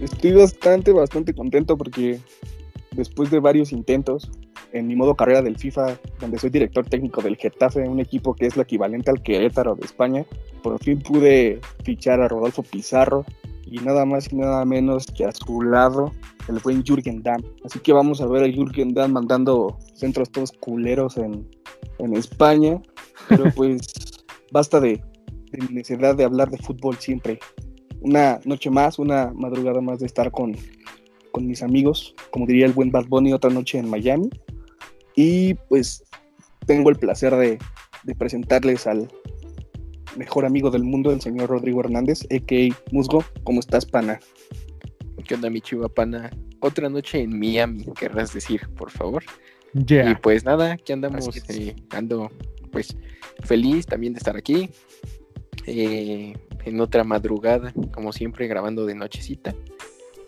Estoy bastante, bastante contento porque después de varios intentos en mi modo carrera del FIFA, donde soy director técnico del Getafe, un equipo que es lo equivalente al Querétaro de España, por fin pude fichar a Rodolfo Pizarro y nada más y nada menos que a su lado el buen Jürgen Damm. Así que vamos a ver a Jürgen Damm mandando centros todos culeros en, en España, pero pues basta de, de necesidad de hablar de fútbol siempre. Una noche más, una madrugada más de estar con, con mis amigos, como diría el buen Bad Bunny, otra noche en Miami. Y pues tengo el placer de, de presentarles al mejor amigo del mundo, el señor Rodrigo Hernández, a.k.a. Musgo. ¿Cómo estás, pana? ¿Qué onda, mi chiva pana? Otra noche en Miami, querrás decir, por favor. Ya. Y pues nada, aquí andamos, eh, ando pues feliz también de estar aquí. eh, en otra madrugada, como siempre, grabando de nochecita.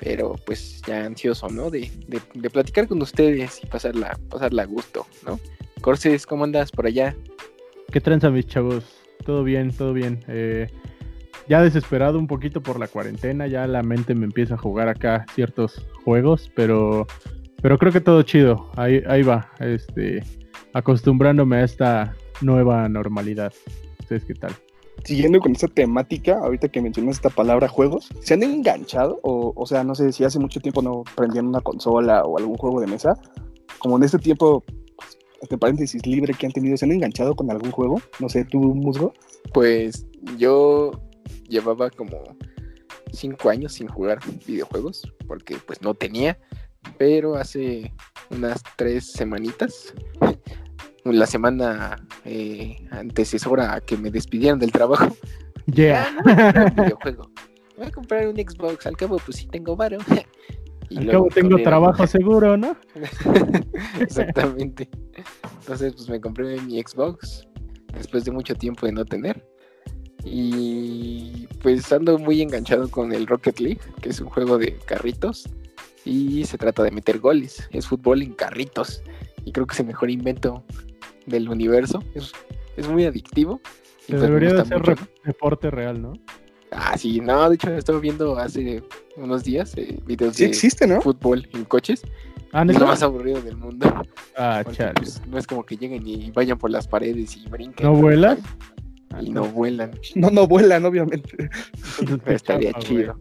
Pero pues ya ansioso, ¿no? De, de, de platicar con ustedes y pasarla, pasarla a gusto, ¿no? Corses, ¿cómo andas por allá? ¿Qué tranza, mis chavos? Todo bien, todo bien. Eh, ya desesperado un poquito por la cuarentena, ya la mente me empieza a jugar acá ciertos juegos, pero, pero creo que todo chido. Ahí, ahí va, este, acostumbrándome a esta nueva normalidad. ¿Ustedes qué tal? Siguiendo con esta temática, ahorita que mencionas esta palabra juegos, ¿se han enganchado? O, o sea, no sé si hace mucho tiempo no prendían una consola o algún juego de mesa. Como en este tiempo, entre paréntesis, libre que han tenido, ¿se han enganchado con algún juego? No sé, tú, Musgo. Pues yo llevaba como cinco años sin jugar videojuegos, porque pues no tenía, pero hace unas tres semanitas, la semana eh, antecesora a que me despidieran del trabajo, Yeah. "Ah, me voy a comprar un videojuego, me voy a comprar un Xbox, al cabo pues sí tengo varo. Y Al cabo tengo corrieron. trabajo seguro, ¿no? Exactamente. Entonces, pues me compré mi Xbox después de mucho tiempo de no tener. Y pues ando muy enganchado con el Rocket League, que es un juego de carritos. Y se trata de meter goles. Es fútbol en carritos. Y creo que es el mejor invento del universo. Es, es muy adictivo. Se pues debería de ser re- deporte real, ¿no? ¿no? Ah, sí, no, de hecho estaba viendo hace unos días eh, videos Sí de existe, ¿no? fútbol en coches. Ah, Es ¿neta? lo más aburrido del mundo. Ah, chale. pues, no es como que lleguen y vayan por las paredes y brinquen. ¿No vuelas? Ah, Y no vuelan. No, no vuelan, obviamente. Estaría chafa, chido.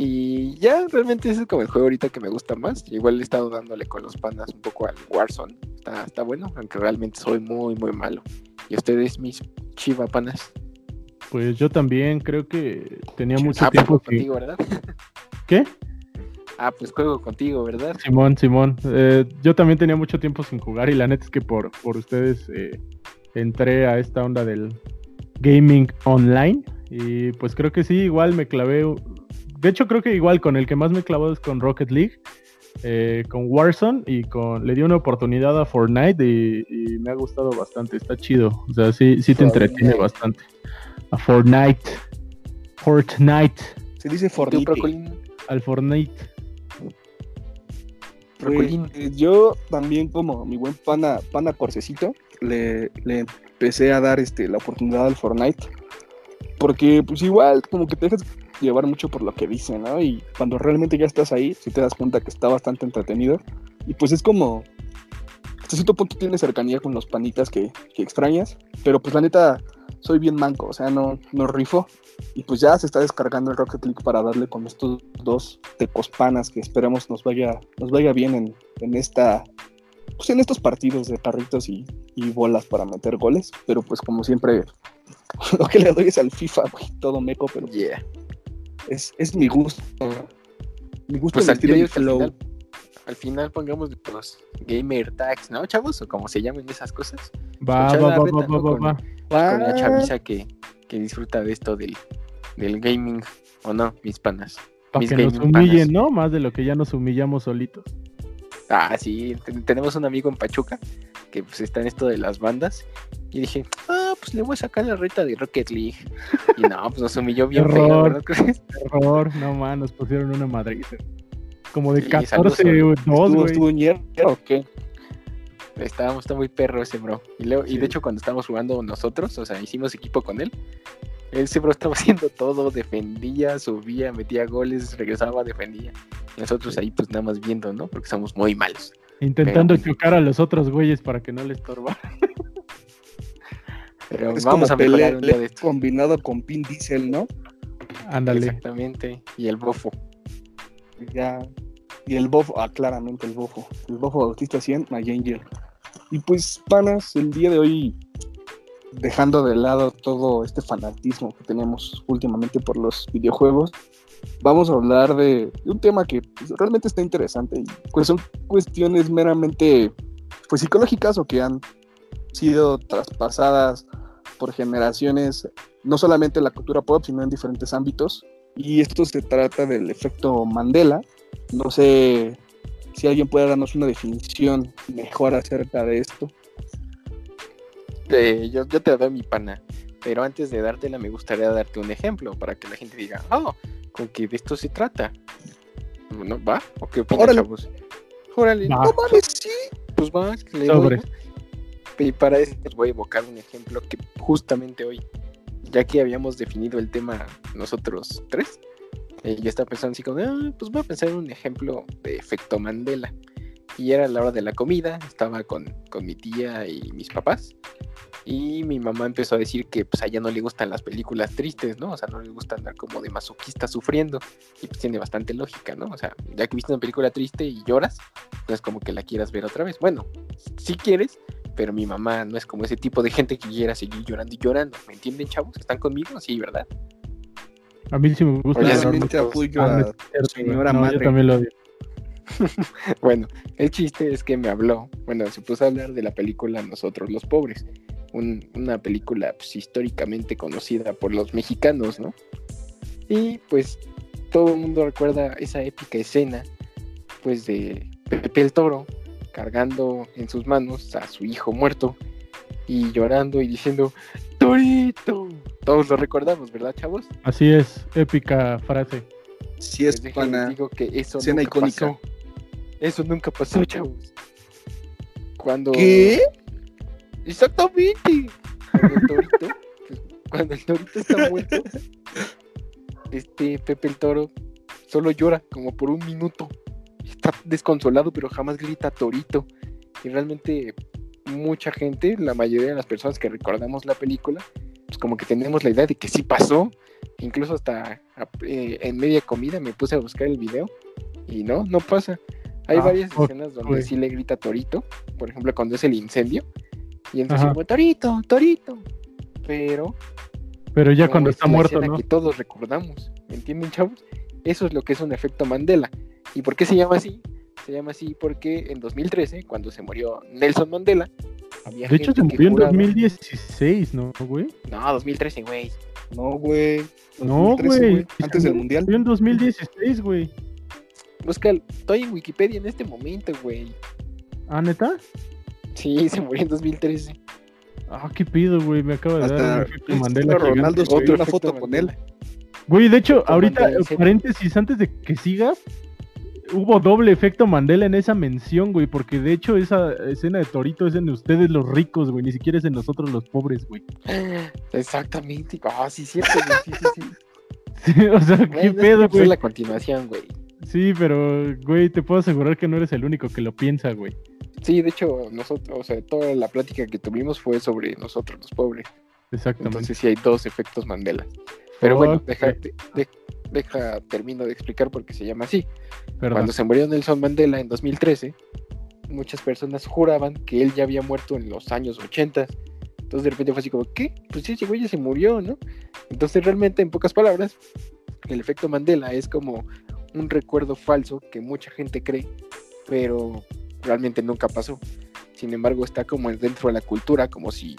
Y ya, realmente ese es como el juego ahorita que me gusta más. Igual he estado dándole con los panas un poco al Warzone. Está, está bueno, aunque realmente soy muy, muy malo. ¿Y ustedes, mis chiva panas? Pues yo también creo que tenía mucho ah, pues tiempo sin- contigo, ¿verdad? ¿Qué? Ah, pues juego contigo, ¿verdad? Simón, Simón. Eh, yo también tenía mucho tiempo sin jugar y la neta es que por, por ustedes eh, entré a esta onda del gaming online y pues creo que sí, igual me clavé. De hecho creo que igual con el que más me he clavado es con Rocket League, eh, con Warzone y con le di una oportunidad a Fortnite y, y me ha gustado bastante, está chido. O sea, sí, sí te entretiene Fortnite. bastante. A Fortnite. Fortnite. Se dice ¿Y tú, Fortnite. Al Fortnite. Pues, eh, yo también como mi buen pana, pana Corsecito, le, le empecé a dar este, la oportunidad al Fortnite. Porque pues igual como que te dejas llevar mucho por lo que dicen, ¿no? Y cuando realmente ya estás ahí, si te das cuenta que está bastante entretenido. Y pues es como, hasta cierto punto tienes cercanía con los panitas que, que extrañas. Pero pues la neta, soy bien manco, o sea, no, no rifo. Y pues ya se está descargando el Rocket League para darle con estos dos tecos panas que esperamos nos vaya, nos vaya bien en, en esta. Pues en estos partidos de carritos y, y bolas para meter goles. Pero pues como siempre, lo que le doy es al FIFA, güey. Todo meco, pero Yeah. Es, es mi gusto. Mi gusto Pues al, estilo al final, al final pongamos los gamer tags, ¿no, chavos? O como se llamen esas cosas. Va, Escuchar va, la va, reta, va, ¿no? va, Con- va. Con la Ah, chaviza que, que disfruta de esto del, del gaming, ¿o no, mis panas? Para Mis que nos gaming humillen, panas. ¿no? Más de lo que ya nos humillamos solitos. Ah, sí, ten- tenemos un amigo en Pachuca que pues está en esto de las bandas. Y dije, ah, pues le voy a sacar la reta de Rocket League. Y no, pues nos humilló bien feo, Error. ¿verdad? Chris? Error, no man, nos pusieron una madriza. Como de Sí, 14 saludos, 2, ¿Estuvo, güey. estuvo ñero o qué? Estábamos, está muy perro ese bro. Y, luego, y Sí. de hecho, cuando estábamos jugando nosotros, o sea, hicimos equipo con él. Él siempre estaba haciendo todo, defendía, subía, metía goles, regresaba, defendía. Nosotros ahí pues nada más viendo, ¿no? Porque somos muy malos. Intentando chocar a los otros güeyes para que no les estorba. Pero vamos a pelear un día de esto. Combinado con Pin Diesel, ¿no? Ándale. Exactamente. Y el bofo. Ya. Y el bofo, ah, claramente el bofo. El bofo Bautista 100, Angel. Y pues, panas, el día de hoy, dejando de lado todo este fanatismo que tenemos últimamente por los videojuegos, vamos a hablar de, un tema que pues, realmente está interesante y pues son cuestiones meramente pues psicológicas o que han sido traspasadas por generaciones, no solamente en la cultura pop, sino en diferentes ámbitos. Y esto se trata del efecto Mandela. No sé si alguien puede darnos una definición mejor acerca de esto. Eh, yo, yo te doy mi pana, pero antes de dártela me gustaría darte un ejemplo para que la gente diga, oh, con que de esto se trata. ¿No? ¿Va? ¿O qué opinas, Órale. chavos? Órale, Va. no mames, sí. Pues va, le doy, Sobre. ¿no? Y para eso les voy a evocar un ejemplo que justamente hoy, ya que habíamos definido el tema nosotros tres, eh, yo estaba pensando así como, ah, pues voy a pensar en un ejemplo de efecto Mandela. Y era la hora de la comida, estaba con, con mi tía y mis papás. Y mi mamá empezó a decir que pues a ella no le gustan las películas tristes, ¿no? O sea, no le gusta andar como de masoquista sufriendo. Y pues tiene bastante lógica, ¿no? O sea, ya que viste una película triste y lloras, no es como que la quieras ver otra vez. Bueno, si quieres, pero mi mamá no es como ese tipo de gente que quiera seguir llorando y llorando. ¿Me entienden, chavos? ¿Están conmigo? Sí, ¿verdad? A mí sí me gusta. Apoyo Ah, a güey. señora No, madre. Yo también lo odio. Bueno, el chiste es que me habló, bueno, se puso a hablar de la película Nosotros los Pobres, un- una película pues, históricamente conocida por los mexicanos, ¿no? Y pues todo el mundo recuerda esa épica escena, pues de Pepe el Toro cargando en sus manos a su hijo muerto y llorando y diciendo, Torito. Todos lo recordamos, ¿verdad, chavos? Así es, épica frase. Si es Pues pana. digo que eso nunca icónica. pasó. Eso nunca pasó, chavos. Cuando. ¿Qué? Exactamente. Cuando el torito, cuando el torito está muerto, este Pepe el Toro solo llora como por un minuto. Está desconsolado, pero jamás grita torito. Y realmente mucha gente, la mayoría de las personas que recordamos la película, pues como que tenemos la idea de que sí pasó. Incluso hasta eh, en media comida me puse a buscar el video y no, no pasa. Hay Ah, varias escenas donde sí le grita torito, por ejemplo cuando es el incendio, y entonces como torito, torito, pero Pero ya cuando es está muerto, ¿no? que todos recordamos, ¿me entienden, chavos? Eso es lo que es un efecto Mandela. ¿Y por qué se llama así? Se llama así porque en 2013, cuando se murió Nelson Mandela, había De hecho, se murió en juraba- 2016, ¿no, güey? No, 2013, güey. No, güey. No, 2013, güey. Antes del mundial. Murió en 2016, güey. Busca, estoy en Wikipedia en este momento, güey. ¿Ah, neta? Sí, se murió en 2013. Ah, qué pido, güey. Me acaba de Hasta dar un efecto Cristiano Mandela. Ronaldo subió una foto con él. Güey, de hecho, ahorita, paréntesis, antes de que sigas, hubo doble efecto Mandela en esa mención, güey, porque de hecho esa escena de Torito es en ustedes los ricos, güey, ni siquiera es en nosotros los pobres, güey. Exactamente. Ah, sí, cierto, güey. Sí, sí, sí. Sí, o sea, qué pedo, güey. Es la continuación, güey. Sí, pero, güey, te puedo asegurar que no eres el único que lo piensa, güey. Sí, de hecho, nosotros, o sea, toda la plática que tuvimos fue sobre nosotros los pobres. Exactamente. Entonces sí hay dos efectos Mandela. Pero bueno, Ok. deja, de- de- deja, termino de explicar por qué se llama así. Perdón. Cuando se murió Nelson Mandela en 2013, muchas personas juraban que él ya había muerto en los años 80. Entonces de repente fue así como, ¿qué? Pues sí, ese güey ya se murió, ¿no? Entonces realmente, en pocas palabras, el efecto Mandela es como un recuerdo falso que mucha gente cree, pero realmente nunca pasó. Sin embargo, está como dentro de la cultura, como si,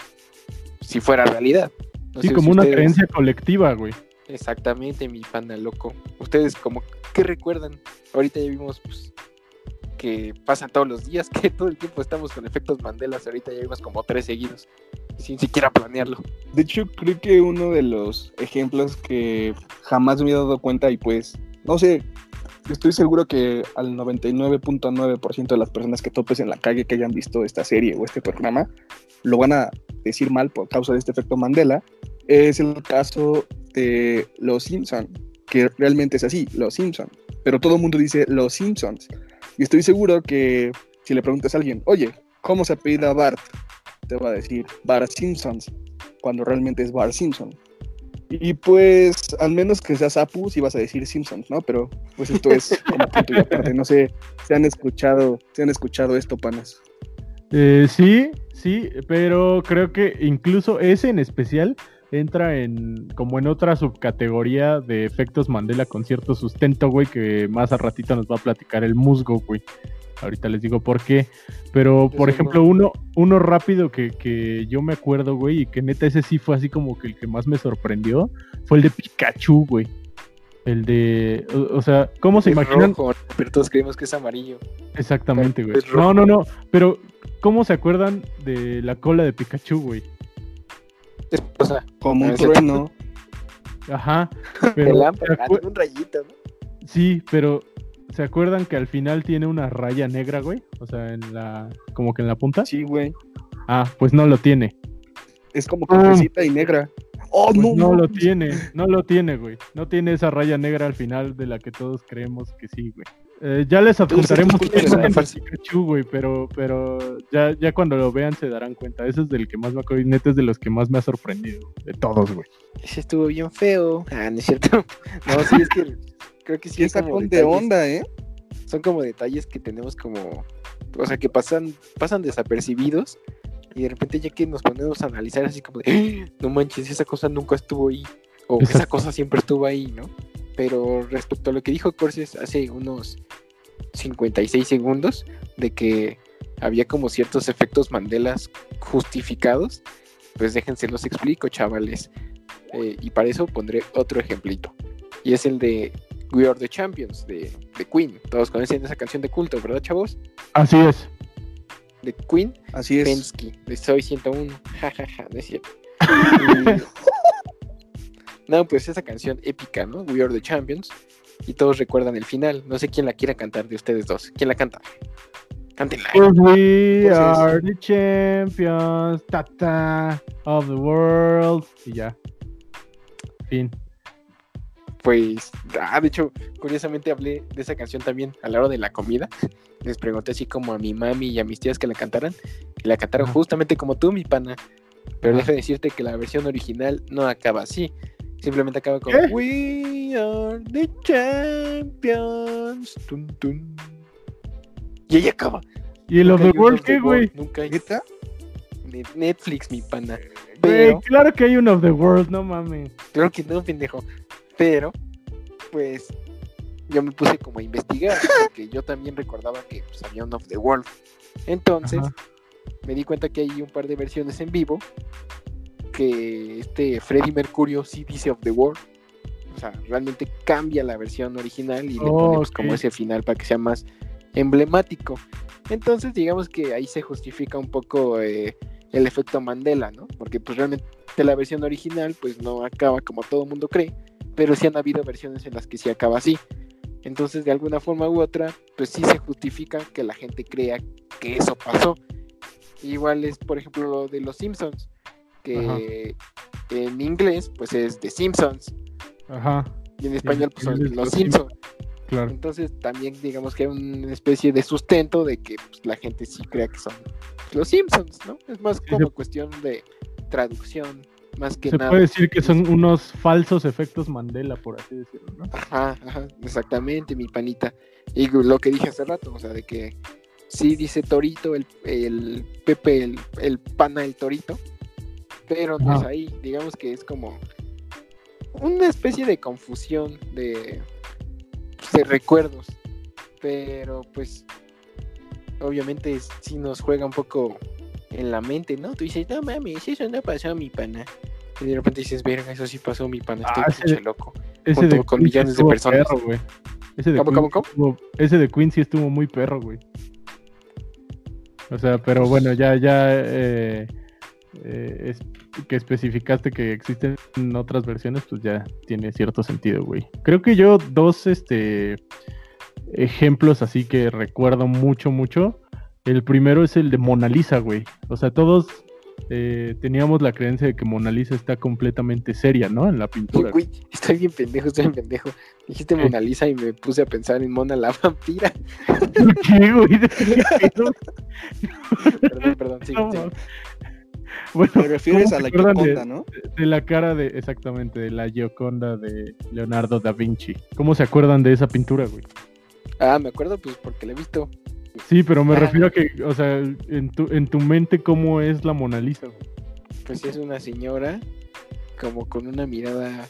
si fuera realidad. No sí, como si una ustedes- creencia colectiva, güey. Exactamente, mi panda loco. Ustedes como, ¿qué recuerdan? Ahorita ya vimos pues, que pasa todos los días, que todo el tiempo estamos con efectos Mandelas. Ahorita ya vimos como tres seguidos, sin siquiera planearlo. De hecho, creo que uno de los ejemplos que jamás me he dado cuenta y pues, no sé, estoy seguro que al 99.9% de las personas que topes en la calle que hayan visto esta serie o este programa, lo van a decir mal por causa de este efecto Mandela, es el caso de Los Simpsons, que realmente es así, Los Simpsons. Pero todo el mundo dice Los Simpsons. Y estoy seguro que si le preguntas a alguien, oye, ¿cómo se apellida Bart? Te va a decir Bart Simpsons, cuando realmente es Bart Simpson. Y pues, al menos que seas Apu, si vas a decir Simpsons, ¿no? Pero pues esto es como punto y aparte. No sé, ¿se han escuchado, ¿se han escuchado esto, panas? Eh, sí, sí, pero creo que incluso ese en especial entra en como en otra subcategoría de efectos Mandela con cierto sustento, güey, que más a ratito nos va a platicar el musgo, güey. Ahorita les digo por qué. Pero, por ejemplo, uno, uno rápido que, que yo me acuerdo, güey, y que neta ese sí fue así como que el que más me sorprendió, fue el de Pikachu, güey. El de, o, o sea, ¿cómo se Es imaginan? rojo, pero todos creemos que es amarillo. Exactamente, güey. No, no, no, pero ¿cómo se acuerdan de la cola de Pikachu, güey? Es, o sea, Como un Ah, trueno. Ajá. Pero, lámpara, ¿se acu- un rayito, ¿no? Sí, pero ¿se acuerdan que al final tiene una raya negra, güey? O sea, en la, como que en la punta. Sí, güey. Ah, pues no lo tiene. Es como cafecita y negra. ¡Oh, Pues no! no lo tiene, no lo tiene, güey. No tiene esa raya negra al final de la que todos creemos que sí, güey. Eh, ya les adjuntaremos de falsa. Pikachu, güey, pero, pero ya, ya cuando lo vean se darán cuenta. Ese es del que más me acuerdo y neta es de los que más me ha sorprendido. De todos, güey. Ese estuvo bien feo. Ah, no es cierto. No, sí, es que creo que sí es como sacón de onda, ¿eh? son como detalles que tenemos como, o sea, que pasan, pasan desapercibidos y de repente ya que nos ponemos a analizar así como de, "Ah, no manches, esa cosa nunca estuvo ahí, o esa cosa siempre estuvo ahí, ¿no? Pero respecto a lo que dijo Corses hace unos 56 segundos, de que había como ciertos efectos Mandelas justificados, pues déjense los explico, chavales. Eh, y para eso pondré otro ejemplito. Y es el de We Are the Champions de, de Queen. Todos conocen esa canción de culto, ¿verdad, chavos? Así es. De Queen, Así es. Pensky, de Soy 101. Ja, ja, ja, no es cierto. Y- no, pues esa canción épica, ¿no? We Are the Champions. Y todos recuerdan el final. No sé quién la quiera cantar de ustedes dos. ¿Quién la canta? Cántenla. Pues we are the champions, ta, ta, of the world. Y ya. Fin. Pues, ah, de hecho, curiosamente hablé de esa canción también a la hora de la comida. Les pregunté así como a mi mami y a mis tías que la cantaran. Y la cantaron justamente como tú, mi pana. Pero déjame decirte que la versión original no acaba así. Simplemente acaba con ¿Qué? We are the champions. Tun, tun. Y ahí acaba. ¿Y el of the world qué, güey? Nunca hay Netflix, mi pana. Güey, Pero, claro que hay un of the world, no mames. creo que no, pendejo. Pero, pues, yo me puse como a investigar, porque yo también recordaba que pues, había un Of the World. Entonces, Ajá. me di cuenta que hay un par de versiones en vivo que este Freddie Mercurio sí dice Of the World. O sea, realmente cambia la versión original y le Oh, pone pues, como ese final para que sea más emblemático. Entonces, digamos que ahí se justifica un poco eh, el efecto Mandela, ¿no? Porque pues realmente la versión original pues no acaba como todo el mundo cree, pero sí han habido versiones en las que sí acaba así. Entonces, de alguna forma u otra, pues sí se justifica que la gente crea que eso pasó. Igual es, por ejemplo, lo de los Simpsons, que en inglés pues es The Simpsons Ajá, y en español pues son los Simpsons. claro. Entonces también digamos que hay una especie de sustento de que pues, la gente sí crea que son los Simpsons, ¿no? Es más como cuestión de traducción, más que Se nada. puede decir que son unos falsos efectos Mandela, por así decirlo, ¿no? Ajá, ajá, exactamente, mi panita. Y lo que dije hace rato, o sea, de que sí dice Torito, el, el Pepe, el, el pana, el Torito, pero no es Ajá. ahí. Digamos que es como una especie de confusión de, de recuerdos, pero pues obviamente sí nos juega un poco en la mente, ¿no? Tú dices, no mames, eso no pasó, mi pana. Y de repente dices, verga, eso sí pasó, mi pana, estoy Ah, pinche loco. Ese Junto de con millones de personas. perro. Ese de ¿Cómo, Queen cómo, estuvo- ese de sí estuvo muy perro, güey. O sea, pero bueno, ya, ya eh, eh, es que especificaste que existen otras versiones, pues ya tiene cierto sentido, güey. Creo que yo dos este ejemplos así que recuerdo mucho, mucho. El primero es el de Mona Lisa, güey. O sea, todos eh, teníamos la creencia de que Mona Lisa está completamente seria, ¿no? En la pintura. Uy, estoy bien pendejo, estoy bien pendejo. Dijiste. Mona Lisa y me puse a pensar en Mona la vampira. ¿Por qué, güey? Perdón, perdón, sí, No, sí. Bueno, Te refieres ¿cómo a la de- Gioconda, ¿no? de la cara de, exactamente, de la Gioconda de Leonardo da Vinci. ¿Cómo se acuerdan de esa pintura, güey? Ah, me acuerdo pues porque la he visto. Sí, pero me Ah. refiero a que, o sea, en tu, en tu mente, ¿cómo es la Mona Lisa, güey? Pues es una señora como con una mirada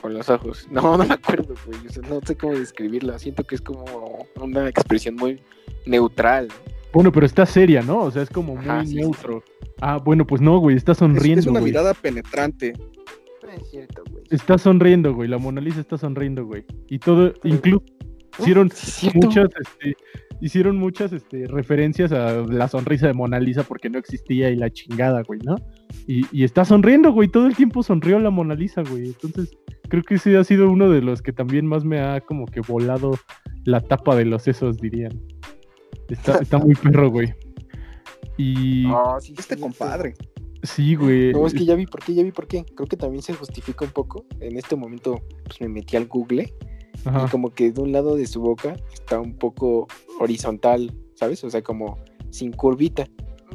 con los ojos. No, no me acuerdo, güey. O sea, no sé cómo describirla. Siento que es como una expresión muy neutral. Bueno, pero está seria, ¿no? O sea, es como muy Ajá, sí, sí, neutro. Ah, bueno, pues no, güey, está Es, sonriendo, es una güey. mirada penetrante. No es cierto, güey. Está sonriendo, güey. La Mona Lisa está sonriendo, güey. Y todo, incluso hicieron Sí, es cierto. muchas, este, hicieron muchas este, referencias a la sonrisa de Mona Lisa porque no existía y la chingada, güey, ¿no? Y, y está sonriendo, güey. Todo el tiempo sonrió la Mona Lisa, güey. Entonces, creo que ese ha sido uno de los que también más me ha como que volado la tapa de los sesos, dirían. Está, está muy perro, güey. Y No, sí, Este sí, compadre. sí, güey. No, es que ya vi por qué, ya vi por qué. Creo que también se justifica un poco. En este momento, pues me metí al Google Ajá. y como que de un lado de su boca está un poco horizontal, ¿sabes? O sea, como sin curvita.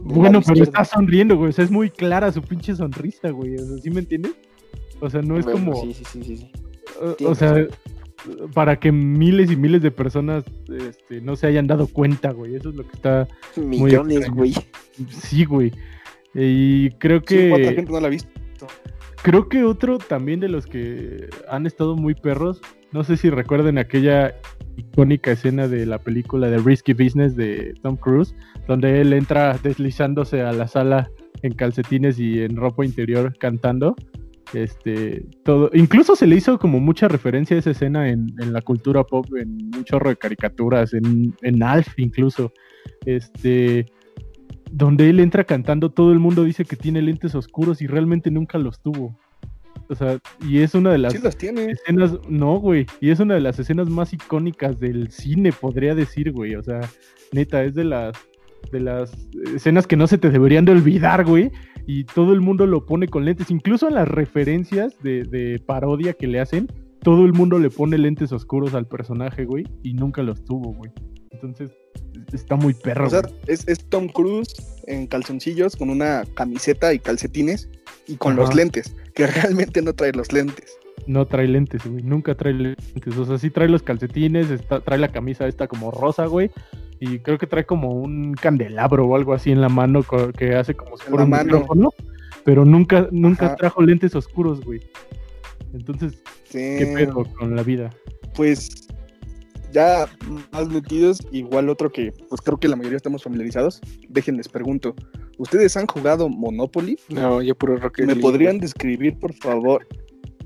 Bueno, pero izquierdo. está sonriendo, güey. O sea, es muy clara su pinche sonrisa, güey. O sea, ¿sí me entiendes? O sea, no es Bueno, como. Sí, sí, sí, sí. sí. o- sea, razón. Para que miles y miles de personas este, no se hayan dado cuenta, güey. Eso es lo que está. Millones, güey. Sí, güey. Y creo Sí, ¿Cuánta que. gente no la ha visto? Creo que otro también de los que han estado muy perros. No sé si recuerden aquella icónica escena de la película de Risky Business de Tom Cruise, donde él entra deslizándose a la sala en calcetines y en ropa interior cantando. Este, todo, incluso se le hizo como mucha referencia a esa escena en, en la cultura pop, en un chorro de caricaturas, en, en Alf incluso. Este, donde él entra cantando, todo el mundo dice que tiene lentes oscuros y realmente nunca los tuvo. O sea, y es una de las Sí las tiene. escenas, no, güey, y es una de las escenas más icónicas del cine, podría decir, güey. O sea, neta, es de las de las escenas que no se te deberían de olvidar, güey. Y todo el mundo lo pone con lentes, incluso en las referencias de, de parodia que le hacen, todo el mundo le pone lentes oscuros al personaje, güey, y nunca los tuvo, güey. Entonces, está muy perro, O sea, es, es Tom Cruise en calzoncillos con una camiseta y calcetines y con Ajá. los lentes, que realmente no trae los lentes. No trae lentes, güey. Nunca trae lentes. O sea, sí trae los calcetines, está, trae la camisa esta como rosa, güey. Y creo que trae como un candelabro o algo así en la mano que hace como si fuera un mano. micrófono. Pero nunca, nunca Ajá. trajo lentes oscuros, güey. Entonces, Sí, ¿qué pedo con la vida? Pues ya más metidos, igual otro que pues creo que la mayoría estamos familiarizados. Déjenles pregunto, ¿ustedes han jugado Monopoly? No, yo puro Rocket ¿Me League, podrían describir, por favor?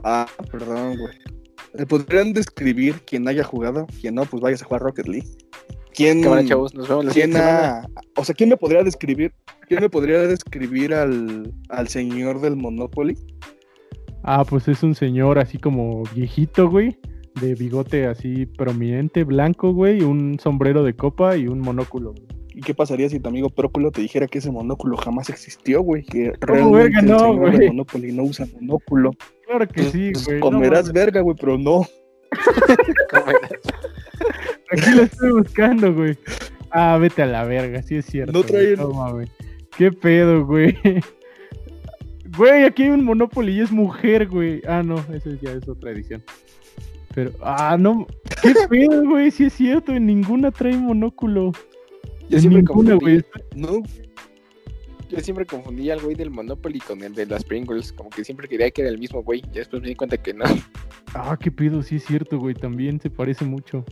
Ah, perdón, güey. ¿Me podrían describir quién haya jugado? Quien no, pues vayas a jugar Rocket League. ¿Quién, chavos, nos vemos la quién o sea, quién me podría describir? ¿Quién me podría describir al, al señor del Monopoly? Ah, pues es un señor así como viejito, güey. De bigote así prominente, blanco, güey. Un sombrero de copa y un monóculo, güey. ¿Y qué pasaría si tu amigo Próculo te dijera que ese monóculo jamás existió, güey? Que ¿Cómo, realmente verga? el No, güey. Monopoly no usa monóculo. Claro que Pues, sí, pues, güey. comerás verga, güey, pero no. Aquí lo estoy buscando, güey. Ah, vete a la verga, sí es cierto. No güey, traen- No mames. ¿Qué pedo, güey? Güey, aquí hay un Monopoly y es mujer, güey. Ah, no, esa ya es otra edición. Pero, ah, no. ¿Qué pedo, güey? Sí es cierto, en ninguna trae monóculo. Yo En siempre ninguna, confundí. No, yo siempre confundí al güey del Monopoly con el de las Pringles, como que siempre creía que era el mismo güey, y después me di cuenta que no. Ah, qué pedo, sí es cierto, güey. También se parece mucho.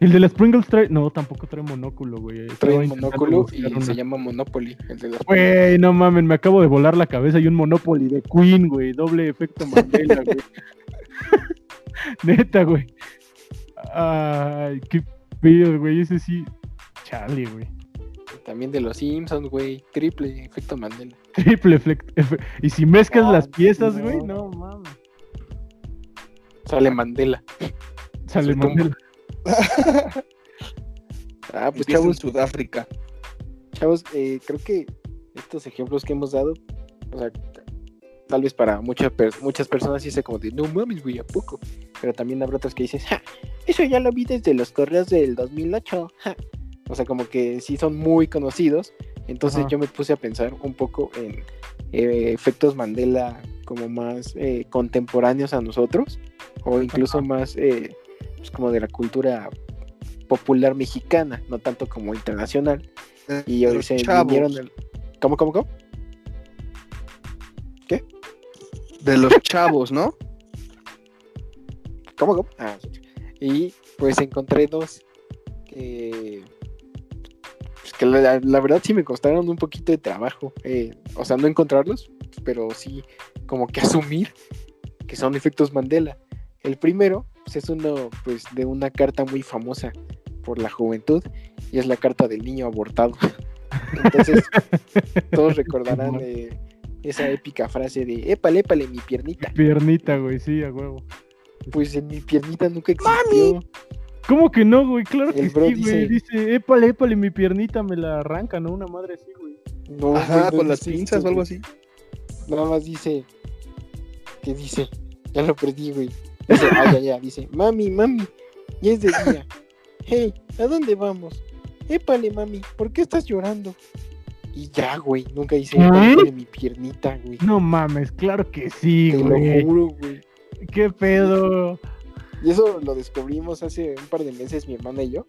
El de las Pringles trae. No, tampoco trae monóculo, güey. Trae monóculo y una. se llama Monopoly, el de las Güey, no mames, me acabo de volar la cabeza y un Monopoly de Queen, güey. Doble efecto Mandela, güey. Neta, güey. Ay, qué pedo, güey. Ese sí. Chale, güey. También de los Simpsons, güey. Triple efecto Mandela. Triple efecto. Y si mezclas No, las piezas, no. güey, no mames. Sale Mandela. Sale. Mandela. Ah, pues empieza en chavos, Sudáfrica. Chavos, eh, creo que estos ejemplos que hemos dado, o sea, tal vez para muchas muchas personas sí se como de, no mames, güey, ¿a poco? Pero también habrá otras que dices, ja, eso ya lo vi desde los correos del 2008, ja. O sea, como que sí son muy conocidos. Entonces Ajá. yo me puse a pensar un poco en eh, efectos Mandela como más eh, contemporáneos a nosotros, o incluso más eh, pues, como de la cultura popular mexicana, no tanto como internacional. Y De hoy los se chavos, vinieron el- ¿Cómo, cómo, cómo? De los chavos, ¿no? ¿Cómo, cómo? Ah, sí. Y pues encontré dos que, pues, que la, la verdad sí me costaron un poquito de trabajo. eh, o sea, no encontrarlos, pero sí como que asumir que son efectos Mandela. El primero pues, es uno pues de una carta muy famosa por la juventud y es la carta del niño abortado. Entonces todos recordarán eh, esa épica frase de épale, épale mi piernita. Piernita, güey, sí, a huevo. Pues en mi piernita nunca existió. ¿Cómo que no, güey? Claro que bro sí, güey. Dice, épale, épale, mi piernita me la arranca, ¿no? Una madre así, güey. No, Ajá, güey, no con las pinzas o algo así. Nada más dice. ¿Qué dice? Ya lo perdí, güey. Dice, ah, ya, ya. Dice, mami, mami, ya es de día. Hey, ¿a dónde vamos? Épale, mami, ¿por qué estás llorando? Y ya, güey, nunca hice ¿Eh? mi piernita, güey. No mames, claro que sí, Te güey. lo juro, güey. ¿Qué pedo? Y eso lo descubrimos hace un par de meses mi hermana y yo.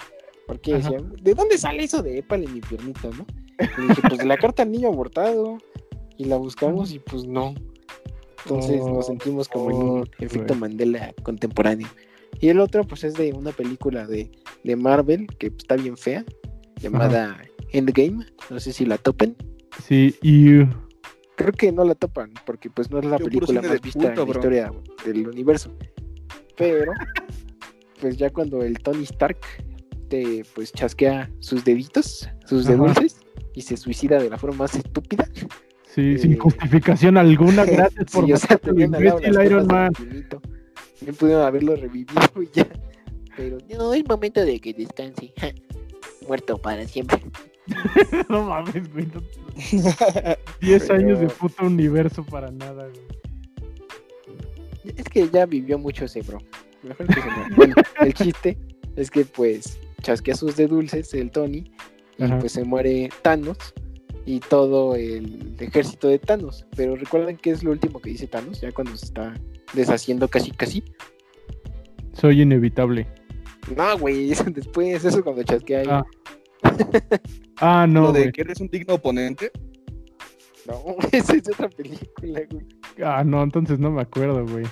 Porque Ajá. decían, ¿de dónde sale eso de épale mi piernita, no? Y dije, pues de la carta al niño abortado. Y la buscamos y pues no. Entonces Oh, nos sentimos como en un efecto güey. Mandela contemporáneo. Y el otro, pues es de una película de, de Marvel que pues, está bien fea, llamada Endgame. No sé si la topen. Sí, y... Creo que no la topan, porque pues no es la Yo película más vista en la bro. historia del universo. Pero, pues ya cuando el Tony Stark te pues chasquea sus deditos, sus Ajá. dedulces, y se suicida de la forma más estúpida. Sí, Eh, sin justificación alguna, gracias por Sí, o sea, las Iron Man. Bien pudieron haberlo revivido y ya. Pero no, es momento de que descanse. ja. Muerto para siempre. No mames, güey. no- 10 Pero- años de puto universo para nada, güey. Es que ya vivió mucho ese bro. Mejor que se muera. Bueno, el chiste es que pues chasquea sus de dulces el Tony y Ajá. pues se muere Thanos y todo el ejército de Thanos. Pero recuerdan que es lo último que dice Thanos ya cuando se está deshaciendo casi casi. Soy inevitable. No, güey, después, eso cuando chasquea ahí. Ah, Ah, no, Lo de güey. que eres un digno oponente. No, esa es otra película, güey. Ah, no, entonces no me acuerdo, güey.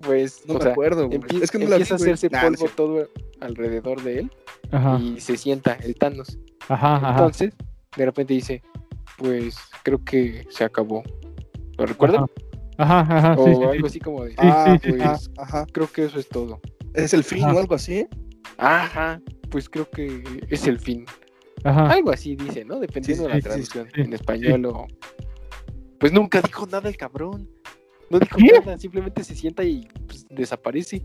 Pues, No o me sea, acuerdo, güey. Es que no la vi, empieza a hacerse Nah, no es polvo todo alrededor de él Ajá, y se sienta el Thanos. ajá, ajá. Entonces, de repente dice, pues creo que se acabó. ¿Lo recuerdan? Ajá, ajá, ajá, o sí, algo sí. así como de, Sí, Ah, pues ah, ajá. creo que eso es todo. Es el fin Ajá. o algo así. Ajá, pues creo que es el fin. Ajá. Algo así dice, ¿no? Dependiendo Sí, de la traducción sí, en español o... Pues nunca dijo nada el cabrón. No dijo ¿Qué? nada, simplemente se sienta y pues, desaparece.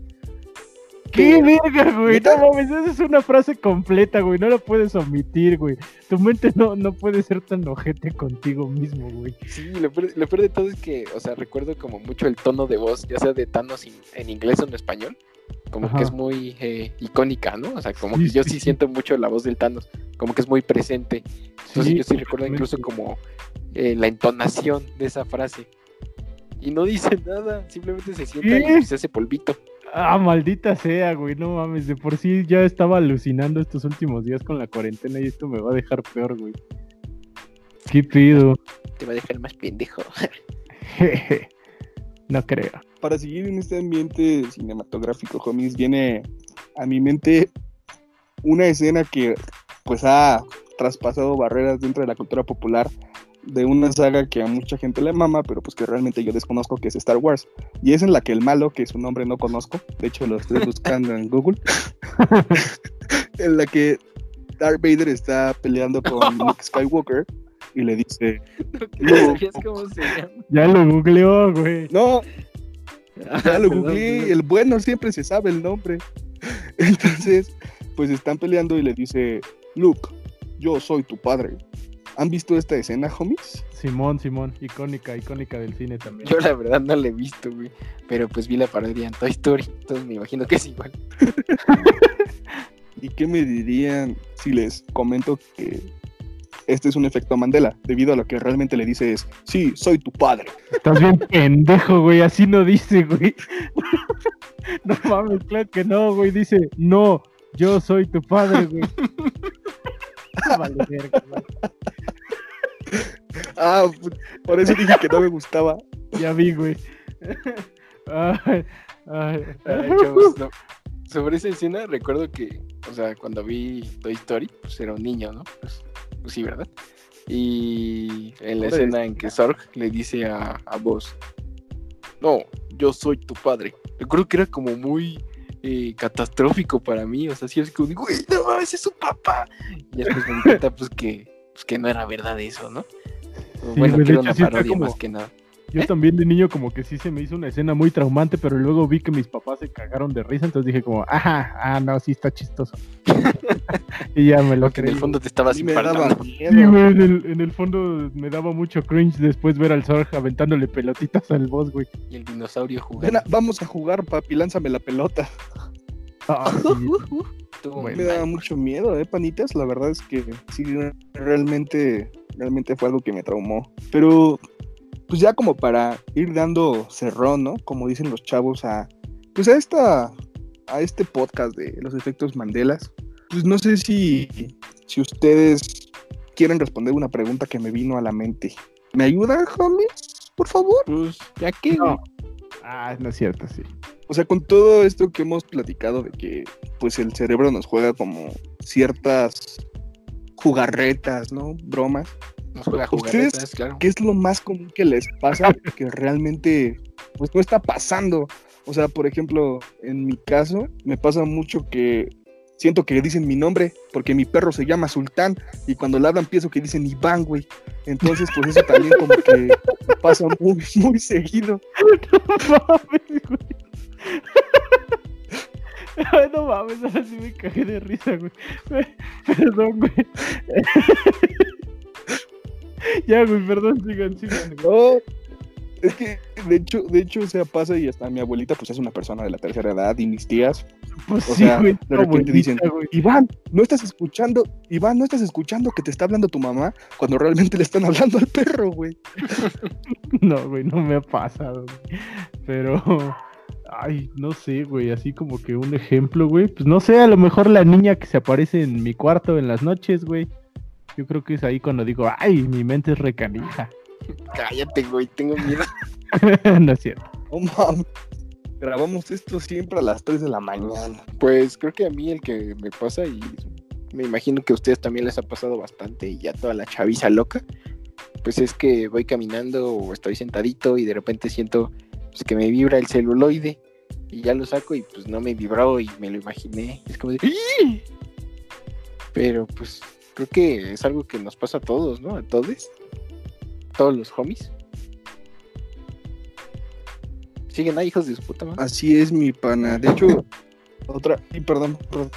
¡Qué verga, güey! ¿Neta? No mames, esa es una frase completa, güey. No la puedes omitir, güey. Tu mente no, no puede ser tan ojete contigo mismo, güey. Sí, lo peor, lo peor de todo es que, o sea, recuerdo como mucho el tono de voz, ya sea de Thanos en, en inglés o en español, como Ajá. que es muy eh, icónica, ¿no? O sea, como Sí, que yo sí, siento mucho la voz del Thanos, como que es muy presente. Entonces yo sí recuerdo incluso como eh, la entonación de esa frase. Y no dice nada, simplemente se sienta y se hace polvito. Ah, maldita sea, güey. No mames, de por sí ya estaba alucinando estos últimos días con la cuarentena y esto me va a dejar peor, güey. ¿Qué pido? Te va a dejar más pendejo. no creo. Para seguir en este ambiente cinematográfico, homies, viene a mi mente una escena que pues ha traspasado barreras dentro de la cultura popular de una saga que a mucha gente le mama, pero pues que realmente yo desconozco que es Star Wars. Y es en la que el malo, que su nombre no conozco, de hecho lo estoy buscando en Google, en la que Darth Vader está peleando con Luke Skywalker y le dice, ¿No No. sabías cómo se llama? Ya lo googleó, güey. no, Ya lo googleé, el bueno siempre se sabe el nombre. Entonces, pues están peleando y le dice, Luke, yo soy tu padre. ¿Han visto esta escena, homies? Simón, Simón, icónica, icónica del cine también. Yo la verdad no la he visto, güey. Pero pues vi la parodia en Toy Story. Entonces me imagino que es igual. ¿Y qué me dirían si les comento que este es un efecto Mandela? Debido a lo que realmente le dice es, sí, soy tu padre. Estás bien pendejo, güey, así no dice, güey. No mames, claro que no, güey, dice, no, yo soy tu padre, güey. Vale, verga, güey. Ah, por eso dije que no me gustaba. Ya vi, güey. Ay, ay. Ay, chavos, no. Sobre esa escena recuerdo que, o sea, cuando vi Toy Story, pues era un niño, ¿no? Pues, pues sí, ¿verdad? Y en la escena en que Zorg le dice a, a Buzz, no, yo soy tu padre. Recuerdo que era como muy eh, catastrófico para mí, o sea, sí es como, digo, güey, no mames, es su papá. Y después me di cuenta, pues, que, pues, que no era verdad eso, ¿no? Sí, bueno, güey, que era una parodia como- más que nada. Yo también de niño como que sí se me hizo una escena muy traumante, pero luego vi que mis papás se cagaron de risa, entonces dije como, ajá, ah, no, sí está chistoso. y ya me lo Porque en creí. el fondo te estabas. Sí, miedo. güey, en el, en el fondo me daba mucho cringe después ver al Zorg aventándole pelotitas al boss, güey. Y el dinosaurio Ven jugando. a- vamos a jugar, papi, lánzame la pelota. Ah, sí. Bueno. Me daba mucho miedo, ¿eh, panitas? La verdad es que sí, realmente, realmente fue algo que me traumó. Pero, pues ya como para ir dando cerrón, ¿no? Como dicen los chavos a, pues a esta, a este podcast de los efectos Mandelas. Pues no sé si, si ustedes quieren responder una pregunta que me vino a la mente. ¿Me ayuda, homies? Por favor. Pues, ya que, No. Ah, no es cierto, sí. O sea, con todo esto que hemos platicado de que pues el cerebro nos juega como ciertas jugarretas, ¿no? Bromas. Nos juega ¿Ustedes claro. ¿Qué es lo más común que les pasa que realmente pues no está pasando? O sea, por ejemplo, en mi caso me pasa mucho que siento que dicen mi nombre porque mi perro se llama Sultán y cuando ladran pienso que dicen Iván, güey. Entonces, pues eso también como que pasa muy, muy seguido. No mames, güey. No mames, ahora sí me cagué de risa, güey. Perdón, güey. ya, güey, perdón, sigan, sigan. No, es que de hecho, de hecho, o sea, pasa y hasta mi abuelita, pues es una persona de la tercera edad y mis tías, Pues o sí, sea, güey. de repente güey, dicen, güey. Iván, ¿no estás escuchando? Iván, ¿no estás escuchando que te está hablando tu mamá? Cuando realmente le están hablando al perro, güey. No, güey, no me ha pasado, güey. Pero, ay, no sé, güey, así como que un ejemplo, güey. Pues no sé, a lo mejor la niña que se aparece en mi cuarto en las noches, güey. Yo creo que es ahí cuando digo, ay, mi mente es recanija. Cállate, güey, tengo miedo. no es cierto. Oh, mames. Grabamos esto siempre a las 3 de la mañana. Pues creo que a mí el que me pasa, y me imagino que a ustedes también les ha pasado bastante, y ya toda la chaviza loca, pues es que voy caminando o estoy sentadito y de repente siento pues, que me vibra el celuloide y ya lo saco y pues no me vibró y me lo imaginé. Es como de... Pero pues creo que es algo que nos pasa a todos, ¿no? A todos. Todos los homies. Siguen ahí, hijos de su puta madre. Así es, mi pana. De hecho, otra. Sí, perdón, perdón.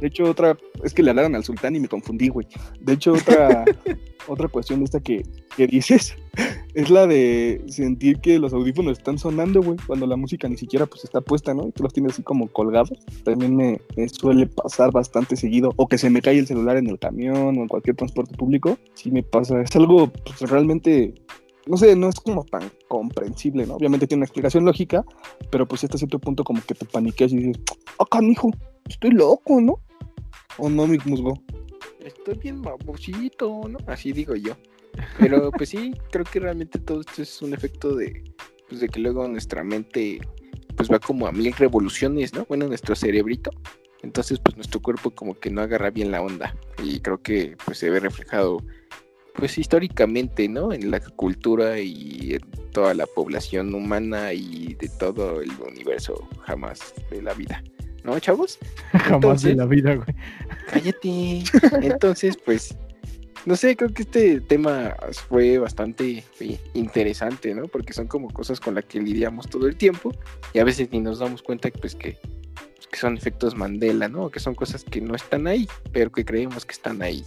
De hecho, otra. Es que le hablaron al sultán y me confundí, güey. De hecho, otra. otra cuestión de esta que, que dices es la de sentir que los audífonos están sonando, güey, cuando la música ni siquiera pues está puesta, ¿no? Y tú los tienes así como colgados. También me, suele pasar bastante seguido. O que se me cae el celular en el camión o en cualquier transporte público. Sí me pasa. Es algo pues, realmente no sé, no es como tan comprensible, ¿no? Obviamente tiene una explicación lógica, pero pues hasta cierto punto como que te paniqueas y dices, ah, canijo, estoy loco, ¿no? O no, mi musgo. Estoy bien babosito, ¿no? Así digo yo. Pero pues sí, creo que realmente todo esto es un efecto de, pues, de que luego nuestra mente pues va como a mil revoluciones, ¿no? Bueno, nuestro cerebrito. Entonces pues nuestro cuerpo como que no agarra bien la onda. Y creo que pues se ve reflejado pues históricamente, ¿no? En la cultura y en toda la población humana y de todo el universo jamás de la vida. ¿No, chavos? Jamás de Entonces- la vida, güey. Cállate. Entonces, pues, no sé, creo que este tema fue bastante eh, interesante, ¿no? Porque son como cosas con las que lidiamos todo el tiempo y a veces ni nos damos cuenta pues, que, pues, que son efectos Mandela, ¿no? Que son cosas que no están ahí, pero que creemos que están ahí.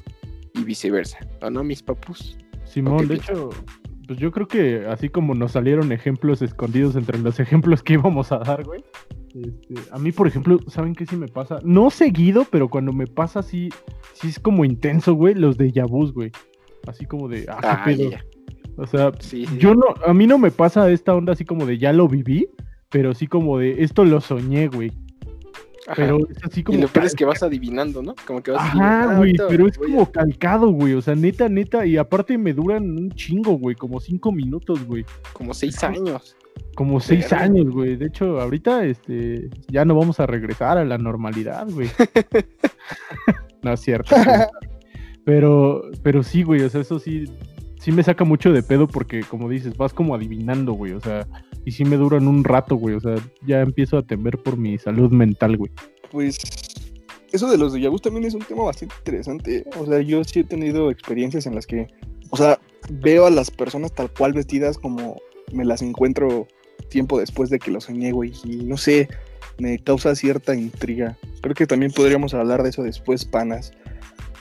y viceversa. ¿O no, mis papus? Simón, de hecho, pues yo creo que así como nos salieron ejemplos escondidos entre los ejemplos que íbamos a dar, güey. Este, a mí, por ejemplo, ¿saben qué sí me pasa? No seguido, pero cuando me pasa sí, sí es como intenso, güey, los de Yabus, güey. Así como de, ah, qué pedo. O sea, yo no, a mí no me pasa esta onda así como de ya lo viví, pero sí como de esto lo soñé, güey. Pero es así como. Y lo peor es que vas adivinando, ¿no? Como que vas Ajá, ah, güey, pero es como calcado, güey. O sea, neta, neta. Y aparte me duran un chingo, güey. Como cinco minutos, güey. Como seis años. Como seis años, güey. De hecho, ahorita este, ya no vamos a regresar a la normalidad, güey. no es cierto. pero, pero sí, güey. O sea, eso sí, sí me saca mucho de pedo porque, como dices, vas como adivinando, güey. O sea, y sí me duran un rato, güey. O sea, ya empiezo a temer por mi salud mental, güey. Pues eso de los de Yabus también es un tema bastante interesante. ¿eh? O sea, yo sí he tenido experiencias en las que, o sea, veo a las personas tal cual vestidas como me las encuentro tiempo después de que lo soñé. Y no sé, me causa cierta intriga. Creo que también podríamos hablar de eso después, panas.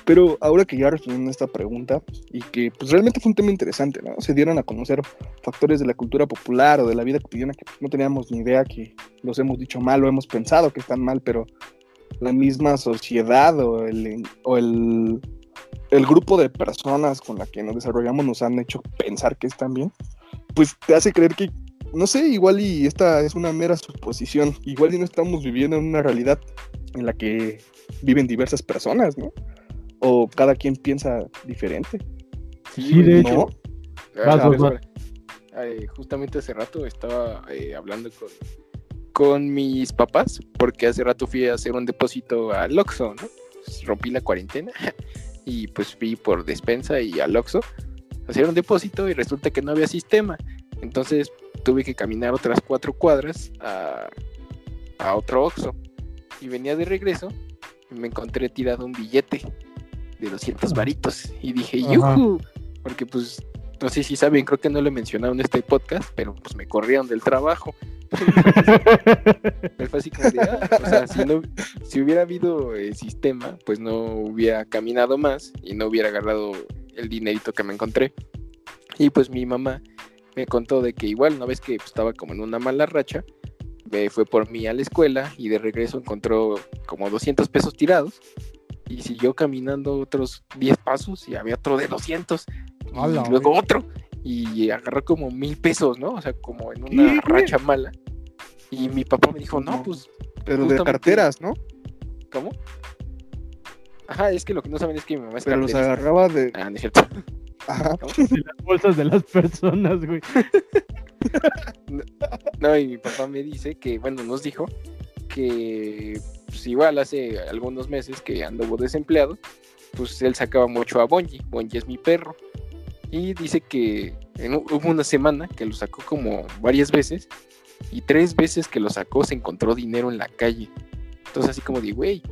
Pero ahora que ya respondiendo a esta pregunta, y que pues realmente fue un tema interesante, ¿no? Se dieron a conocer factores de la cultura popular o de la vida cotidiana que no teníamos ni idea que los hemos dicho mal o hemos pensado que están mal, pero la misma sociedad o el, o el grupo de personas con la que nos desarrollamos nos han hecho pensar que están bien, pues te hace creer que, no sé, igual y esta es una mera suposición, igual y no estamos viviendo en una realidad en la que viven diversas personas, ¿no? o cada quien piensa diferente. Sí, de hecho. justamente hace rato estaba eh, hablando con, con mis papás, porque hace rato fui a hacer un depósito al Oxxo, ¿no? Pues, rompí la cuarentena y pues fui por despensa y al Oxxo a hacer un depósito y resulta que no había sistema. Entonces tuve que caminar otras cuatro cuadras a, a otro Oxxo. Y venía de regreso y me encontré tirado un billete de 200 varitos. Y dije, ¡yuhu! Porque pues, no sé si saben, creo que no lo he mencionado en este podcast, pero pues me corrieron del trabajo. fue así como ah", o sea, si, no, si hubiera habido el sistema, pues no hubiera caminado más y no hubiera agarrado el dinerito que me encontré. Y pues mi mamá me contó de que igual una vez que pues, estaba como en una mala racha, me fue por mí a la escuela y de regreso encontró como 200 pesos tirados y siguió caminando otros 10 pasos y había otro de 200 y luego otro y agarró como mil pesos, ¿no? O sea, como en una racha mala. Y mi papá me dijo, no, pues... Pero de carteras, ¿no? ¿Cómo? Ajá, es que lo que no saben es que mi mamá es Pero los agarraba de... Ah, no es cierto. Ajá. De las bolsas de las personas, güey. no, y mi papá me dice que, bueno, nos dijo que pues igual hace algunos meses que anduvo desempleado, pues él sacaba mucho a Bonji. Bonji es mi perro. Y dice que en, hubo una semana que lo sacó como varias veces y tres veces que lo sacó se encontró dinero en la calle. Entonces así como de, güey,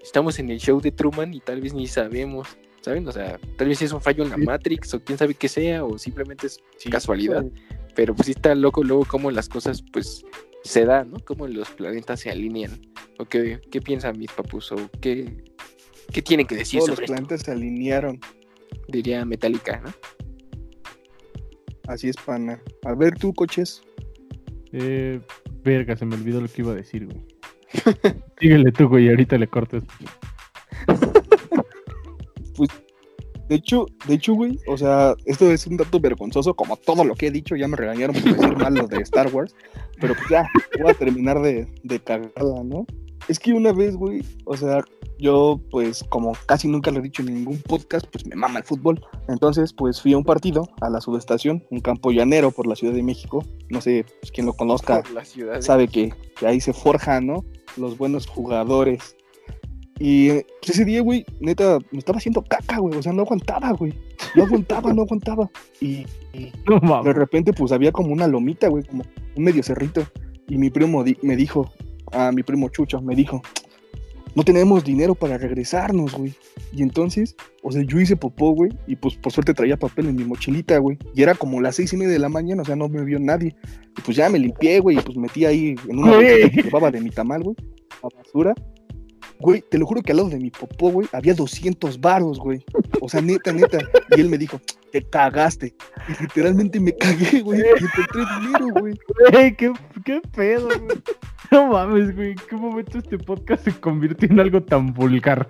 estamos en el show de Truman y tal vez ni sabemos, ¿saben? O sea, tal vez es un fallo en la Matrix o quién sabe qué sea o simplemente es casualidad. Pero pues sí está loco luego como las cosas pues se da, ¿no? Cómo los planetas se alinean. ¿O qué, qué piensan mis papus? ¿O qué, qué tienen que decir Todos los planetas se alinearon. Diría Metallica, ¿no? Así es, pana. A ver, tú, coches. Eh, verga, se me olvidó lo que iba a decir, güey. Síguele tú, güey, ahorita le cortes. pues de hecho, de hecho, güey, o sea, esto es un dato vergonzoso, como todo lo que he dicho, ya me regañaron por decir mal lo de Star Wars, pero pues ya, voy a terminar de, de cagarla, ¿no? Es que una vez, güey, o sea, yo, pues, como casi nunca lo he dicho en ningún podcast, pues me mama el fútbol. Entonces, pues fui a un partido a la subestación, un campo llanero por la Ciudad de México. No sé, pues, quien lo conozca sabe que, que ahí se forjan, ¿no? Los buenos jugadores. Y pues, ese día, güey, neta, me estaba haciendo caca, güey. O sea, no aguantaba, güey. No aguantaba, no aguantaba. Y, de repente, pues había como una lomita, güey, como un medio cerrito. Y mi primo me dijo, a mi primo Chucho, me dijo, no tenemos dinero para regresarnos, güey. Y entonces, o sea, yo hice popó, güey, y pues por suerte traía papel en mi mochilita, güey. Y era como las seis y media de la mañana, o sea, no me vio nadie. Y pues ya me limpié, güey, y pues metí ahí en una bolsa que llevaba de mi tamal, güey, a basura. güey, te lo juro que al lado de mi popó, güey, había 200 varos, güey. O sea, neta, neta. Y él me dijo, te cagaste. Y literalmente me cagué, güey. Y encontré dinero, güey. Güey, qué, qué pedo, güey. No mames, güey. ¿En qué momento este podcast se convirtió en algo tan vulgar?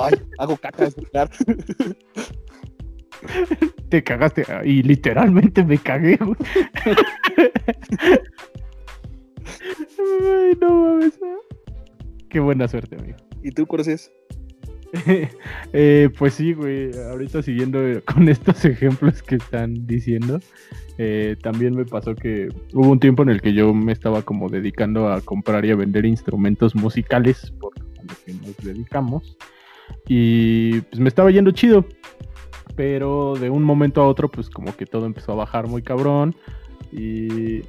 Ay, hago caca, es vulgar. Te cagaste. ah, Y literalmente me cagué, güey. Ay, no mames. Qué buena suerte, amigo. ¿Y tú, Corses? Eh, pues sí, güey, ahorita siguiendo eh, con estos ejemplos que están diciendo, eh, también me pasó que hubo un tiempo en el que yo me estaba como dedicando a comprar y a vender instrumentos musicales por lo que nos dedicamos y pues me estaba yendo chido, pero de un momento a otro pues como que todo empezó a bajar muy cabrón y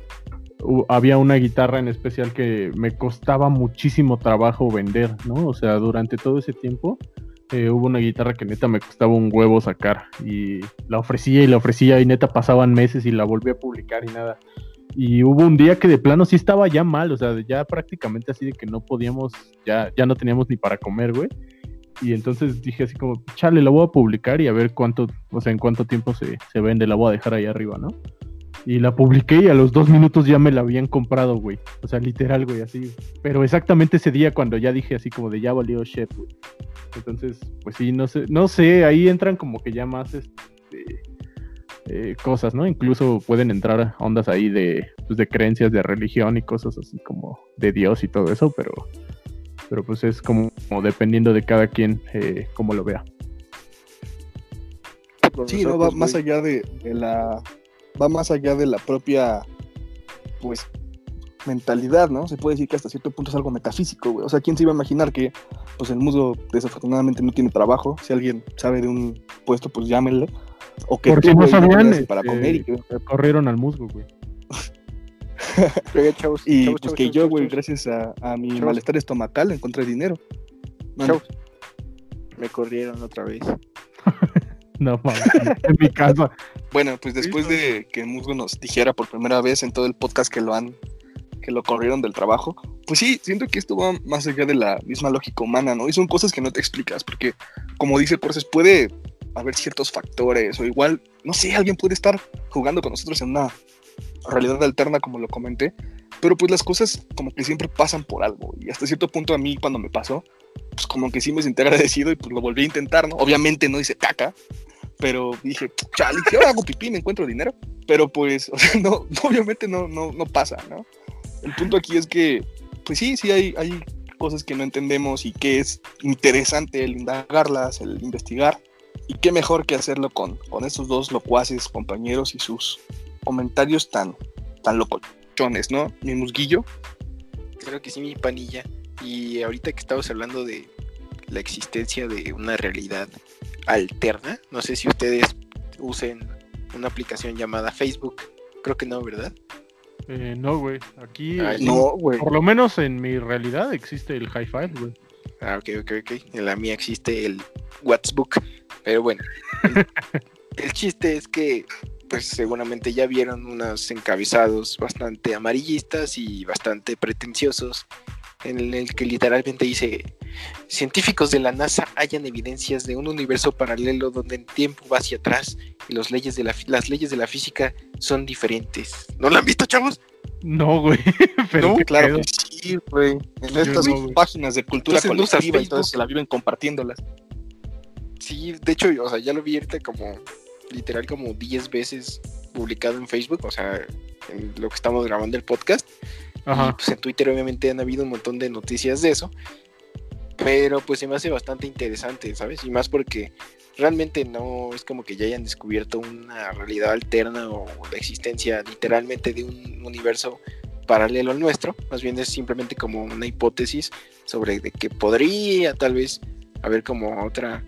había una guitarra en especial que me costaba muchísimo trabajo vender, ¿no? O sea, durante todo ese tiempo eh, hubo una guitarra que neta me costaba un huevo sacar y la ofrecía y la ofrecía y neta pasaban meses y la volví a publicar y nada. Y hubo un día que de plano sí estaba ya mal, o sea, ya prácticamente así de que no podíamos, ya, ya no teníamos ni para comer, güey. Y entonces dije así como, chale, la voy a publicar y a ver cuánto, o sea, en cuánto tiempo se, se vende, la voy a dejar ahí arriba, ¿no? Y la publiqué y a los dos minutos ya me la habían comprado, güey. O sea, literal, güey, así. Pero exactamente ese día cuando ya dije así como de ya valió shit, güey. Entonces, pues sí, no sé, no sé, ahí entran como que ya más este, eh, cosas, ¿no? Incluso pueden entrar ondas ahí de, pues, de creencias de religión y cosas así como de Dios y todo eso, pero, pero pues es como, como dependiendo de cada quien eh, cómo lo vea. Sí, no, va más allá de, de la. Va más allá de la propia. Pues. mentalidad, ¿no? Se puede decir que hasta cierto punto es algo metafísico, güey. O sea, ¿quién se iba a imaginar que, pues, el mundo desafortunadamente no tiene trabajo? Si alguien sabe de un puesto, pues llámenle. O que no sabían, para este, comer y que, corrieron al musgo, güey. Y, chavos, pues, chavos, que chavos, yo, güey, gracias a, a mi Chavos. malestar estomacal encontré dinero. Chavos. Me corrieron otra vez. No mames, en mi casa. Bueno, pues después de que Musgo nos dijera por primera vez en todo el podcast que lo han, que lo corrieron del trabajo, pues sí, siento que esto va más allá de la misma lógica humana, ¿no? Y son cosas que no te explicas, porque como dice Corses, puede haber ciertos factores, o igual, no sé, alguien puede estar jugando con nosotros en una realidad alterna, como lo comenté, pero pues las cosas como que siempre pasan por algo, y hasta cierto punto a mí cuando me pasó, pues como que sí me sentí agradecido y pues lo volví a intentar, ¿no? Obviamente no hice caca, pero dije, chale, si ahora hago pipí me encuentro dinero. Pero pues, o sea, no, obviamente no, no, no pasa, ¿no? El punto aquí es que, pues sí, sí hay, hay cosas que no entendemos y que es interesante el indagarlas, el investigar. Y qué mejor que hacerlo con, con estos dos locuaces compañeros y sus comentarios tan, tan locochones, ¿no? Mi musguillo. Creo que sí, mi panilla. Y ahorita que estamos hablando de la existencia de una realidad alterna, no sé si ustedes usen una aplicación llamada Facebook. Creo que no, ¿verdad? Eh, no, güey. Aquí, Ay, eh, No, güey. por lo menos en mi realidad existe el high five, güey. Ah, ok, ok, ok. En la mía existe el WhatsApp. Pero bueno, el, el chiste es que, pues seguramente ya vieron unos encabezados bastante amarillistas y bastante pretenciosos, en el que literalmente dice: Científicos de la NASA hallan evidencias de un universo paralelo donde el tiempo va hacia atrás y los leyes de la, las leyes de la física son diferentes. ¿No lo han visto, chavos? No, güey. Pero No, claro que sí, güey. En estas no, páginas de cultura Entonces, ¿no usas colectiva y todo se la viven compartiéndolas. Sí, de hecho, o sea, ya lo vi ahorita como, literal, como 10 veces publicado en Facebook, o sea, en lo que estamos grabando el podcast. Y pues en Twitter obviamente han habido un montón de noticias de eso. Pero pues se me hace bastante interesante, ¿sabes? Y más porque realmente no es como que ya hayan descubierto una realidad alterna o la existencia literalmente de un universo paralelo al nuestro. Más bien es simplemente como una hipótesis sobre de que podría tal vez haber como otra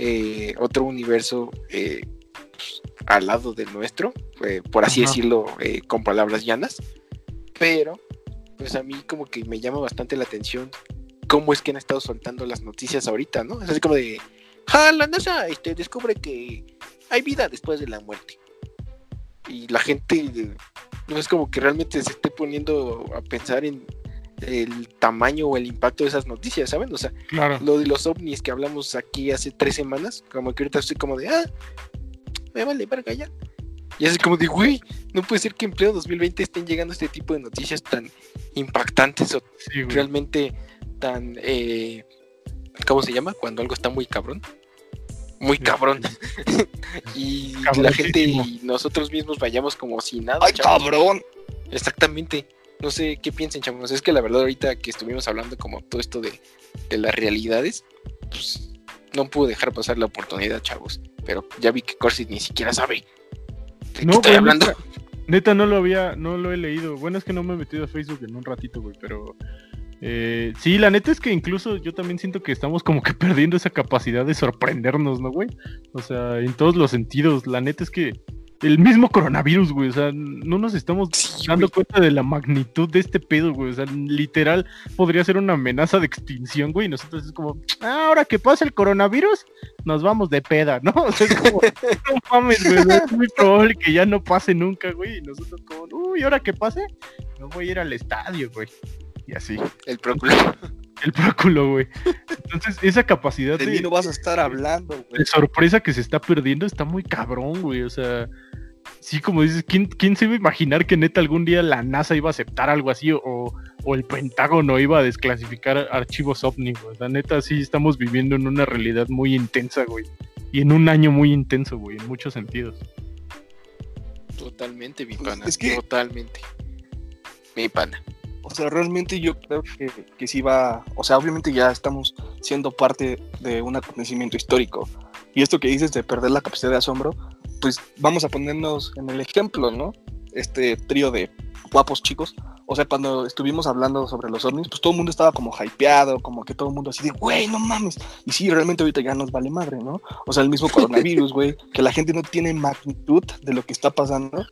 eh, otro universo eh, pues, al lado del nuestro, eh, por así Ajá. decirlo, con palabras llanas. Pero, pues a mí como que me llama bastante la atención cómo es que han estado soltando las noticias ahorita, ¿no? Es así como de, ja, la NASA este, descubre que hay vida después de la muerte. Y la gente no es como que realmente se esté poniendo a pensar en el tamaño o el impacto de esas noticias, ¿saben? O sea, Claro. lo de los ovnis que hablamos aquí hace tres semanas, como que ahorita estoy como de, ah, me vale verga ya. Y así como de, güey, no puede ser que en pleno 2020 estén llegando este tipo de noticias tan impactantes o Sí, realmente tan, eh, ¿cómo se llama? Cuando algo está muy cabrón. Muy cabrón. y la gente y nosotros mismos vayamos como si nada. ¡Ay, chavos. cabrón! Exactamente. No sé qué piensen, chavos. Es que la verdad, ahorita que estuvimos hablando como todo esto de, de las realidades, pues no pude dejar pasar la oportunidad, chavos. Pero ya vi que Corsit ni siquiera sabe de No, qué estoy güey, hablando. Neta, neta, no lo había, no lo he leído. Bueno, es que no me he metido a Facebook en un ratito, güey, pero eh, sí, la neta es que incluso yo también siento que estamos como que perdiendo esa capacidad de sorprendernos, ¿no, güey? O sea, en todos los sentidos. La neta es que el mismo coronavirus, güey, o sea, no nos estamos Sí, dando güey. cuenta de la magnitud de este pedo, güey. O sea, literal podría ser una amenaza de extinción, güey. Y nosotros es como, ah, ahora que pasa el coronavirus, nos vamos de peda, ¿no? O sea, es como, no mames, güey. Es muy probable que ya no pase nunca, güey. Y nosotros como, uy, ahora que pase, me voy a ir al estadio, güey. Y así, El procurador. el próculo, güey. Entonces, esa capacidad De de, mí no vas a estar hablando, güey. de sorpresa que se está perdiendo está muy cabrón, güey. O sea, sí, como dices, ¿quién, quién se iba a imaginar que neta algún día la NASA iba a aceptar algo así o, o el Pentágono iba a desclasificar archivos ovni, güey? La neta, sí estamos viviendo en una realidad muy intensa, güey. Y en un año muy intenso, güey, en muchos sentidos. Totalmente, mi Pues, pana. es que- Totalmente. Mi pana. O sea, realmente yo creo que, que sí va, o sea, obviamente ya estamos siendo parte de un acontecimiento histórico. Y esto que dices de perder la capacidad de asombro, pues vamos a ponernos en el ejemplo, ¿no? Este trío de guapos chicos. O sea, cuando estuvimos hablando sobre los ovnis, pues todo el mundo estaba como hypeado, como que todo el mundo así de, güey, no mames. Y sí, realmente ahorita ya nos vale madre, ¿no? O sea, el mismo coronavirus, güey, que la gente no tiene magnitud de lo que está pasando.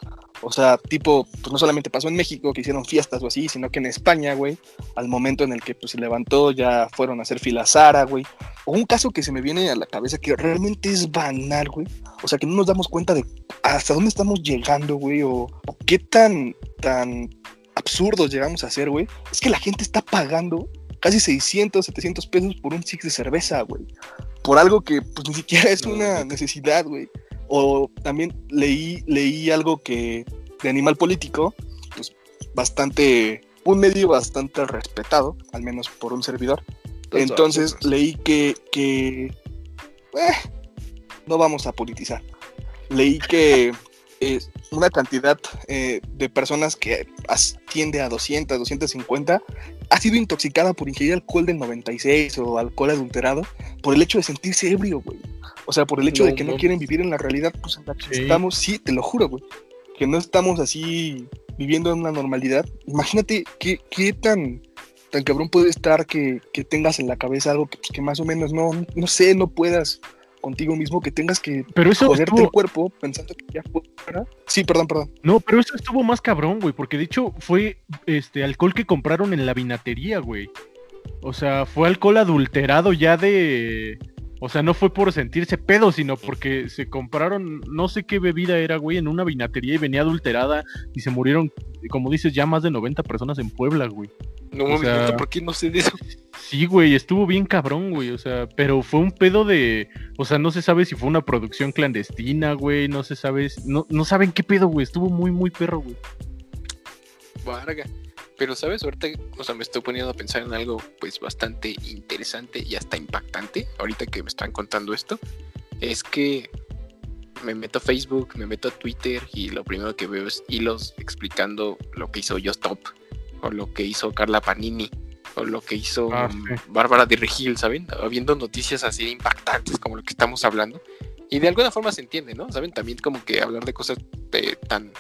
O sea, tipo, pues no solamente pasó en México, que hicieron fiestas o así, sino que en España, güey, al momento en el que pues, se levantó, ya fueron a hacer fila Sara, güey. O un caso que se me viene a la cabeza que realmente es banal, güey. O sea, que no nos damos cuenta de hasta dónde estamos llegando, güey, o, o qué tan, tan absurdos llegamos a ser, güey. Es que la gente está pagando casi 600, 700 pesos por un six de cerveza, güey. Por algo que pues ni siquiera es No, una necesidad, güey. O también leí, leí algo que de animal político, pues bastante, un medio bastante respetado, al menos por un servidor. Entonces leí que, que eh, no vamos a politizar. Leí que eh, una cantidad eh, de personas que asciende a 200, 250 ha sido intoxicada por ingerir alcohol del 96 o alcohol adulterado por el hecho de sentirse ebrio, güey. O sea, por el hecho No de que no quieren vivir en la realidad pues, en la que Sí. estamos. Sí, te lo juro, güey. Que no estamos así viviendo en una normalidad. Imagínate qué, qué tan, tan cabrón puede estar que, que tengas en la cabeza algo que, pues, que más o menos no, no sé, no puedas contigo mismo, que tengas que Pero eso joderte el cuerpo pensando que ya fuera. Sí, perdón, perdón. no, pero eso estuvo más cabrón, güey, porque de hecho fue este alcohol que compraron en la vinatería, güey. O sea, fue alcohol adulterado ya de o sea, no fue por sentirse pedo, sino porque se compraron, no sé qué bebida era, güey, en una vinatería y venía adulterada y se murieron, como dices, ya más de 90 personas en Puebla, güey. No o sea- ¿por qué no sé de eso? Sí, güey, estuvo bien cabrón, güey, o sea, pero fue un pedo de, o sea, no se sabe si fue una producción clandestina, güey, no se sabe, no, no saben qué pedo, güey, estuvo muy, muy perro, güey. Varga. Pero, ¿sabes? Ahorita, o sea, me estoy poniendo a pensar en algo, pues, bastante interesante y hasta impactante, ahorita que me están contando esto, es que me meto a Facebook, me meto a Twitter y lo primero que veo es hilos explicando lo que hizo Just o lo que hizo Carla Panini, lo que hizo Ah, mm, sí. Bárbara de Regil, ¿saben? Habiendo noticias así impactantes como lo que estamos hablando. Y de alguna forma se entiende, ¿no? ¿Saben? También como que hablar de cosas eh, tan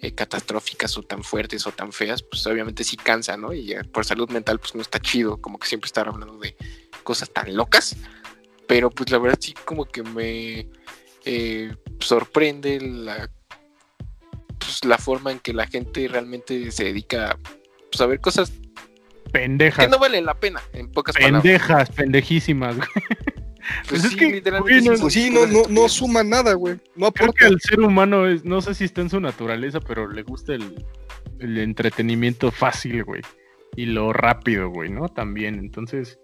eh, catastróficas o tan fuertes o tan feas, pues obviamente sí cansa, ¿no? Y eh, por salud mental, pues no está chido, como que siempre estar hablando de cosas tan locas. Pero pues la verdad sí como que me eh, sorprende la, pues, la forma en que la gente realmente se dedica pues, a ver cosas Pendejas, que no valen la pena, en pocas palabras. pendejas, pendejísimas, güey. Pues, Pues es sí, que, literalmente güey, no- sí, Pues sí, no, no, no suma nada, güey. No Creo aporta. que al ser humano es, no sé si está en su naturaleza, pero le gusta el, el entretenimiento fácil, güey. y lo rápido, güey, ¿no? También, entonces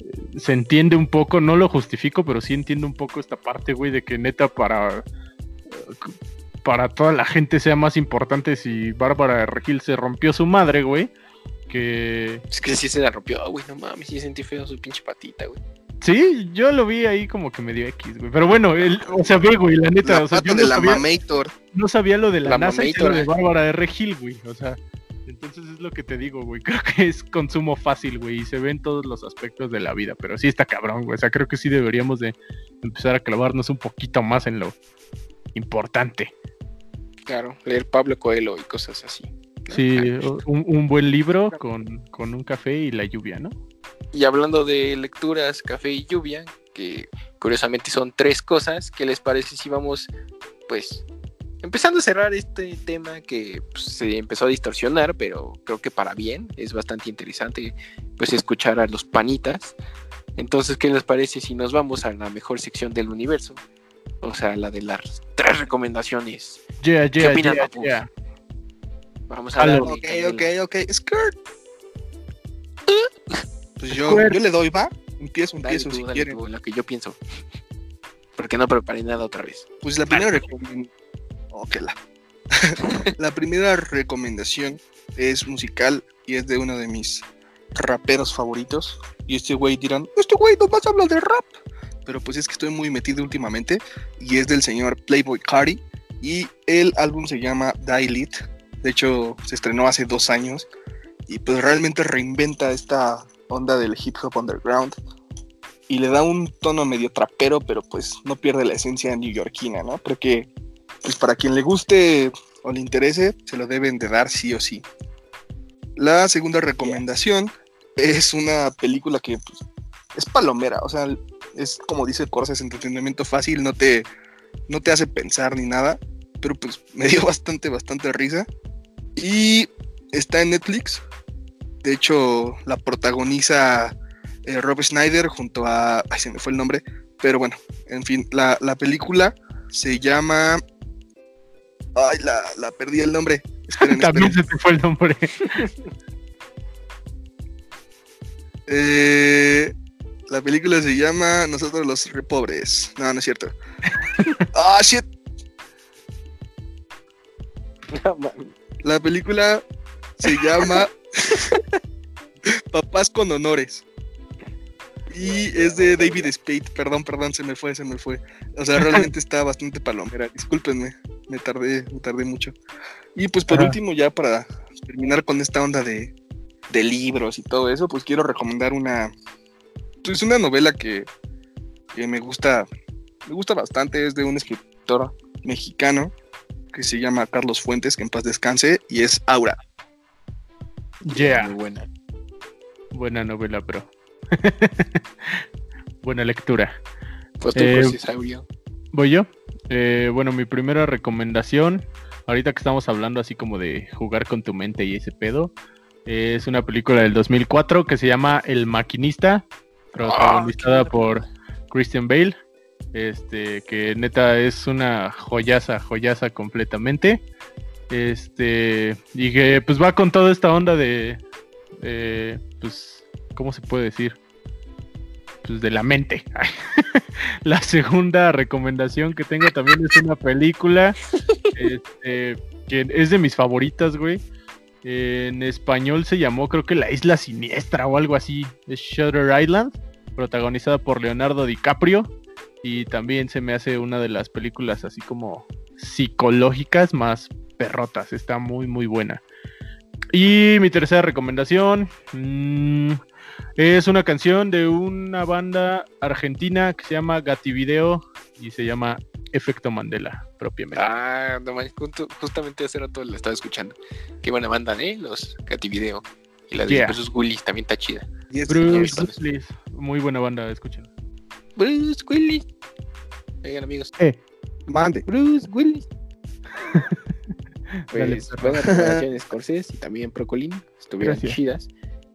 eh, se entiende un poco, no lo justifico, pero sí entiendo un poco esta parte, güey, de que neta para para toda la gente sea más importante si Bárbara Regil se rompió su madre, güey. Que... Es que sí se la rompió, güey, no mames, sí sentí feo su pinche patita, güey. Sí, yo lo vi ahí como que me dio X, güey. Pero bueno, el, o sea, ve, güey, la neta. La o sea, yo de no la sabía, Mamator. no sabía lo de la, La NASA y lo de. Bárbara R. Gil, güey. O sea, entonces es lo que te digo, güey. Creo que es consumo fácil, güey. Y se ve en todos los aspectos de la vida. Pero sí está cabrón, güey. O sea, creo que sí deberíamos de empezar a clavarnos un poquito más en lo importante. Claro, leer Pablo Coelho y cosas así. Sí, un, un buen libro con, con un café y la lluvia, ¿no? Y hablando de lecturas, café y lluvia, que curiosamente son tres cosas, ¿qué les parece si vamos, pues, empezando a cerrar este tema que pues, se empezó a distorsionar, pero creo que para bien, es bastante interesante, pues, escuchar a los panitas. Entonces, ¿qué les parece si nos vamos a la mejor sección del universo? O sea, la de las tres recomendaciones. Yeah, ¿Qué yeah, opinan, yeah. Vamos a darle, Ok, ok, ok. Skirt. Pues yo, yo le doy, va. Empiezo, Dale empiezo tú, si dale quieren. tú, lo que yo pienso. Porque no preparé nada otra vez. Pues la primera recomendación. la. la primera recomendación es musical y es de uno de mis raperos favoritos. Y este güey dirán, este güey nomás habla de rap. Pero pues es que estoy muy metido últimamente. Y es del señor Playboy Cardi. Y el álbum se llama Die Lit. De hecho, se estrenó hace dos años. Y pues realmente reinventa esta onda del hip hop underground. Y le da un tono medio trapero, pero pues no pierde la esencia neoyorquina, ¿no? Creo que pues para quien le guste o le interese, se lo deben de dar sí o sí. La segunda recomendación es una película que pues, es palomera, o sea, es como dice Corsa, es entretenimiento fácil, no te, no te hace pensar ni nada, pero pues me dio bastante, bastante risa. Y está en Netflix. De hecho, la protagoniza eh, Rob Schneider junto a... Ay, se me fue el nombre. Pero bueno, en fin, la, la película se llama... Ay, la, la perdí el nombre. Esperen, También esperen. se te fue el nombre. Eh, la película se llama Nosotros los re pobres. No, no es cierto. Ah, shit. La película se llama Papás con honores. Y es de David Spade. Perdón, perdón, se me fue, se me fue. O sea, realmente está bastante palomera. Discúlpenme, me tardé, me tardé mucho. Y pues por Ajá. último, ya para terminar con esta onda de, de libros y todo eso, pues quiero recomendar una. Pues una novela que, que me gusta. Me gusta bastante. Es de un escritor mexicano que se llama Carlos Fuentes, que en paz descanse, y es Aura. Yeah. Muy buena. Buena novela, bro. Buena lectura. Pues tú, Eh, Saurio. ¿Voy yo? Eh, bueno, mi primera recomendación, ahorita que estamos hablando así como de jugar con tu mente y ese pedo, es una película del 2004 que se llama El Maquinista, protagonizada qué por Christian Bale, este, que neta es una joyaza, joyaza completamente, este, y que pues va con toda esta onda de, de, pues, ¿cómo se puede decir? Pues de la mente. La segunda recomendación que tengo también es una película este, que es de mis favoritas, güey. En español se llamó, creo que La Isla Siniestra o algo así. Es Shutter Island, protagonizada por Leonardo DiCaprio. Y también se me hace una de las películas así como psicológicas más perrotas. Está muy, muy buena. Y mi tercera recomendación. mm, es una canción de una banda argentina que se llama Gativideo y se llama Efecto Mandela, propiamente. Ah, no justamente hace rato la estaba escuchando. Qué buena banda, ¿eh? Los Cativideo. Y la de Yeah. Bruce Willis también está chida. Bruce. Willis, muy buena banda, escuchen. Bruce Willis. Oigan, amigos. Mande. Bruce Willis. Pues buenas recomendaciones, Scorsese y también Procolín. Estuvieron Gracias. chidas.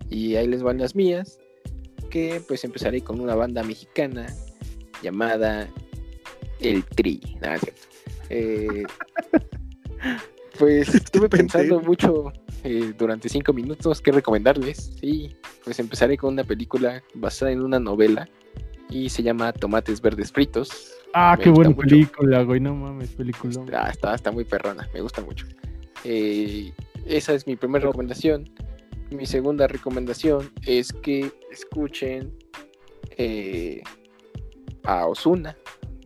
Y ahí les van las mías. Que pues empezaré con una banda mexicana llamada El Tri. Nada, es cierto. Eh, pues estuve pensando mucho eh, durante cinco minutos qué recomendarles. Sí, pues empezaré con una película basada en una novela y se llama Tomates Verdes Fritos. Ah, Me qué buena mucho. película, güey. No mames, película. Ah, está, está muy perrona, me gusta mucho. Eh, esa es mi primera recomendación. Mi segunda recomendación es que escuchen eh, a Osuna.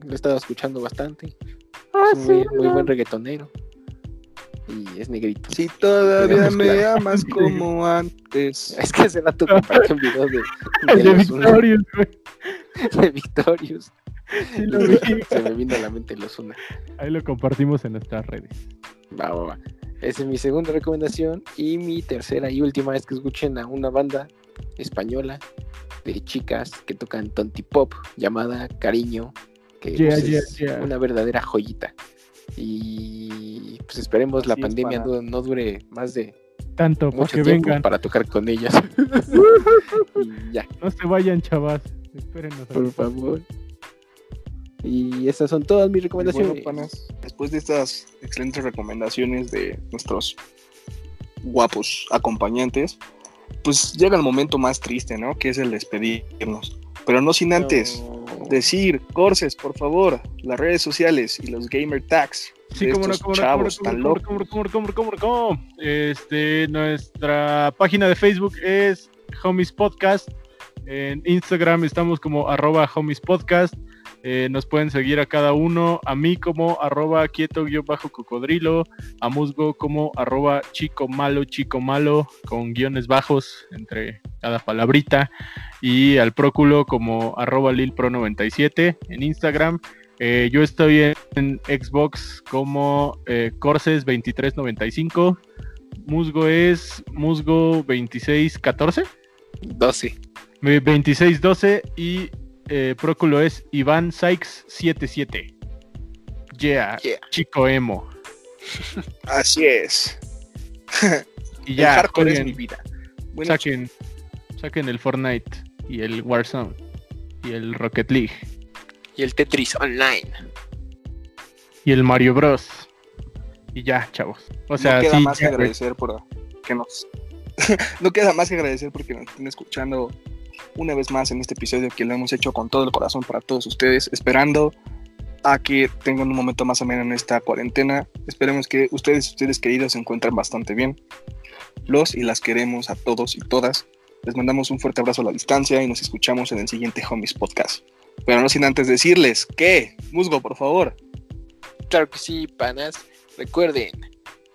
Lo he estado escuchando bastante. Ah, Es un muy, muy buen reggaetonero. Y es negrito. Si todavía me claro. amas como antes. Es que hace rato compartí un video de, de Ozuna, Victorious, güey. de Victorious. Sí lo vi. Se me vino a la mente el Osuna. Ahí lo compartimos en nuestras redes. Va, va, va. Esa es mi segunda recomendación. Y mi tercera y última es que escuchen a una banda española de chicas que tocan tonti pop llamada Cariño, que Yeah, pues, yeah, es yeah. una verdadera joyita. Y pues esperemos la es, pandemia no, no dure más de Tanto, para mucho tiempo vengan. para tocar con ellas. y ya, No se vayan, chavas. Espérenos. por favor. Y esas son todas mis recomendaciones. Bueno, panas, después de estas excelentes recomendaciones de nuestros guapos acompañantes, pues llega el momento más triste, ¿no? Que es el despedirnos. Pero no sin antes No. decir, Corses, por favor, las redes sociales y los gamer tags. Sí, de cómo no, cómo no, no. Este, nuestra página de Facebook es Homies Podcast. En Instagram estamos como arroba Homies Podcast. Eh, nos pueden seguir a cada uno, a mí como arroba quieto guion bajo cocodrilo, a Musgo como arroba chico malo, chico malo, con guiones bajos entre cada palabrita, y al Próculo como arroba lilpro97 en Instagram. Eh, yo estoy en, en Xbox como eh, Corses2395. Musgo es Musgo2614. 12. eh, 2612 y eh, Próculo es Iván Sykes77. Yeah, Yeah. chico emo. Así es. Y el ya, hardcore es mi vida. Bueno, saquen, saquen el Fortnite y el Warzone y el Rocket League Y el Tetris Online. y el Mario Bros. Y ya, chavos. O sea, no queda sí, más que agradecer por que nos no queda más que agradecer porque nos estén escuchando una vez más en este episodio que lo hemos hecho con todo el corazón para todos ustedes, esperando a que tengan un momento más ameno en esta cuarentena. Esperemos que ustedes, ustedes queridos, se encuentren bastante bien. Los y las queremos a todos y todas. Les mandamos un fuerte abrazo a la distancia y nos escuchamos en el siguiente Homies Podcast. Pero no sin antes decirles que, Musgo, por favor, Claro que sí, panas. Recuerden,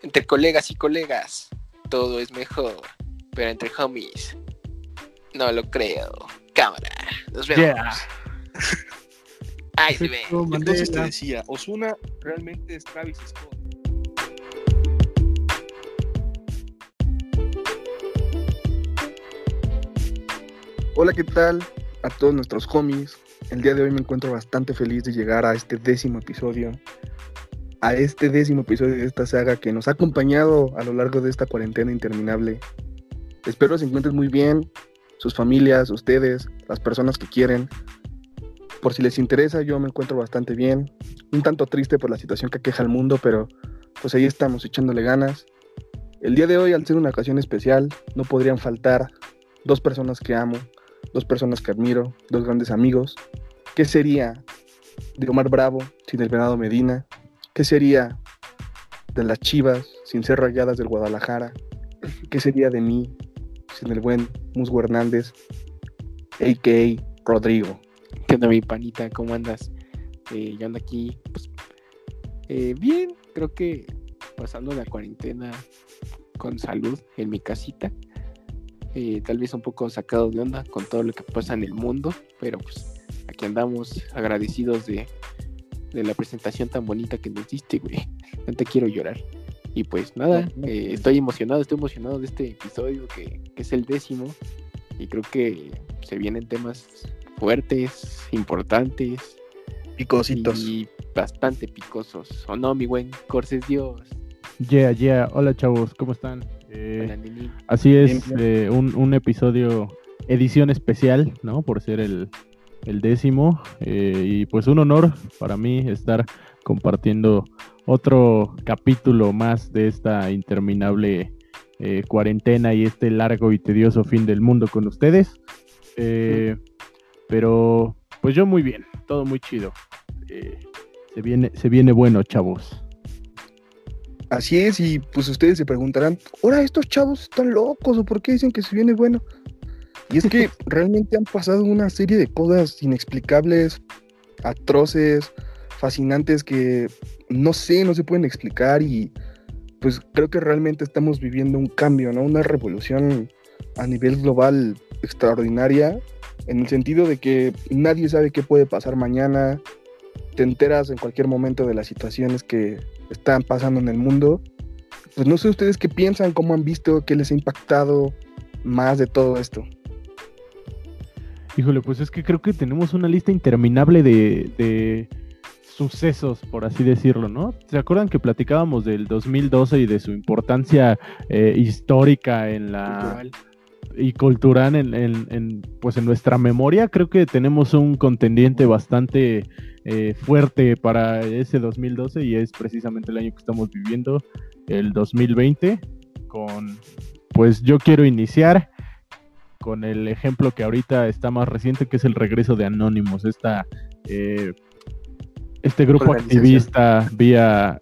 entre colegas y colegas, todo es mejor. Pero entre homies, no lo creo. Cámara, nos vemos. Yeah. Ahí se ve. Entonces te decía, Osuna realmente es Travis Scott. Hola, ¿qué tal? A todos nuestros homies. El día de hoy me encuentro bastante feliz de llegar a este décimo episodio. A este décimo episodio de esta saga que nos ha acompañado a lo largo de esta cuarentena interminable. Espero se encuentren muy bien, sus familias, ustedes, las personas que quieren. Por si les interesa, yo me encuentro bastante bien. Un tanto triste por la situación que aqueja al mundo, pero pues ahí estamos echándole ganas. El día de hoy, al ser una ocasión especial, no podrían faltar dos personas que amo, dos personas que admiro, dos grandes amigos. ¿Qué sería de Omar Bravo sin el Venado Medina? ¿Qué sería de las Chivas sin ser rayadas del Guadalajara? ¿Qué sería de mí sin el buen Musgo Hernández, a.k.a. Rodrigo? ¿Qué onda, mi panita? ¿Cómo andas? Eh, yo ando aquí, pues, eh, bien, creo que pasando la cuarentena con salud en mi casita. Eh, tal vez un poco sacado de onda con todo lo que pasa en el mundo, pero pues aquí andamos agradecidos de, de la presentación tan bonita que nos diste, güey. No te quiero llorar. Y pues nada, eh, estoy emocionado, estoy emocionado de este episodio que, que es el décimo. Y creo que se vienen temas fuertes, importantes Picositos. y bastante picosos. ¿O no, mi buen Corses Dios? Yeah, yeah. Hola, chavos, ¿cómo están? Eh, Hola, Nini. Así es, eh, un, un episodio, edición especial, ¿no? Por ser el, el décimo. eh, y pues un honor para mí estar compartiendo otro capítulo más de esta interminable eh, cuarentena y este largo y tedioso fin del mundo con ustedes. Eh, pero pues yo muy bien, todo muy chido. Eh, se, viene, se viene bueno, chavos. Así es, y pues ustedes se preguntarán, ahora estos chavos están locos o por qué dicen que se viene bueno. Y es que realmente han pasado una serie de cosas inexplicables, atroces, fascinantes que no sé, no se pueden explicar y pues creo que realmente estamos viviendo un cambio, ¿no? Una revolución a nivel global extraordinaria en el sentido de que nadie sabe qué puede pasar mañana, te enteras en cualquier momento de las situaciones que están pasando en el mundo. Pues no sé ustedes qué piensan, cómo han visto, qué les ha impactado más de todo esto. Híjole, pues es que creo que tenemos una lista interminable de, sucesos, por así decirlo, ¿no? ¿Se acuerdan que platicábamos del 2012 y de su importancia eh, histórica en la y cultural en, pues en nuestra memoria? Creo que tenemos un contendiente bastante eh, fuerte para ese 2012 y es precisamente el año que estamos viviendo, el 2020, con pues yo quiero iniciar con el ejemplo que ahorita está más reciente, que es el regreso de Anonymous, esta, eh, este grupo activista vía,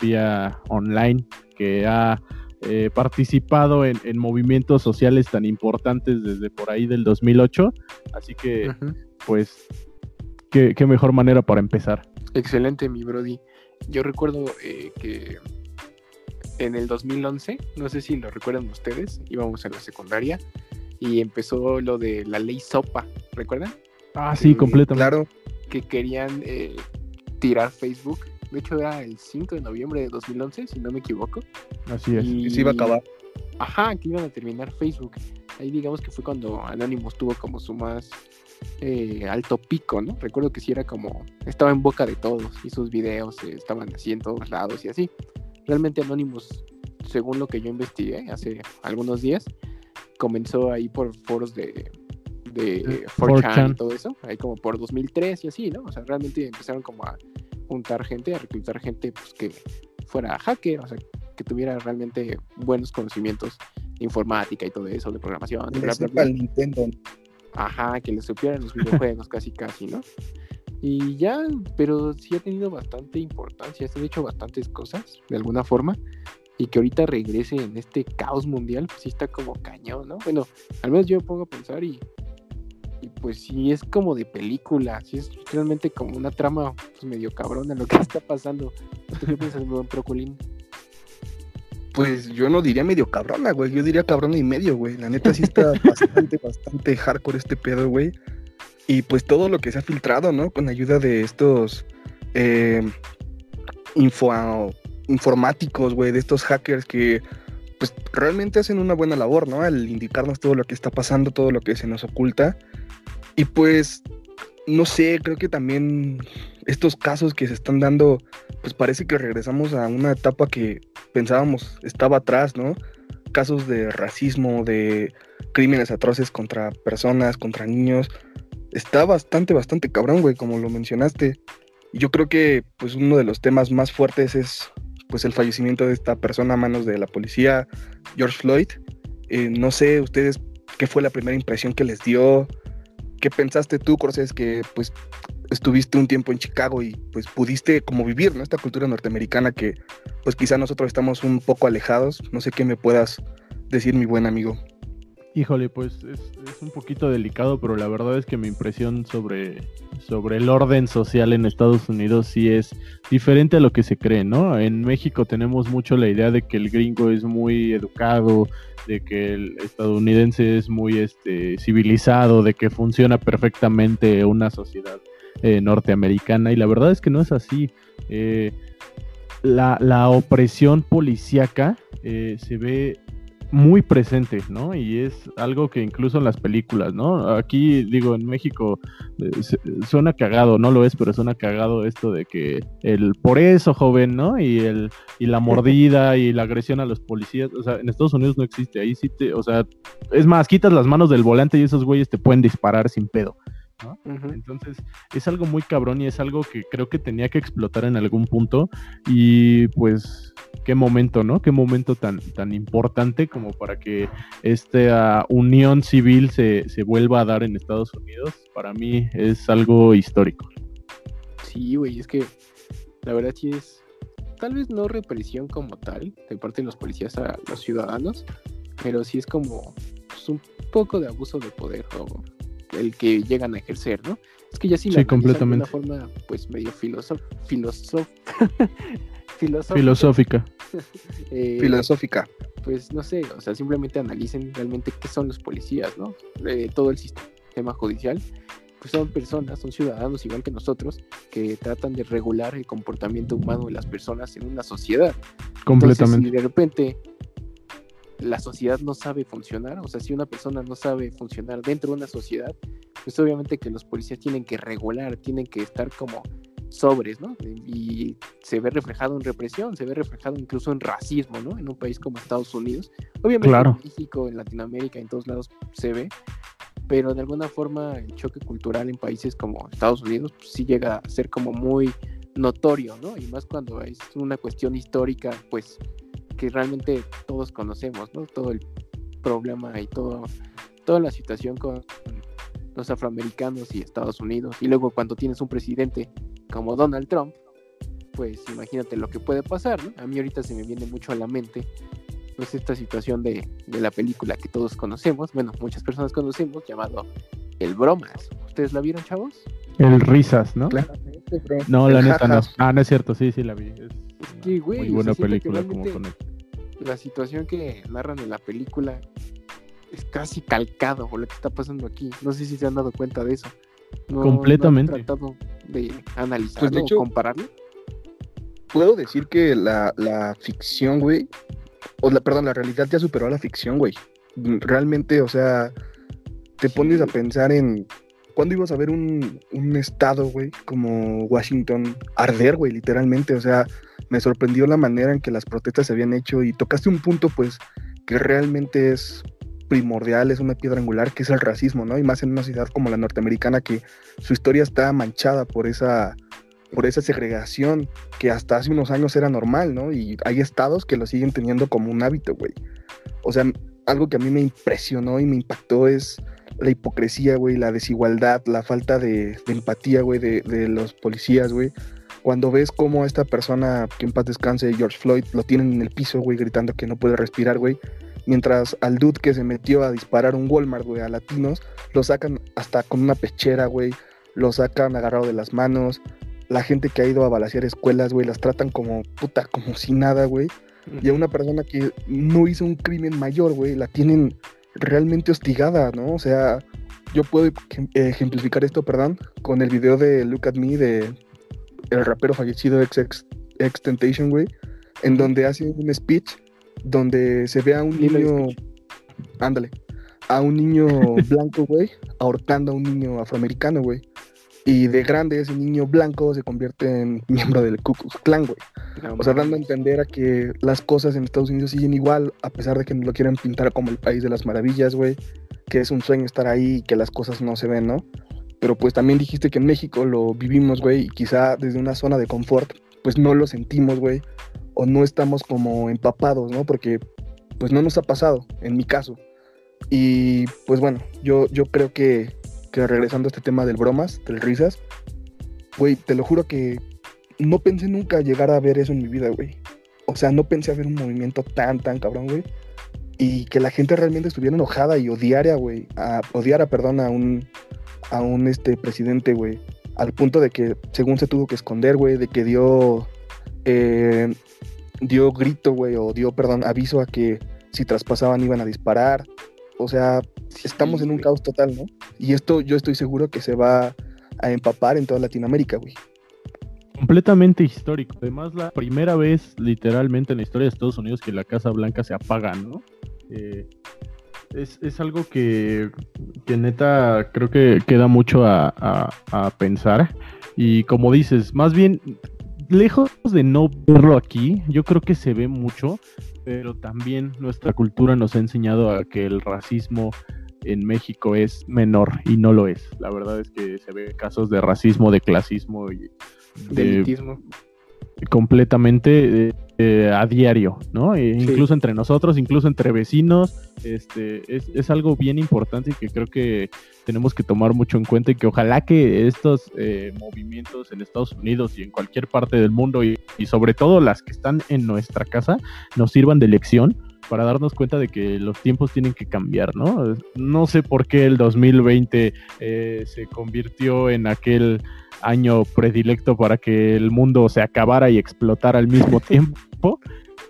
vía online que ha eh, participado en, movimientos sociales tan importantes desde por ahí del 2008. Así que, pues, ¿qué, mejor manera para empezar. Excelente, mi Brody. Yo recuerdo eh, que en el 2011, no sé si lo recuerdan ustedes, íbamos a la secundaria y empezó lo de la ley SOPA, ¿recuerdan? Ah, sí, completamente. Claro. Que querían eh, tirar Facebook. De hecho, era el 5 de noviembre de 2011, si no me equivoco. Así es. Y se iba a acabar. Ajá, que iban a terminar Facebook. Ahí digamos que fue cuando Anonymous tuvo como su más eh, alto pico, ¿no? Recuerdo que sí era como, estaba en boca de todos y sus videos estaban así en todos lados y así. Realmente Anonymous, según lo que yo investigué hace algunos días, comenzó ahí por foros de, de 4chan y todo eso, ahí como por 2003 y así, ¿no? O sea, realmente empezaron como a juntar gente, a reclutar gente pues, que fuera hacker, o sea, que tuviera realmente buenos conocimientos de informática y todo eso, de programación, de bla, bla, Nintendo. Ajá, que le supieran los videojuegos casi casi, ¿no? Y ya, pero sí ha tenido bastante importancia, se han hecho bastantes cosas, de alguna forma, y que ahorita regrese en este caos mundial, pues sí está como cañón, ¿no? Bueno, al menos yo me pongo a pensar y, y pues sí es como de película, sí es realmente como una trama pues, medio cabrona lo que está pasando. qué piensas, buen Proculín? Pues yo no diría medio cabrona, güey, yo diría cabrona y medio, güey. La neta sí está bastante, bastante hardcore este pedo, güey. Y pues todo lo que se ha filtrado, ¿no? Con ayuda de estos eh, info informáticos, güey, de estos hackers que pues realmente hacen una buena labor, ¿no? Al indicarnos todo lo que está pasando, todo lo que se nos oculta. Y pues, no sé, creo que también estos casos que se están dando, pues parece que regresamos a una etapa que pensábamos estaba atrás, ¿no? Casos de racismo, de crímenes atroces contra personas, contra niños. Está bastante, bastante cabrón, güey, como lo mencionaste. Yo creo que pues uno de los temas más fuertes es pues el fallecimiento de esta persona a manos de la policía, George Floyd. Eh, no sé ustedes qué fue la primera impresión que les dio, qué pensaste tú, Corsés, que pues estuviste un tiempo en Chicago y pues pudiste como vivir, ¿no? Esta cultura norteamericana que pues quizá nosotros estamos un poco alejados. No sé qué me puedas decir, mi buen amigo. Híjole, pues es, un poquito delicado, pero la verdad es que mi impresión sobre, sobre el orden social en Estados Unidos sí es diferente a lo que se cree, ¿no? En México tenemos mucho la idea de que el gringo es muy educado, de que el estadounidense es muy este, civilizado, de que funciona perfectamente una sociedad eh, norteamericana, y la verdad es que no es así. Eh, la, la, opresión policíaca eh, se ve muy presente, ¿no? Y es algo que incluso en las películas, ¿no? Aquí, digo, en México eh, suena cagado, no lo es, pero suena cagado esto de que el por eso, joven, ¿no? Y el y la mordida y la agresión a los policías, o sea, en Estados Unidos no existe, ahí sí te, o sea, es más, quitas las manos del volante y esos güeyes te pueden disparar sin pedo, ¿no? Entonces, es algo muy cabrón y es algo que creo que tenía que explotar en algún punto. Y pues, qué momento, ¿no? Qué momento tan, tan importante como para que esta unión civil se, se vuelva a dar en Estados Unidos. Para mí es algo histórico. Sí, güey, es que la verdad sí es, tal vez no represión como tal de parte de los policías a los ciudadanos, pero sí es como pues, un poco de abuso de poder o el que llegan a ejercer, ¿no? Es que ya sí, la completamente. de una forma pues medio filosof filosof filosófica. Eh, filosófica. Pues no sé, o sea, simplemente analicen realmente qué son los policías, ¿no? Eh, todo el sistema judicial pues son personas, son ciudadanos igual que nosotros, que tratan de regular el comportamiento humano de las personas en una sociedad. Completamente. si de repente la sociedad no sabe funcionar, o sea, si una persona no sabe funcionar dentro de una sociedad, pues obviamente que los policías tienen que regular, tienen que estar como sobres, ¿no? Y se ve reflejado en represión, se ve reflejado incluso en racismo, ¿no? En un país como Estados Unidos. Obviamente en México, en Latinoamérica, en todos lados se ve, pero de alguna forma el choque cultural en países como Estados Unidos pues, sí llega a ser como muy notorio, ¿no? Y más cuando es una cuestión histórica, pues que realmente todos conocemos, ¿no? Todo el problema y todo, toda la situación con los afroamericanos y Estados Unidos. Y luego cuando tienes un presidente como Donald Trump, pues imagínate lo que puede pasar, ¿no? A mí ahorita se me viene mucho a la mente pues esta situación de, la película que todos conocemos, bueno, muchas personas conocemos, llamado El Bromas. ¿Ustedes la vieron, chavos? El Risas, ¿no? No, la neta no. Ah, no es cierto, sí, sí la vi. Es, que, güey, muy buena película como con La situación que narran en la película es casi calcado por lo que está pasando aquí. No sé si se han dado cuenta de eso. Completamente. No han tratado de analizarlo pues o compararlo. Puedo decir que la, la ficción, güey, o la, perdón, la realidad ya superó a la ficción, güey. Realmente, o sea, te pones a pensar en cuándo ibas a ver un, un estado, güey, como Washington arder, güey, literalmente. O sea, me sorprendió la manera en que las protestas se habían hecho y tocaste un punto, pues, que realmente es primordial, es una piedra angular, que es el racismo, ¿no? Y más en una ciudad como la norteamericana, que su historia está manchada por esa por esa segregación que hasta hace unos años era normal, ¿no? Y hay estados que lo siguen teniendo como un hábito, güey. O sea, algo que a mí me impresionó y me impactó es la hipocresía, güey, la desigualdad, la falta de, empatía, güey, de, de, los policías, güey. Cuando ves cómo esta persona, que en paz descanse, George Floyd, lo tienen en el piso, güey, gritando que no puede respirar, güey. Mientras al dude que se metió a disparar un Walmart, güey, a latinos, lo sacan hasta con una pechera, güey. Lo sacan agarrado de las manos, la gente que ha ido a balasear escuelas, güey, las tratan como puta, como si nada, güey. Y a una persona que no hizo un crimen mayor, güey, la tienen realmente hostigada, ¿no? O sea, yo puedo ejemplificar esto, perdón, con el video de Look at Me de el rapero fallecido ex, ex, Temptation, güey, en donde hace un speech donde se ve a un niño, ándale, a un niño blanco, güey, ahorcando a un niño afroamericano, güey. Y de grande ese niño blanco se convierte en miembro del Ku Klux Klan, güey. o sea, dando a entender a que las cosas en Estados Unidos siguen igual, a pesar de que lo quieren pintar como el país de las maravillas, güey. Que es un sueño estar ahí y que las cosas no se ven, ¿no? Pero pues también dijiste que en México lo vivimos, güey, y quizá desde una zona de confort, pues no lo sentimos, güey. O no estamos como empapados, ¿no? Porque pues no nos ha pasado, en mi caso. Y pues bueno, yo, yo creo que que regresando a este tema del bromas, del risas, güey, te lo juro que no pensé nunca llegar a ver eso en mi vida, güey. O sea, no pensé a ver un movimiento tan, tan cabrón, güey. Y que la gente realmente estuviera enojada y odiara, güey. A, odiara, perdón, a un, a un este, presidente, güey. Al punto de que, según se tuvo que esconder, güey, de que dio, eh, dio grito, güey, o dio, perdón, aviso a que si traspasaban iban a disparar. O sea, estamos en un caos total, ¿no? Y esto yo estoy seguro que se va a empapar en toda Latinoamérica, güey. Completamente histórico. Además, la primera vez, literalmente, en la historia de Estados Unidos que la Casa Blanca se apaga, ¿no? Eh, es, algo que, que, neta creo que queda mucho a, a pensar. Y como dices, más bien lejos de no verlo aquí, yo creo que se ve mucho, pero también nuestra cultura nos ha enseñado a que el racismo en México es menor y no lo es. La verdad es que se ve casos de racismo, de clasismo y de, completamente eh, eh, a diario, ¿no? E incluso entre nosotros, incluso entre vecinos, este, es, algo bien importante y que creo que tenemos que tomar mucho en cuenta y que ojalá que estos eh, movimientos en Estados Unidos y en cualquier parte del mundo y, sobre todo las que están en nuestra casa nos sirvan de lección para darnos cuenta de que los tiempos tienen que cambiar, ¿no? No sé por qué el 2020 se convirtió en aquel año predilecto para que el mundo se acabara y explotara al mismo tiempo.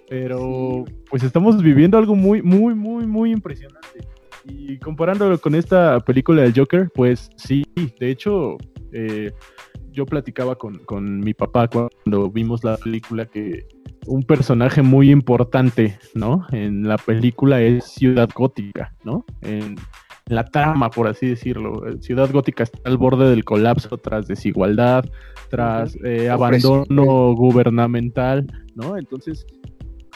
Pero pues estamos viviendo algo muy, muy, muy, muy impresionante. Y comparándolo con esta película del Joker, pues sí, de hecho, eh, yo platicaba con, con, mi papá cuando vimos la película que un personaje muy importante, ¿no? En la película es Ciudad Gótica, ¿no? En, la trama, por así decirlo. Ciudad Gótica está al borde del colapso tras desigualdad, tras eh, abandono gubernamental, ¿no? Entonces,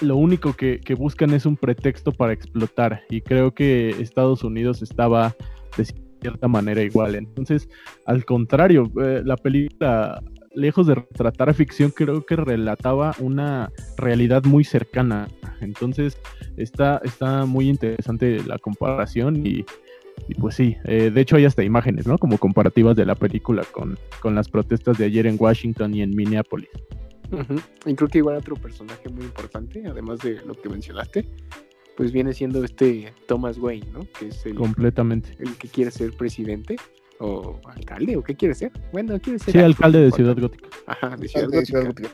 lo único que, buscan es un pretexto para explotar y creo que Estados Unidos estaba de cierta manera igual. Entonces, al contrario, eh, la película, lejos de retratar ficción, creo que relataba una realidad muy cercana. Entonces, está, está muy interesante la comparación y y pues sí, eh, de hecho hay hasta imágenes, ¿no? Como comparativas de la película con, con las protestas de ayer en Washington y en Minneapolis. Y creo que igual otro personaje muy importante, además de lo que mencionaste, pues viene siendo este Thomas Wayne, ¿no? Que es el, Completamente. el que quiere ser presidente o alcalde o qué quiere ser. Bueno, quiere ser. Sí, alcalde de Ciudad Gótica. Ajá, de Ciudad, Gótica.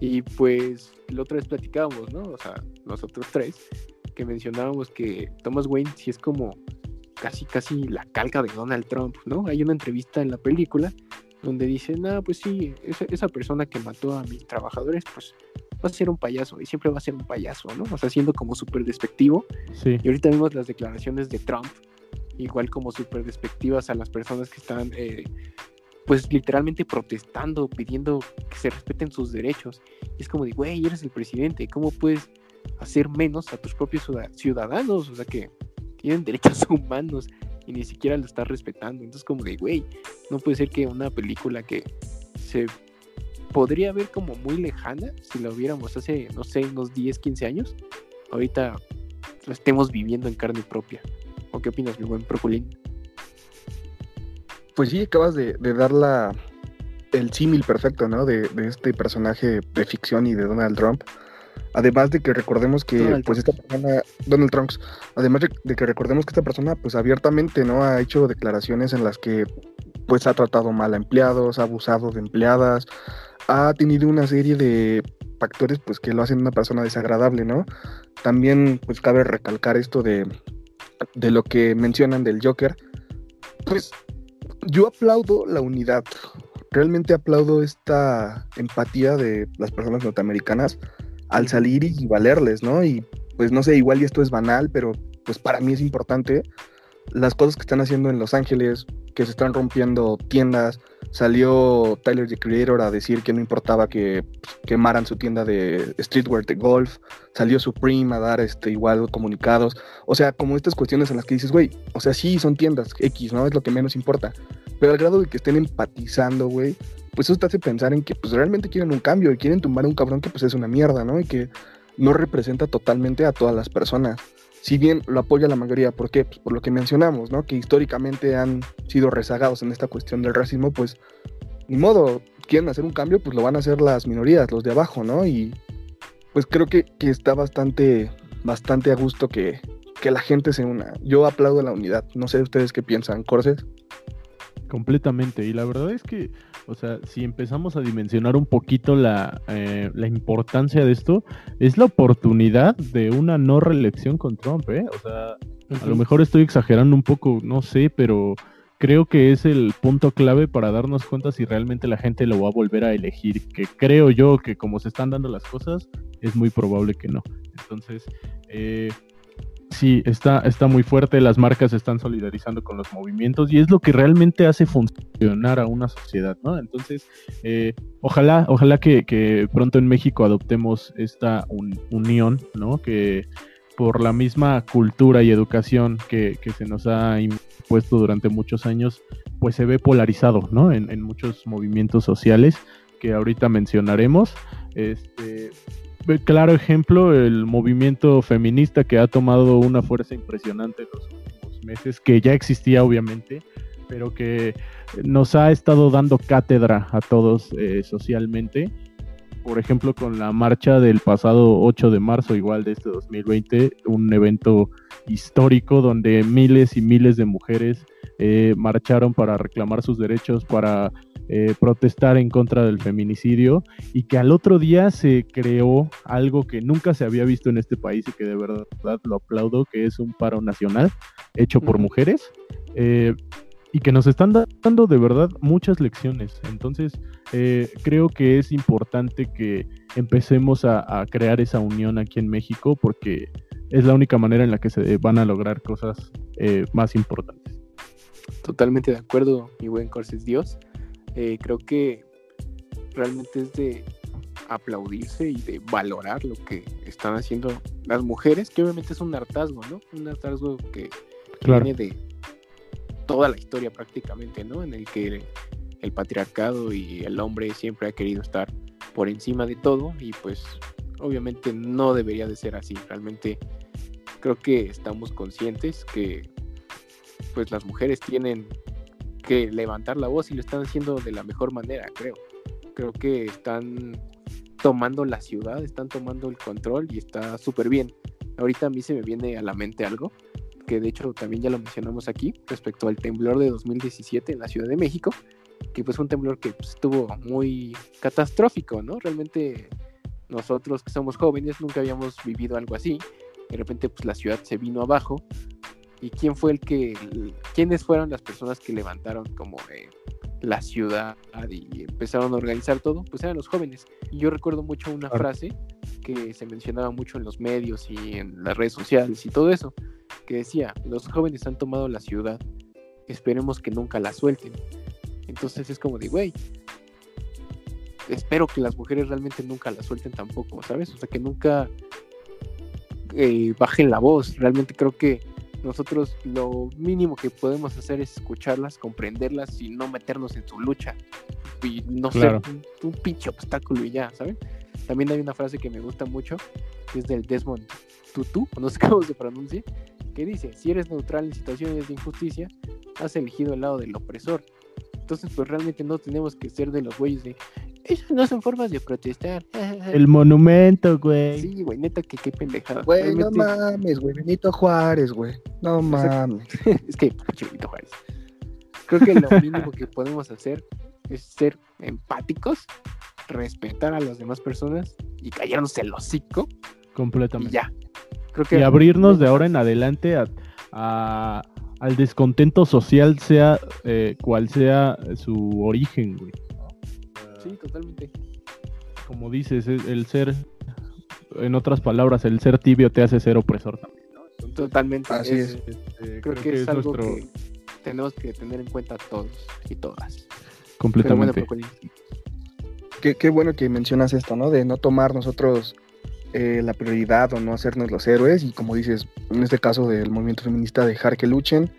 Y pues la otra vez platicábamos, ¿no? O sea, nosotros tres, que mencionábamos que Thomas Wayne sí es como casi, casi la calca de Donald Trump, ¿no? Hay una entrevista en la película donde dice, no, pues sí, esa, persona que mató a mis trabajadores, pues va a ser un payaso y siempre va a ser un payaso, ¿no? O sea, siendo como súper despectivo. Sí. Y ahorita vemos las declaraciones de Trump, igual como súper despectivas a las personas que están, eh, pues literalmente protestando, pidiendo que se respeten sus derechos. Y es como de, güey, eres el presidente, ¿cómo puedes hacer menos a tus propios ciudadanos? O sea que tienen derechos humanos y ni siquiera lo está respetando. Entonces como de, güey, no puede ser que una película que se podría ver como muy lejana, si la hubiéramos hace, no sé, unos 10, 15 años, ahorita lo estemos viviendo en carne propia. ¿O qué opinas, mi buen Proculín? Pues sí, acabas de, dar la, el símil perfecto, ¿no? De, de, este personaje de ficción y de Donald Trump. Además de que recordemos que pues esta persona, Donald Trump, además de, que recordemos que esta persona pues abiertamente no ha hecho declaraciones en las que pues ha tratado mal a empleados, ha abusado de empleadas, ha tenido una serie de factores pues que lo hacen una persona desagradable, ¿no? También pues cabe recalcar esto de, de lo que mencionan del Joker. Pues yo aplaudo la unidad, realmente aplaudo esta empatía de las personas norteamericanas al salir y valerles, ¿no? Y pues no sé, igual y esto es banal, pero pues para mí es importante las cosas que están haciendo en Los Ángeles, que se están rompiendo tiendas. Salió Tyler the Creator a decir que no importaba que pues, quemaran su tienda de streetwear de golf. Salió Supreme a dar este igual comunicados. O sea, como estas cuestiones en las que dices, güey, o sea, sí son tiendas X, ¿no? Es lo que menos importa. Pero al grado de que estén empatizando, güey, pues eso te hace pensar en que pues realmente quieren un cambio y quieren tumbar a un cabrón que pues es una mierda, ¿no? Y que no representa totalmente a todas las personas. Si bien lo apoya la mayoría, ¿por qué? Pues por lo que mencionamos, ¿no? Que históricamente han sido rezagados en esta cuestión del racismo, pues ni modo, quieren hacer un cambio, pues lo van a hacer las minorías, los de abajo, ¿no? Y pues creo que, que está bastante, bastante a gusto que, que la gente se una. Yo aplaudo la unidad. No sé ustedes qué piensan, Corses. Completamente. Y la verdad es que, o sea, si empezamos a dimensionar un poquito la, eh, la importancia de esto, es la oportunidad de una no reelección con Trump, ¿eh? O sea, a lo mejor estoy exagerando un poco, no sé, pero creo que es el punto clave para darnos cuenta si realmente la gente lo va a volver a elegir, que creo yo que como se están dando las cosas, es muy probable que no. Entonces, eh, Sí, está, está muy fuerte, las marcas se están solidarizando con los movimientos y es lo que realmente hace funcionar a una sociedad, ¿no? Entonces, eh, ojalá, ojalá que, pronto en México adoptemos esta unión, ¿no? Que, por la misma cultura y educación que, se nos ha impuesto durante muchos años, pues se ve polarizado, ¿no? En, en muchos movimientos sociales que ahorita mencionaremos. Este, claro ejemplo, el movimiento feminista que ha tomado una fuerza impresionante en los últimos meses, que ya existía obviamente, pero que nos ha estado dando cátedra a todos eh, socialmente. Por ejemplo, con la marcha del pasado 8 de marzo, igual de este 2020, un evento histórico donde miles y miles de mujeres eh, marcharon para reclamar sus derechos, para eh, protestar en contra del feminicidio y que al otro día se creó algo que nunca se había visto en este país y que de verdad lo aplaudo, que es un paro nacional hecho por mujeres. Eh, y que nos están dando de verdad muchas lecciones. Entonces, eh, creo que es importante que empecemos a, crear esa unión aquí en México porque es la única manera en la que se van a lograr cosas más importantes. Totalmente de acuerdo, mi buen Corses Dios. Eh, creo que realmente es de aplaudirse y de valorar lo que están haciendo las mujeres, que obviamente es un hartazgo, ¿no? Un hartazgo que viene de toda la historia prácticamente, ¿no? En el que el patriarcado y el hombre siempre ha querido estar por encima de todo y pues obviamente no debería de ser así. Realmente creo que estamos conscientes que pues las mujeres tienen que levantar la voz y lo están haciendo de la mejor manera, creo. Creo que están tomando la ciudad, están tomando el control y está súper bien. Ahorita a mí se me viene a la mente algo, que de hecho también ya lo mencionamos aquí, respecto al temblor de 2017 en la Ciudad de México, que pues fue un temblor que pues, estuvo muy catastrófico, ¿no? Realmente nosotros que somos jóvenes nunca habíamos vivido algo así. De repente pues la ciudad se vino abajo y quién fue el que, quiénes fueron las personas que levantaron como eh, la ciudad y empezaron a organizar todo, pues eran los jóvenes. Y yo recuerdo mucho una frase que se mencionaba mucho en los medios y en las redes sociales y todo eso, que decía, los jóvenes han tomado la ciudad, esperemos que nunca la suelten. Entonces es como de, güey, espero que las mujeres realmente nunca la suelten tampoco, ¿sabes? O sea, que nunca eh, bajen la voz. Realmente creo que nosotros lo mínimo que podemos hacer es escucharlas, comprenderlas y no meternos en su lucha. Y no ser un, pinche obstáculo y ya, ¿saben? También hay una frase que me gusta mucho, que es del Desmond Tutu, no sé cómo se pronuncia, que dice, si eres neutral en situaciones de injusticia, has elegido el lado del opresor. Entonces, pues realmente no tenemos que ser de los güeyes de, esas no son formas de protestar. El monumento, güey. Sí, güey, neta, que qué pendejada. Güey, no mames, güey. Benito Juárez, güey. No mames. es que, Benito Juárez. Creo que lo mínimo que podemos hacer es ser empáticos, respetar a las demás personas y callarnos el hocico. Completamente. Y ya. Creo que y abrirnos de ahora en adelante a, al descontento social, sea eh, cual sea su origen, güey. Sí, totalmente. Como dices, el ser, en otras palabras, el ser tibio te hace ser opresor también. Totalmente. Así es. Este, creo, que, es, algo que tenemos que tener en cuenta todos y todas. Completamente. qué, bueno que mencionas esto, ¿no? De no tomar nosotros eh, la prioridad o no hacernos los héroes y como dices, en este caso del movimiento feminista, dejar que luchen,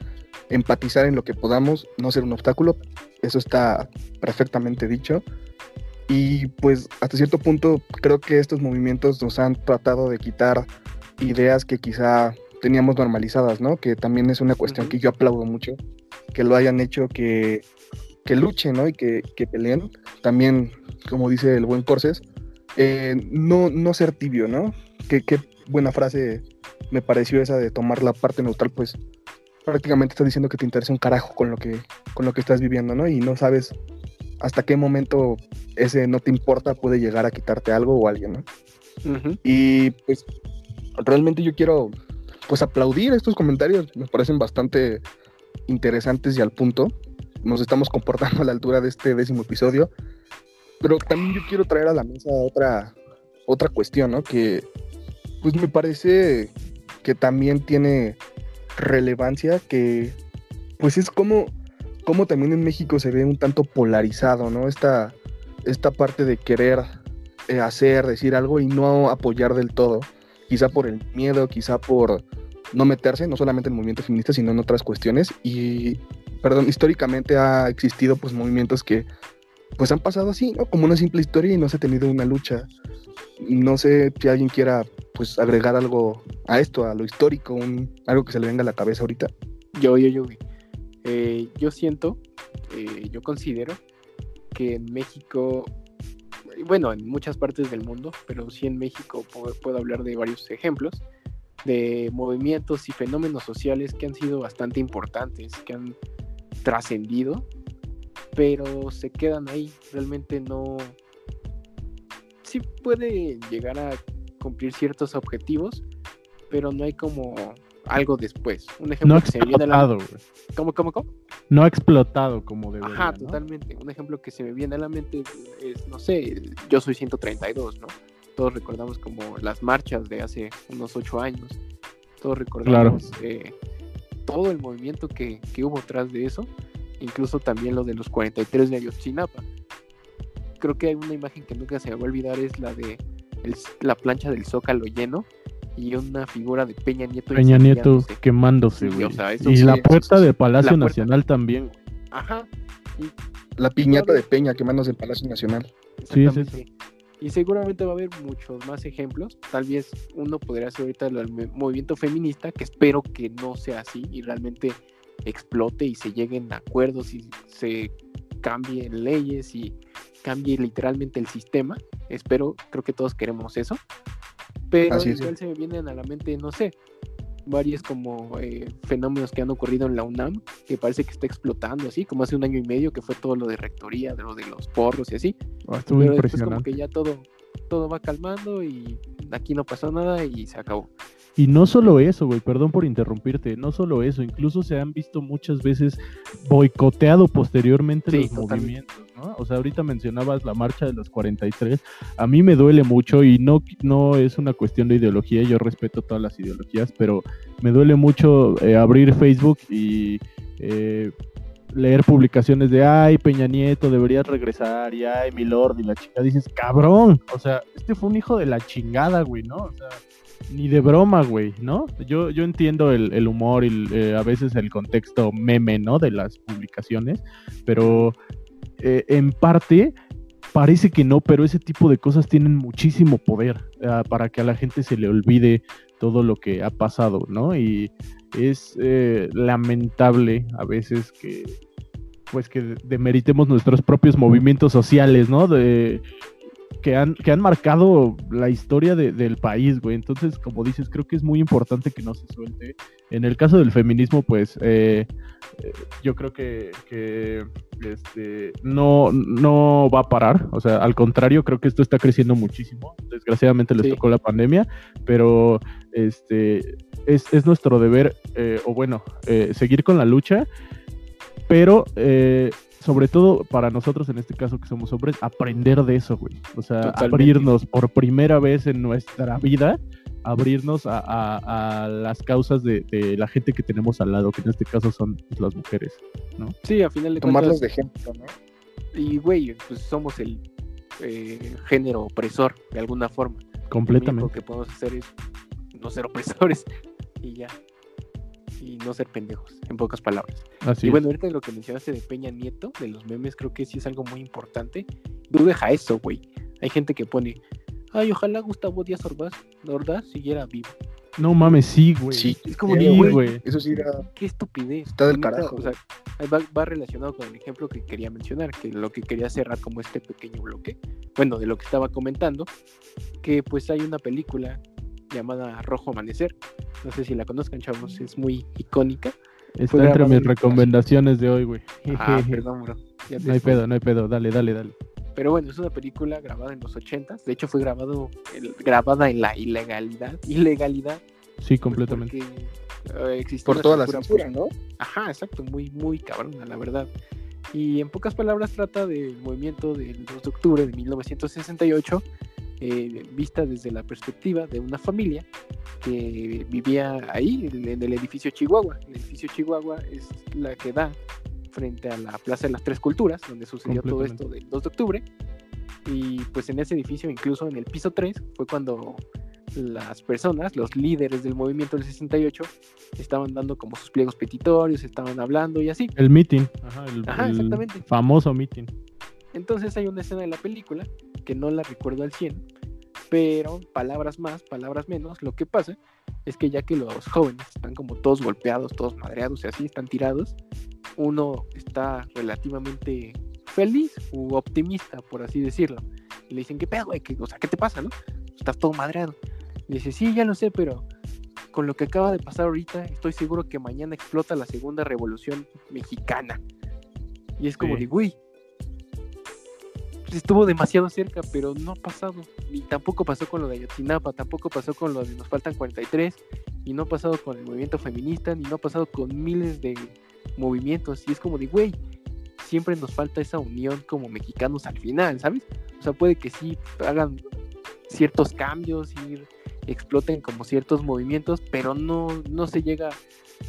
empatizar en lo que podamos, no ser un obstáculo, eso está perfectamente dicho. Y pues hasta cierto punto creo que estos movimientos nos han tratado de quitar ideas que quizá teníamos normalizadas, ¿no? Que también es una cuestión que yo aplaudo mucho, que lo hayan hecho, que, que luchen, ¿no? Y que, que, peleen. También, como dice el buen Corses, eh, no, no ser tibio, ¿no? Qué, qué buena frase me pareció esa de tomar la parte neutral, pues prácticamente estás diciendo que te interesa un carajo con lo que, con lo que estás viviendo, ¿no? Y no sabes hasta qué momento ese no te importa puede llegar a quitarte algo o alguien, ¿no? Y pues realmente yo quiero pues aplaudir estos comentarios, me parecen bastante interesantes y al punto. Nos estamos comportando a la altura de este décimo episodio, pero también yo quiero traer a la mesa otra, otra cuestión, ¿no? Que pues me parece que también tiene relevancia, que pues es como como también en México se ve un tanto polarizado, ¿no? Esta, esta parte de querer eh, hacer, decir algo y no apoyar del todo. quizá por el miedo, quizá por no meterse, no solamente en el movimiento feminista, sino en otras cuestiones. Y, perdón, históricamente ha existido pues movimientos que pues han pasado así, ¿no? Como una simple historia y no se ha tenido una lucha. No sé si alguien quiera pues agregar algo a esto, a lo histórico, algo que se le venga a la cabeza ahorita. Yo, yo, yo. Eh, yo siento, eh, yo considero que en México, bueno, en muchas partes del mundo, pero sí en México puedo hablar de varios ejemplos de movimientos y fenómenos sociales que han sido bastante importantes, que han trascendido, pero se quedan ahí. Realmente no. Sí puede llegar a cumplir ciertos objetivos, pero no hay como algo después. Un ejemplo No que se me viene a la güey. ¿Cómo, cómo, cómo? No ha explotado como debería. Ajá, ¿no? totalmente. Un ejemplo que se me viene a la mente es, no sé, yo soy 132, ¿no? Todos recordamos como las marchas de hace unos ocho años. Todos recordamos eh, todo el movimiento que, que hubo tras de eso. Incluso también lo de los 43 de Ayotzinapa. Creo que hay una imagen que nunca se me va a olvidar, es la de el- la plancha del Zócalo lleno y una figura de Peña Nieto. Peña Nieto quemándose, Sí, güey. o sea, eso y sí, la puerta sí. de Palacio puerta. Nacional también. Ajá. La piñata de Peña quemándose el Palacio Nacional. Sí, es Exactamente. Y seguramente va a haber muchos más ejemplos. Tal vez uno podría ser ahorita el movimiento feminista, que espero que no sea así y realmente explote y se lleguen a acuerdos y se cambien leyes y cambie literalmente el sistema. Espero, creo que todos queremos eso. Pero Así es. igual se me vienen a la mente, no sé, varios como eh, fenómenos que han ocurrido en la UNAM, que parece que está explotando así, como hace un año y medio que fue todo lo de rectoría, de lo de los porros y así. Ah, estuvo Pero después como impresionante. que ya todo, todo va calmando y aquí no pasó nada y se acabó. Y no solo eso, güey, perdón por interrumpirte, no solo eso, incluso se han visto muchas veces boicoteado posteriormente Sí, los totalmente. movimientos, ¿no? O sea, ahorita mencionabas la marcha de los 43, a mí me duele mucho y no, no es una cuestión de ideología, yo respeto todas las ideologías, pero me duele mucho eh, abrir Facebook y eh, leer publicaciones de, ay, Peña Nieto, deberías regresar, y ay, mi lord, y la chica, dices, cabrón, o sea, este fue un hijo de la chingada, güey, ¿no? O sea, ni de broma, güey, ¿no? Yo, yo entiendo el, el humor y eh, a veces el contexto meme, ¿no? De las publicaciones, pero eh, en parte parece que no, pero ese tipo de cosas tienen muchísimo poder ah, para que a la gente se le olvide todo lo que ha pasado, ¿no? Y es eh, lamentable a veces que pues que demeritemos nuestros propios movimientos sociales, ¿no? De, que han, que han marcado la historia de- del país, güey. Entonces, como dices, creo que es muy importante que no se suelte. En el caso del feminismo, pues, eh, eh, yo creo que, que, este, no, no va a parar. O sea, al contrario, creo que esto está creciendo muchísimo. Desgraciadamente les Sí. tocó la pandemia, pero este es, es nuestro deber, eh, o bueno, seguir con la lucha, pero eh, sobre todo para nosotros, en este caso que somos hombres, aprender de eso, güey. O sea, Totalmente. abrirnos por primera vez en nuestra vida, abrirnos a, a- a las causas de, de la gente que tenemos al lado, que en este caso son pues, las mujeres. Sí, a final de Tomarlos cuentas. de ejemplo, ¿no? Y güey, pues somos el eh, género opresor de alguna forma. Lo único Completamente. que podemos hacer es no ser opresores y ya. Y no ser pendejos, en pocas palabras. Así y bueno, ahorita lo que mencionaste de Peña Nieto, de los memes, creo que sí es algo muy importante. Tú deja eso, güey. Hay gente que pone, ay, ojalá Gustavo Díaz Ordaz, Ordaz siguiera vivo. No mames, sí, güey. Sí, Es como Sí, güey, güey. Eso sí era. qué estupidez. Está del carajo, O sea, va, va relacionado con el ejemplo que quería mencionar, que lo que quería cerrar como este pequeño bloque, bueno, de lo que estaba comentando, que pues hay una película llamada Rojo Amanecer, no sé si la conozcan, chavos, es muy icónica. Está fue entre mis en- recomendaciones de hoy, güey. Ah, perdón, bro. Ya No hay spoilé. pedo, no hay pedo. Dale, dale, dale. Pero bueno, es una película grabada en los 80s, de hecho fue grabado, el- grabada en la ilegalidad, ilegalidad. Sí, pues, completamente. porque, eh, existía Por toda la censura, ¿no? Ajá, exacto, muy, muy cabrona, la verdad. Y en pocas palabras trata del movimiento del 2 de octubre de 1968, eh, vista desde la perspectiva de una familia que vivía ahí, en el edificio Chihuahua. El edificio Chihuahua es la que da frente a la Plaza de las Tres Culturas, donde sucedió todo esto del 2 de octubre. Y pues en ese edificio, incluso en el piso 3, fue cuando las personas, los líderes del movimiento del 68, estaban dando como sus pliegos petitorios, estaban hablando y así. El meeting, ajá, el, Ajá, el famoso meeting. Entonces hay una escena de la película que no la recuerdo al 100, pero palabras más, palabras menos, lo que pasa es que ya que los jóvenes están como todos golpeados, todos madreados y así, están tirados, uno está relativamente feliz u optimista, por así decirlo. Y le dicen, ¿qué pedo, güey? ¿Qué- O sea, ¿qué te pasa, no? Estás todo madreado. Y dice, sí, ya lo sé, pero con lo que acaba de pasar ahorita, estoy seguro que mañana explota la segunda revolución mexicana. Y es como Sí. de, güey, estuvo demasiado cerca, pero no ha pasado. Y tampoco pasó con lo de Ayotzinapa, tampoco pasó con lo de Nos Faltan 43, y no ha pasado con el movimiento feminista, ni no ha pasado con miles de movimientos. Y es como de, güey, siempre nos falta esa unión como mexicanos al final, ¿sabes? O sea, puede que sí hagan ciertos cambios y exploten como ciertos movimientos, pero no, no se llega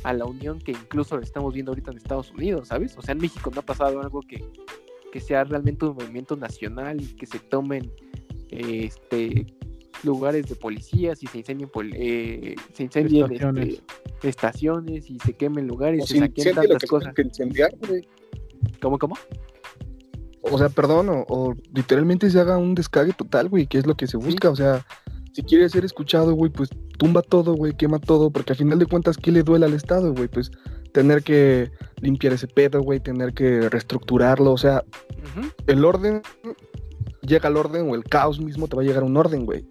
a la unión que incluso estamos viendo ahorita en Estados Unidos, ¿sabes? O sea, en México no ha pasado algo que, que sea realmente un movimiento nacional y que se tomen eh, este lugares de policías y se incendien pol- eh, se incendien este, Estaciones. estaciones y se quemen lugares, O se si saquen lo tantas que cosas. que incendiar, güey. ¿Cómo, cómo? O sea, perdón, o, o literalmente se haga un descague total, güey, que es lo que se busca. O sea, si quiere ser escuchado, güey, pues tumba todo, güey, quema todo, porque al final de cuentas, ¿qué le duele al Estado, güey? Pues tener que limpiar ese pedo, güey, tener que reestructurarlo, o sea, el orden llega al orden o el caos mismo te va a llegar a un orden, güey.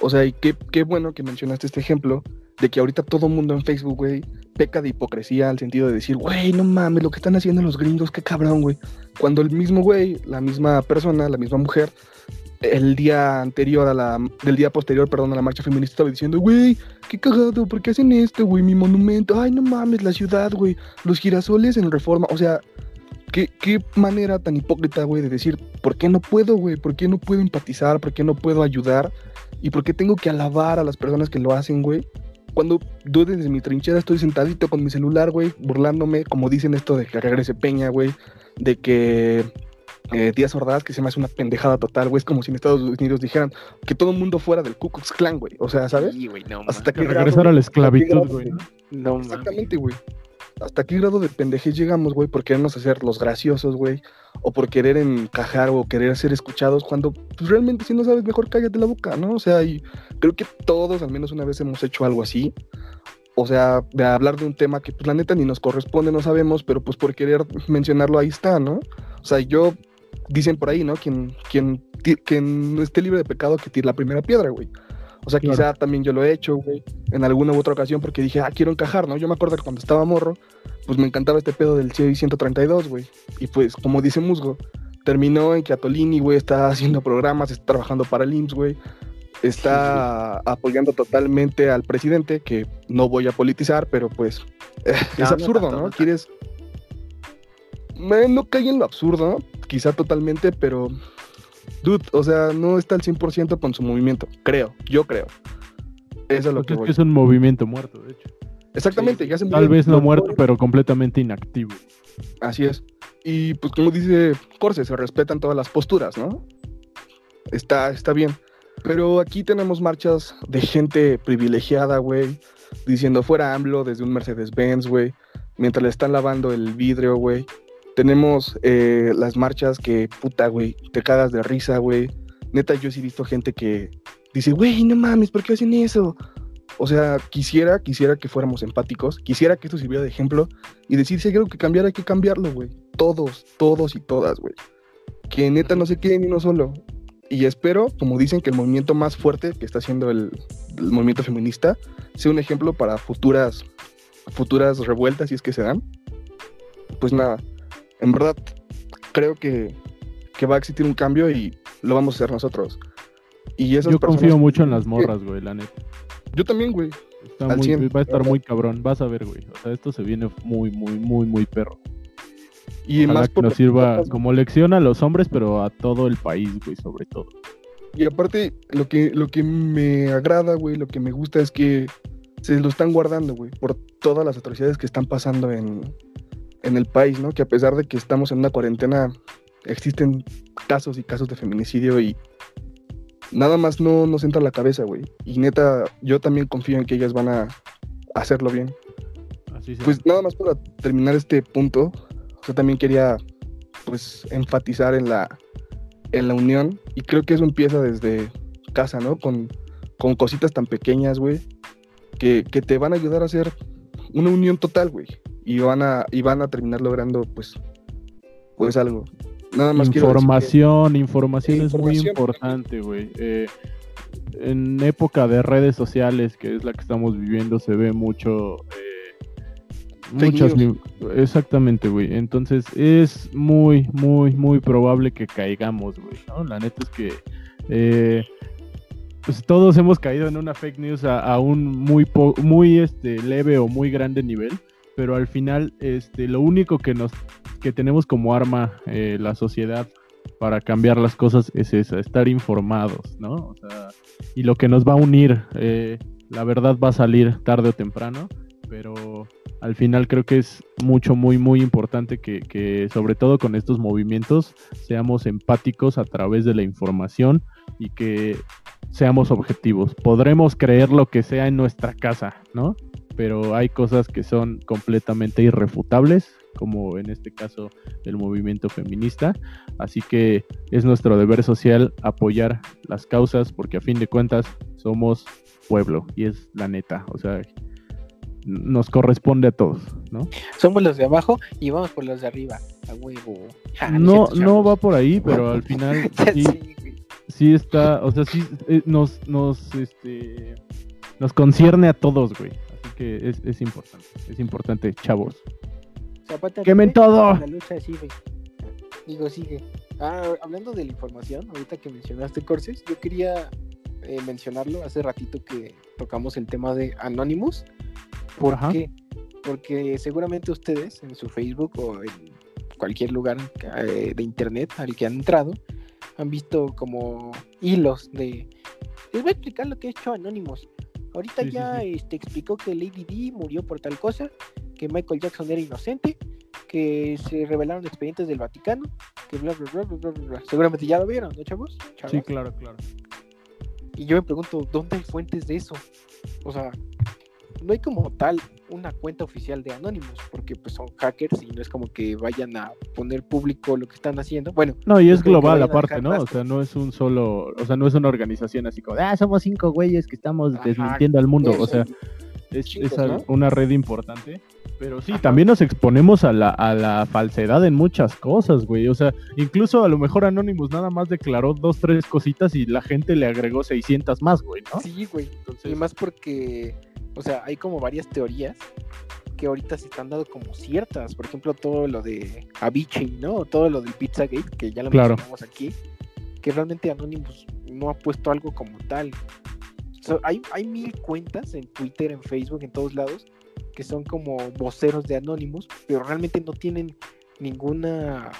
O sea, y qué, qué bueno que mencionaste este ejemplo de que ahorita todo mundo en Facebook, güey, peca de hipocresía al sentido de decir, güey, no mames, lo que están haciendo los gringos, qué cabrón, güey. Cuando el mismo güey, la misma persona, la misma mujer, el día anterior a la, del día posterior, perdón, a la marcha feminista estaba diciendo, güey, qué cagado, ¿por qué hacen esto, güey? Mi monumento, ay, no mames, la ciudad, güey, los girasoles en reforma, o sea, ¿Qué, qué manera tan hipócrita, güey, de decir, ¿por qué no puedo, güey? ¿Por qué no puedo empatizar? ¿Por qué no puedo ayudar? ¿Y por qué tengo que alabar a las personas que lo hacen, güey? Cuando yo desde mi trinchera estoy sentadito con mi celular, güey, burlándome, como dicen esto de que regrese Peña, güey, de que eh, Díaz Ordaz, que se me hace una pendejada total, güey, es como si en Estados Unidos dijeran que todo el mundo fuera del Ku Klux Klan, güey, o sea, ¿sabes? Sí, güey, no, Hasta Que qué regresar a grado, la esclavitud, güey. ¿no? no mames. Exactamente, güey. ¿Hasta qué grado de pendejez llegamos, güey, por querernos hacer los graciosos, güey? O por querer encajar o querer ser escuchados cuando pues, realmente si no sabes, mejor cállate la boca, ¿no? O sea, y creo que todos al menos una vez hemos hecho algo así. O sea, de hablar de un tema que pues la neta ni nos corresponde, no sabemos, pero pues por querer mencionarlo ahí está, ¿no? O sea, yo, dicen por ahí, ¿no? Quien, quien, quien no esté libre de pecado que tire la primera piedra, güey. O sea, Claro. quizá también yo lo he hecho, güey, en alguna u otra ocasión porque dije, ah, quiero encajar, ¿no? Yo me acuerdo que cuando estaba morro, pues me encantaba este pedo del CI 132, güey. Y pues, como dice Musgo, terminó en que Atolini, güey, está haciendo programas, está trabajando para el IMSS, güey. Está apoyando totalmente al presidente, que no voy a politizar, pero pues No, es no absurdo, ¿no? Quieres... Me- no cae en lo absurdo, quizá totalmente, pero... Dude, o sea, no está al 100% con su movimiento, creo, yo creo. Eso es lo que es voy. que es un movimiento muerto, de hecho. Exactamente, Sí, ya se Tal vez no muerto, pero completamente inactivo. Así es. Y pues como dice Corse, se respetan todas las posturas, ¿no? Está, está bien. Pero aquí tenemos marchas de gente privilegiada, güey, diciendo fuera AMLO desde un Mercedes-Benz, güey, mientras le están lavando el vidrio, güey. Tenemos eh, las marchas que, puta, güey, te cagas de risa, güey. Neta, yo sí he visto gente que dice, güey, no mames, ¿por qué hacen eso? O sea, quisiera, quisiera que fuéramos empáticos, quisiera que esto sirviera de ejemplo y decir si hay algo que cambiar, hay que cambiarlo, güey. Todos, todos y todas, güey. Que neta no se quede ni uno solo. Y espero, como dicen, que el movimiento más fuerte que está haciendo el, el movimiento feminista sea un ejemplo para futuras, futuras revueltas, si es que se dan. Pues nada, en verdad creo que, que va a existir un cambio y lo vamos a hacer nosotros. Y esas Yo confío mucho en las morras, güey, la neta. Yo también, güey. Está Al muy- 100, va a estar muy cabrón, vas a ver, güey. O sea, esto se viene muy, muy, muy, muy perro. Y Ojalá más que nos sirva como lección a los hombres, pero a todo el país, güey, sobre todo. Y aparte, lo que, lo que me agrada, güey, lo que me gusta es que se lo están guardando, güey, por todas las atrocidades que están pasando en, en el país, ¿no? Que a pesar de que estamos en una cuarentena, existen casos y casos de feminicidio y nada más no nos entra a la cabeza, güey. Y neta, yo también confío en que ellas van a hacerlo bien. Así. Pues nada más para terminar este punto, yo también quería pues enfatizar en la, en la unión y creo que eso empieza desde casa, ¿no? Con, con cositas tan pequeñas, güey, que, que te van a ayudar a hacer una unión total, güey. Y van a, y van a terminar logrando pues, pues algo. Nada más decir que- información, información es muy Información, importante, güey. Eh, en época de redes sociales, que es la que estamos viviendo, se ve mucho. eh, muchas. Exactamente, güey. Entonces es muy, muy, muy probable que caigamos, güey. ¿no? La neta es que. eh, pues todos hemos caído en una fake news a, a un muy, po- muy este, leve o muy grande nivel. Pero al final, este, lo único que nos que tenemos como arma eh, la sociedad para cambiar las cosas es esa, estar informados, ¿no? O sea, y lo que nos va a unir, eh, la verdad va a salir tarde o temprano, pero al final creo que es mucho, muy, muy importante que, que sobre todo con estos movimientos seamos empáticos a través de la información y que seamos objetivos. Podremos creer lo que sea en nuestra casa, ¿no? Pero hay cosas que son completamente irrefutables, como en este caso el movimiento feminista. Así que es nuestro deber social apoyar las causas porque a fin de cuentas somos pueblo y es la neta. O sea, nos corresponde a todos, ¿no? Somos los de abajo y vamos por los de arriba. A huevo. Ja, No, no va por ahí, pero al final sí, sí está, o sea, sí eh, nos, nos, este, nos concierne a todos, güey. Que es, es importante, es importante, chavos. Zapata ¡Quemen todo! La lucha sigue. Digo, sigue. Ah, hablando de la información, ahorita que mencionaste Corses, yo quería eh, mencionarlo hace ratito que tocamos el tema de Anonymous. ¿Por Ajá. qué? Porque seguramente ustedes en su Facebook o en cualquier lugar eh, de internet al que han entrado han visto como hilos de les voy a explicar lo que ha hecho Anonymous. Ahorita Sí, ya sí. Este, explicó que Lady D murió por tal cosa, que Michael Jackson era inocente, que se revelaron expedientes del Vaticano, que bla bla bla bla bla bla. bla. Seguramente ya lo vieron, ¿no, chavos? ¿Chavos? Sí, claro, claro. Y yo me pregunto, ¿dónde hay fuentes de eso? O sea, no hay como tal una cuenta oficial de Anonymous, porque pues son hackers y no es como que vayan a poner público lo que están haciendo. Bueno, No, y es global aparte, ¿no? O sea, no es un solo, o sea, no es una organización así como, ah, somos cinco güeyes que estamos Ajá, desmintiendo al mundo. O sea, es, una red importante. Pero sí, Ajá. también nos exponemos a la, a la falsedad en muchas cosas, güey. O sea, incluso a lo mejor Anonymous nada más declaró dos, tres cositas y la gente le agregó 600 más, güey, ¿no? Sí, güey. Entonces, Y más porque, o sea, hay como varias teorías que ahorita se están dando como ciertas. Por ejemplo, todo lo de Avicii, ¿no? Todo lo del Pizzagate, que ya lo Claro. mencionamos aquí. Que realmente Anonymous no ha puesto algo como tal. So, hay, hay mil cuentas en Twitter, en Facebook, en todos lados, que son como voceros de Anonymous, pero realmente no tienen ninguna.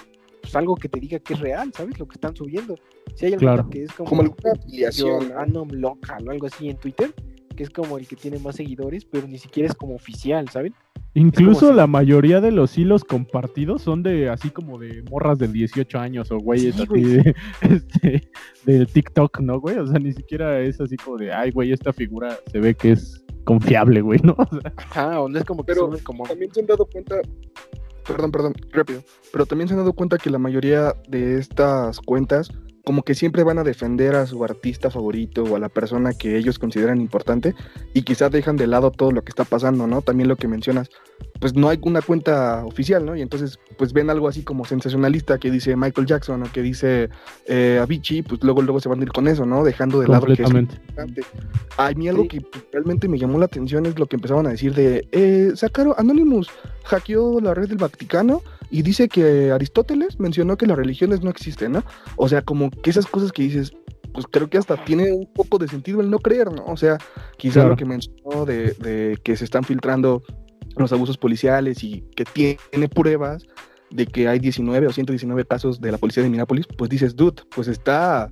Pues algo que te diga que es real, ¿sabes? Lo que están subiendo. Si hay alguna Claro. que es como, Como alguna afiliación. yo, Anom Local o algo así en Twitter, que es como el que tiene más seguidores, pero ni siquiera es como oficial, ¿saben? incluso si- la mayoría de los hilos compartidos son de así como de morras de 18 años o güeyes Sí, así güey. de, este, de TikTok, ¿no, güey? O sea, ni siquiera es así como de, ay, güey, esta figura se ve que es confiable, güey, ¿no? O sea, Ajá, o no es como que Pero como. También se han dado cuenta, perdón, perdón, rápido, pero también se han dado cuenta que la mayoría de estas cuentas como que siempre van a defender a su artista favorito o a la persona que ellos consideran importante y quizás dejan de lado todo lo que está pasando, ¿no? También lo que mencionas, pues no hay una cuenta oficial, ¿no? Y entonces pues ven algo así como sensacionalista que dice Michael Jackson o que dice eh, Avicii, pues luego luego se van a ir con eso, ¿no? Dejando de lado que es importante. A mí algo Sí. que realmente me llamó la atención es lo que empezaban a decir de, eh, sacaron, Anonymous hackeó la red del Vaticano y dice que Aristóteles mencionó que las religiones no existen, ¿no? O sea, como que esas cosas que dices, pues creo que hasta tiene un poco de sentido el no creer, ¿no? O sea, quizá Claro. lo que mencionó de, de que se están filtrando los abusos policiales y que tiene pruebas de que hay 19 o 119 casos de la policía de Minneapolis, pues dices, dude, pues está,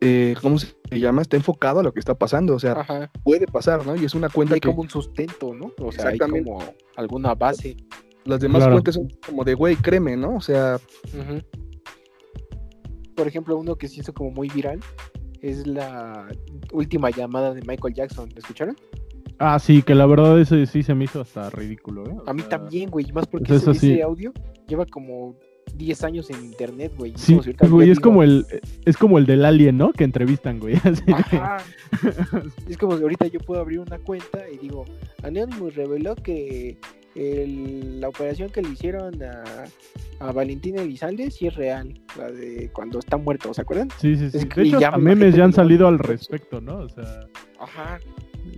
eh, ¿cómo se llama? Está enfocado a lo que está pasando, o sea, Ajá, puede pasar, ¿no? Y es una cuenta hay que como un sustento, ¿no? O sea, hay como alguna base. las demás Claro. cuentas son como de, güey, créeme, ¿no? O sea. Por ejemplo, uno que se hizo como muy viral es la última llamada de Michael Jackson. ¿La escucharon? Ah, sí, que la verdad eso sí se me hizo hasta ridículo, ¿eh? O A mí sea, también, güey. Más porque pues ese, eso sí. ese audio lleva como 10 años en internet, güey. Sí, güey, es digo- como el es como el del alien, ¿no? Que entrevistan, güey. Ajá. es como si ahorita yo puedo abrir una cuenta y digo, Anonymous reveló que el- la operación que le hicieron a, a Valentín Elizalde sí es real, la de cuando está muerto, ¿se acuerdan? Sí, sí, sí. Es De que hecho, ya memes ya han salido al respecto, ¿no? O sea, Ajá.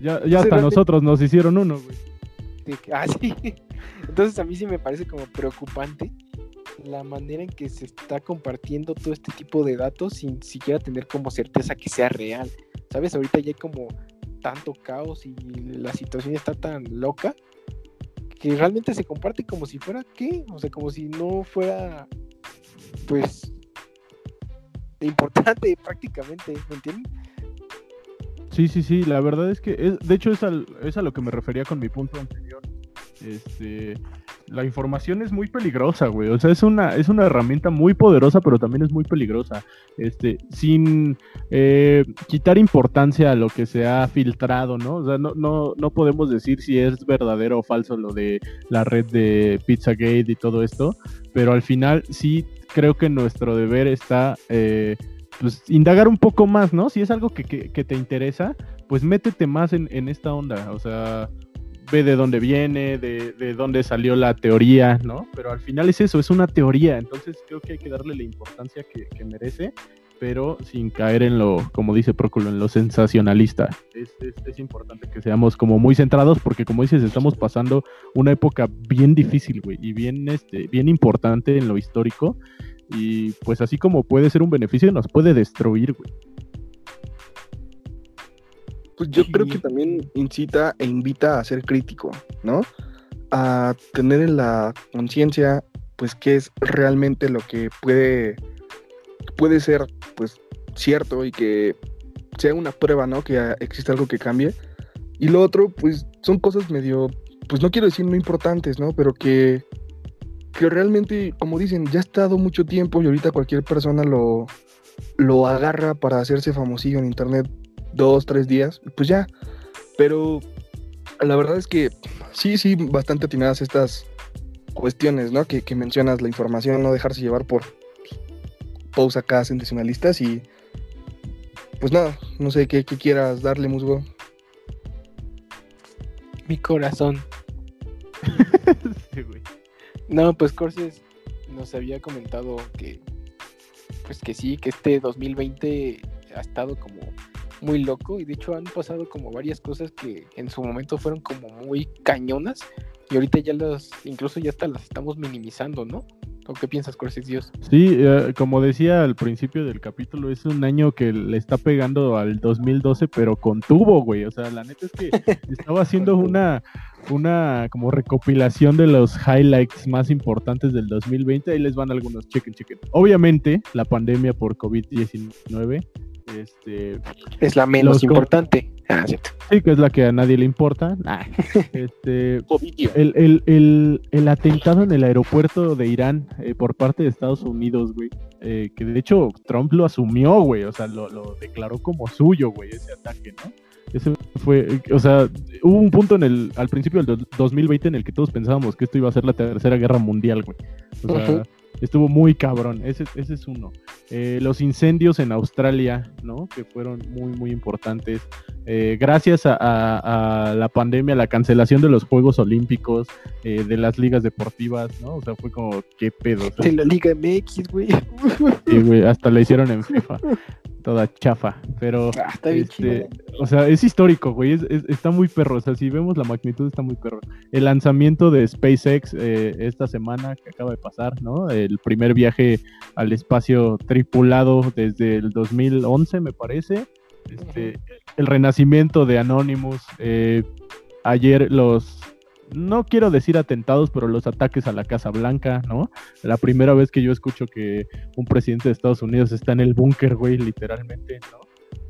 ya, ya hasta nosotros nos hicieron uno, güey. Ah, sí. Entonces a mí sí me parece como preocupante la manera en que se está compartiendo todo este tipo de datos sin siquiera tener como certeza que sea real. ¿Sabes? Ahorita ya hay como tanto caos y la situación está tan loca que realmente se comparte como si fuera qué, o sea, como si no fuera pues importante prácticamente, ¿me entienden? Sí, sí, sí, la verdad es que, de hecho, es, al- es a lo que me refería con mi punto anterior. Este, la información es muy peligrosa, güey. O sea, es una, es una herramienta muy poderosa, pero también es muy peligrosa. Este, sin eh, quitar importancia a lo que se ha filtrado, ¿no? O sea, no, no, no podemos decir si es verdadero o falso lo de la red de Pizzagate y todo esto, pero al final sí creo que nuestro deber está eh, pues indagar un poco más, ¿no? Si es algo que, que- que te interesa, pues métete más en, en esta onda, o sea, ve de dónde viene, de, de dónde salió la teoría, ¿no? Pero al final es eso, es una teoría, entonces creo que hay que darle la importancia que, que merece, pero sin caer en lo, como dice Próculo, en lo sensacionalista. Es, es- es importante que seamos como muy centrados, porque como dices, estamos pasando una época bien difícil, güey, y bien, este, bien importante en lo histórico, y pues así como puede ser un beneficio, nos puede destruir, güey. Pues yo Sí. creo que también incita e invita a ser crítico, ¿no? A tener en la conciencia, pues, qué es realmente lo que puede, puede ser, pues, cierto y que sea una prueba, ¿no? Que existe algo que cambie. Y lo otro, pues, son cosas medio, pues, no quiero decir no importantes, ¿no? Pero que, que realmente, como dicen, ya ha estado mucho tiempo y ahorita cualquier persona lo, lo agarra para hacerse famosillo en internet dos, tres días, pues ya. Pero la verdad es que sí, sí, bastante atinadas estas cuestiones, ¿no? Que, que mencionas la información, no dejarse llevar por posts acá sensacionalistas y pues nada, no sé qué, qué quieras darle, Musgo. Mi corazón. Sí, güey. No, pues Corses nos había comentado que, pues que sí, que este 2020 ha estado como muy loco y de hecho han pasado como varias cosas que en su momento fueron como muy cañonas y ahorita ya las, incluso ya hasta las estamos minimizando, ¿no? ¿O qué piensas, Corses Dios? Sí, eh, como decía al principio del capítulo, es un año que le está pegando al 2012, pero con tubo, güey. O sea, la neta es que estaba haciendo una, una como recopilación de los highlights más importantes del 2020. Ahí les van algunos, chequen, chequen. Obviamente, la pandemia por COVID-19, este, Es la menos importante. Ah, cierto. sí, que es la que a nadie le importa. Nah, este, el, el, el, el atentado en el aeropuerto de Irán eh, por parte de Estados Unidos, güey. eh, que de hecho Trump lo asumió, güey. O sea, lo, lo declaró como suyo, güey, ese ataque, ¿no? Ese fue, o sea, hubo un punto en el, al principio del do- 2020 en el que todos pensábamos que esto iba a ser la tercera guerra mundial, güey. O sea. Estuvo muy cabrón. Ese, ese es uno. Eh, los incendios en Australia, ¿no? Que fueron muy, muy importantes. Eh, gracias a, a- a la pandemia, la cancelación de los Juegos Olímpicos, eh, de las ligas deportivas, ¿no? O sea, fue como, ¿qué pedo? De la Liga MX, güey. sí, güey, hasta la hicieron en FIFA. Toda chafa. Pero, Ah, está bien este, o sea, es histórico, güey. es- es- está muy perro. O sea, si vemos la magnitud, está muy perro. El lanzamiento de SpaceX eh, esta semana que acaba de pasar, ¿no? El primer viaje al espacio tripulado desde el 2011, me parece. Este, el renacimiento de Anonymous. eh, ayer los. No quiero decir atentados, pero los ataques a la Casa Blanca, ¿no? La primera vez que yo escucho que un presidente de Estados Unidos está en el búnker, güey, literalmente, ¿no?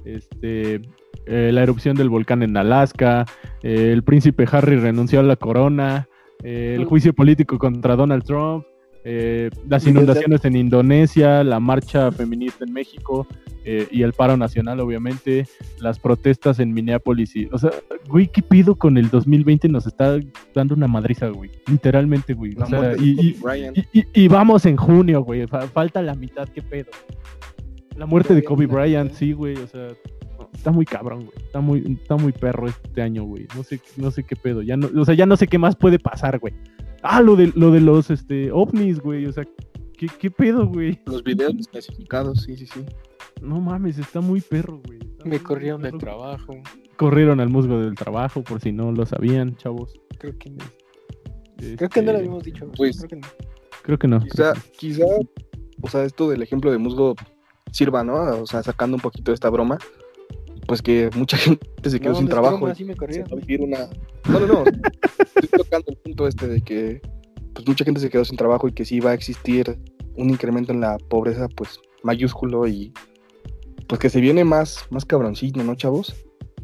Este, eh, la erupción del volcán en Alaska, eh, el príncipe Harry renunció a la corona, eh, el juicio político contra Donald Trump, Eh, las inundaciones en Indonesia, la marcha feminista en México eh, y el paro nacional, obviamente, las protestas en Minneapolis. Y, o sea, güey, ¿qué pido con el 2020? Nos está dando una madriza, güey. Literalmente, güey. O sea, y, vamos en junio, güey. fa- falta la mitad, ¿qué pedo? La muerte de Kobe Bryant, sí, güey. O sea, está muy cabrón, güey. Está muy, está muy perro este año, güey. No sé, no sé qué pedo. Ya no, o sea, ya no sé qué más puede pasar, güey. Ah, lo de, lo de los este, ovnis, güey. O sea, ¿qué, qué pedo, güey? Los videos desclasificados, sí, sí, sí. No mames, está muy perro, güey. Está Me corrieron del trabajo. Corrieron al musgo del trabajo, por si no lo sabían, chavos. Creo que no. Creo que no Este, lo habíamos dicho. pues, creo que no. Creo que no. Quizá, quizá, o sea, esto del ejemplo de musgo sirva, ¿no? O sea, sacando un poquito de esta broma, pues que mucha gente se quedó No, sin trabajo. broma, y sí me se corrieron. va a vivir una... No, no, no. Estoy tocando el punto este de que pues mucha gente se quedó sin trabajo y que sí va a existir un incremento en la pobreza, pues mayúsculo y pues que se viene más, más cabroncito, ¿no, chavos?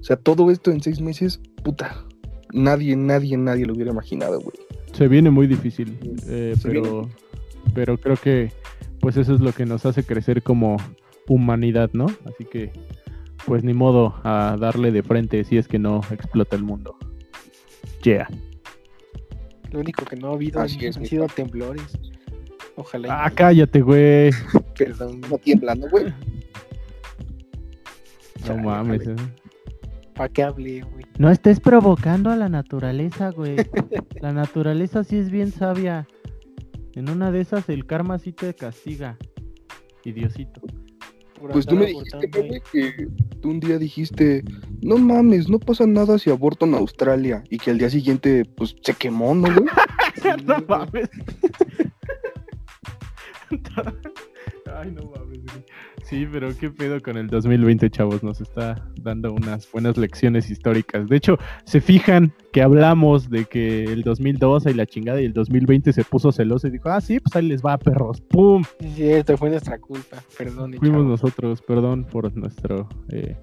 O sea, todo esto en seis meses, puta. Nadie, nadie, nadie lo hubiera imaginado, güey. Se viene muy difícil, eh, pero, viene. pero creo que pues eso es lo que nos hace crecer como humanidad, ¿no? Así que pues ni modo a darle de frente si es que no explota el mundo. Yeah. Lo único que no ha habido Así es, han mi sido temblores. Ojalá. Ah, cállate, güey. Perdón. No tiembla, ¿no, güey? No mames. eh. ¿Para qué hablé, güey? No estés provocando a la naturaleza, güey. La naturaleza sí es bien sabia. En una de esas el karma sí te castiga. Idiosito. Pues tú me dijiste, güey, que tú un día dijiste, no mames, no pasa nada si aborto en Australia. Y que al día siguiente, pues, se quemó, ¿no, güey? no mames. Ay, no mames. güey. Sí, pero qué pedo con el 2020, chavos. Nos está dando unas buenas lecciones históricas. De hecho, se fijan que hablamos de que el 2012 y la chingada y el 2020 se puso celoso y dijo, ah, sí, pues ahí les va, perros. ¡Pum! Sí, es cierto, fue nuestra culpa. Perdón. Fuimos chavos. nosotros, perdón por nuestro eh,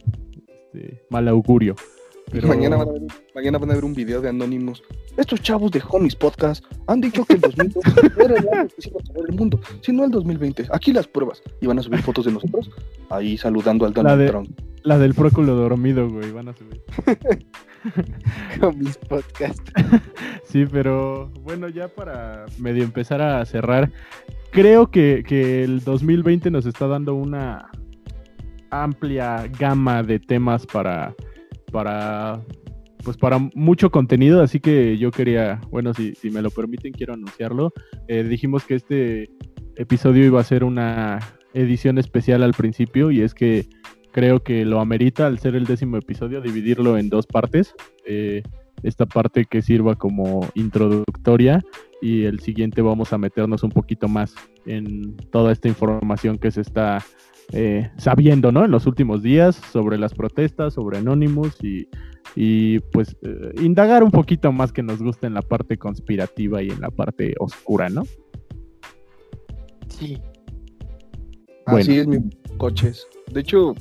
este, mal augurio. Pero... Mañana, van a ver, mañana van a ver un video de Anónimos. Estos chavos de Homies Podcast han dicho que el 2020 no era el año que se iba a acabar el mundo, sino el 2020. Aquí las pruebas. Y van a subir fotos de nosotros ahí saludando al Donald de- Trump. La del próculo dormido, güey, van a subir. Con mis podcasts. Sí, pero bueno, ya para medio empezar a cerrar, creo que, que el 2020 nos está dando una amplia gama de temas para, para, pues para mucho contenido, así que yo quería, bueno, si, me lo permiten, quiero anunciarlo. Eh, dijimos que este episodio iba a ser una edición especial al principio y es que creo que lo amerita al ser el décimo episodio dividirlo en dos partes. Eh, esta parte que sirva como introductoria y el siguiente vamos a meternos un poquito más en toda esta información que se está eh, sabiendo, ¿no? En los últimos días sobre las protestas, sobre Anonymous y, y pues eh, indagar un poquito más que nos gusta en la parte conspirativa y en la parte oscura, ¿no? Sí. Bueno. Así es, mi coches. De hecho,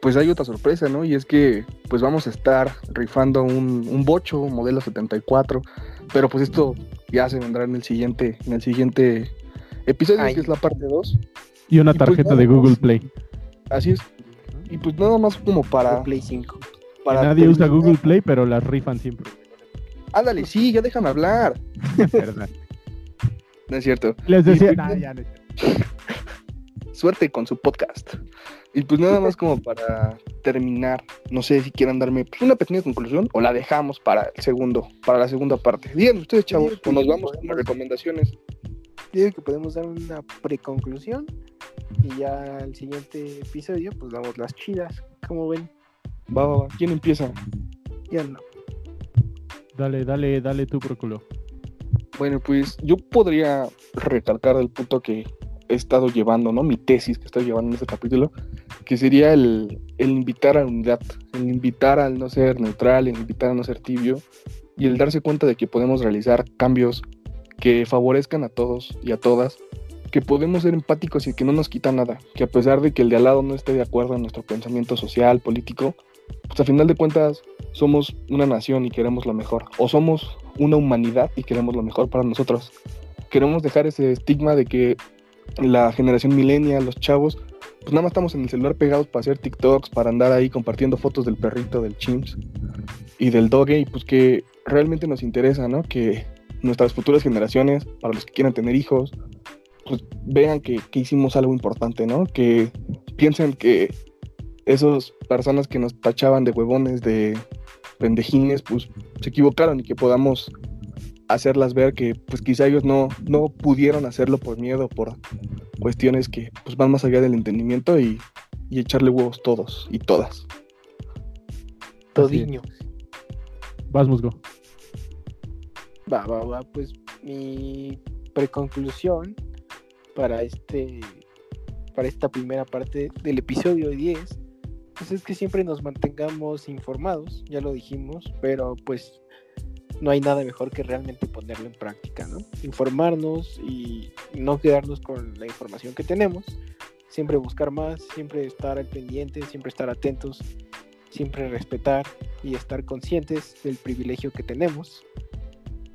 pues hay otra sorpresa, ¿no? Y es que pues vamos a estar rifando un, un bocho modelo 74, pero pues esto ya se vendrá en el siguiente, en el siguiente episodio, Ay. que es la parte 2. Y una Y pues tarjeta de Google. Play. Así es. Y pues nada más como para... Play 5. para Nadie usa Google Play, pero las rifan siempre. Ándale, sí, ya déjame hablar. ¿Verdad? No es cierto. Les decía, Y pues, "Nah, ya no es cierto". Suerte con su podcast. Y pues nada más como para terminar, no sé si quieran darme pues, una pequeña conclusión o la dejamos para el segundo, para la segunda parte. Digan ustedes, chavos, o nos vamos con las recomendaciones. Digo que podemos dar una preconclusión y ya al siguiente episodio pues damos las chidas. Como ven, Va, va, va. ¿Quién empieza? ya no. Dale, dale, dale tu próculo. Bueno, pues yo podría recalcar el punto que he estado llevando, ¿no? Mi tesis que estoy llevando en este capítulo, que sería el, el invitar a la unidad, el invitar al no ser neutral, el invitar a no ser tibio y el darse cuenta de que podemos realizar cambios que favorezcan a todos y a todas, que podemos ser empáticos y que no nos quita nada, que a pesar de que el de al lado no esté de acuerdo en nuestro pensamiento social, político, pues a final de cuentas somos una nación y queremos lo mejor, o somos una humanidad y queremos lo mejor para nosotros. queremos dejar ese estigma de que la generación millennial, los chavos, pues nada más estamos en el celular pegados para hacer TikToks, para andar ahí compartiendo fotos del perrito, del chimps y del doge, y pues que realmente nos interesa, ¿no? Que nuestras futuras generaciones, para los que quieran tener hijos, pues vean que, que hicimos algo importante, ¿no? Que piensen que esas personas que nos tachaban de huevones, de pendejines, pues se equivocaron y que podamos hacerlas ver que pues quizá ellos no, no pudieron hacerlo por miedo, por cuestiones que pues van más allá del entendimiento y, y echarle huevos todos y todas. Todiño. Vas, Musgo. Va, va, va. Pues mi preconclusión para este para esta primera parte del episodio 10 pues es que siempre nos mantengamos informados, ya lo dijimos, pero pues no hay nada mejor que realmente ponerlo en práctica, ¿no? Informarnos y no quedarnos con la información que tenemos, siempre buscar más, siempre estar al pendiente, siempre estar atentos, siempre respetar y estar conscientes del privilegio que tenemos.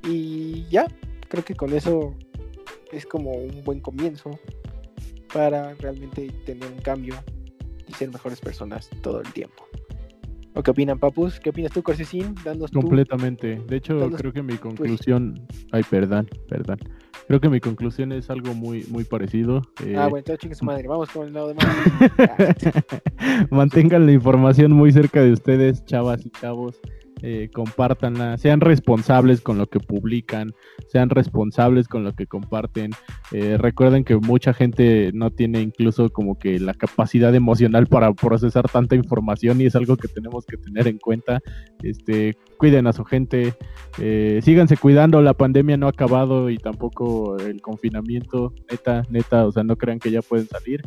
Y ya, creo que con eso es como un buen comienzo para realmente tener un cambio y ser mejores personas todo el tiempo. ¿O qué opinan, Papus? ¿Qué opinas tú, Corsecín? Danos tú- Completamente. De hecho, Danos creo que mi conclusión. Ay, perdón, perdón. Creo que mi conclusión es algo muy, muy parecido. eh, Ah, bueno, entonces chingue su madre. Vamos con el lado de más. Mantengan la información muy cerca de ustedes, chavas y chavos. Eh, compártanla, sean responsables con lo que publican, sean responsables con lo que comparten. Eh, recuerden que mucha gente no tiene incluso como que la capacidad emocional para procesar tanta información y es algo que tenemos que tener en cuenta. Este, cuiden a su gente, eh, síganse cuidando, la pandemia no ha acabado y tampoco el confinamiento, neta, neta, o sea, no crean que ya pueden salir.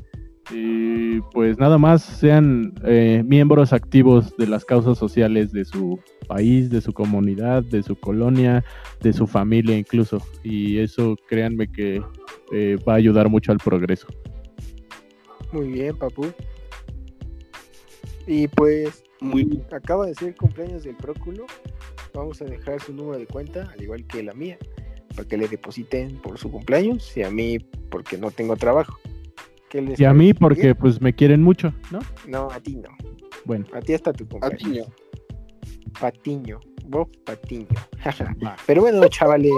Y pues nada más sean eh, miembros activos de las causas sociales de su país, de su comunidad, de su colonia, de su familia incluso. Y eso créanme que eh, va a ayudar mucho al progreso. Muy bien, Papu. Y pues Muy acaba de ser el cumpleaños del Próculo. Vamos a dejar su número de cuenta, al igual que la mía, para que le depositen por su cumpleaños y a mí porque no tengo trabajo. ¿Qué les Y a mí porque pues me quieren mucho, ¿no? No, a ti no. Bueno, A ti hasta tu cumpleaños. Patiño. Patiño. Bob Patiño. Pero bueno, chavales,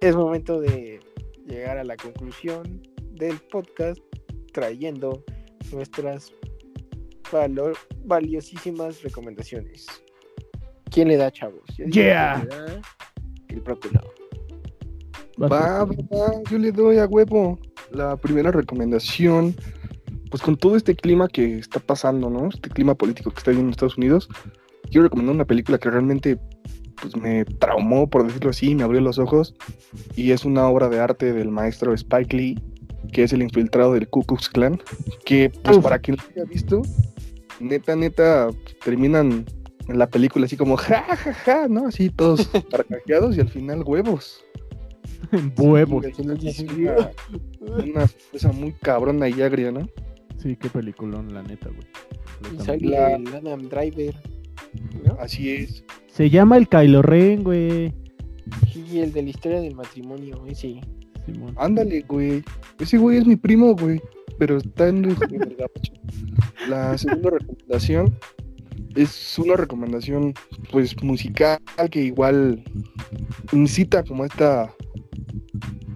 es momento de llegar a la conclusión del podcast trayendo nuestras valor- valiosísimas recomendaciones. ¿Quién le da, chavos? Yeah. le da El Va, tú. va, va, yo le doy a huevo. La primera recomendación, pues con todo este clima que está pasando, ¿no? Este clima político que está viviendo en Estados Unidos, quiero recomendar una película que realmente pues, me traumó, por decirlo así, me abrió los ojos, y es una obra de arte del maestro Spike Lee, que es el infiltrado del Ku Klux Klan, que pues Uf. para quien lo haya visto, neta, neta, terminan en la película así como ja, ja, ja, ¿no? Así todos carcajeados y al final huevos. Huevos. Al Sí. Una cosa muy cabrona y agria, ¿no? Sí, qué peliculón, la neta, güey. Y sale La- el Adam Driver. ¿no? Así es. Se llama el Kylo Ren, güey. Y el de la historia del matrimonio, ese sí. Simón. Ándale, güey. Ese güey es mi primo, güey. Pero está en el, en el. La segunda recomendación es una recomendación, pues, musical que igual incita como esta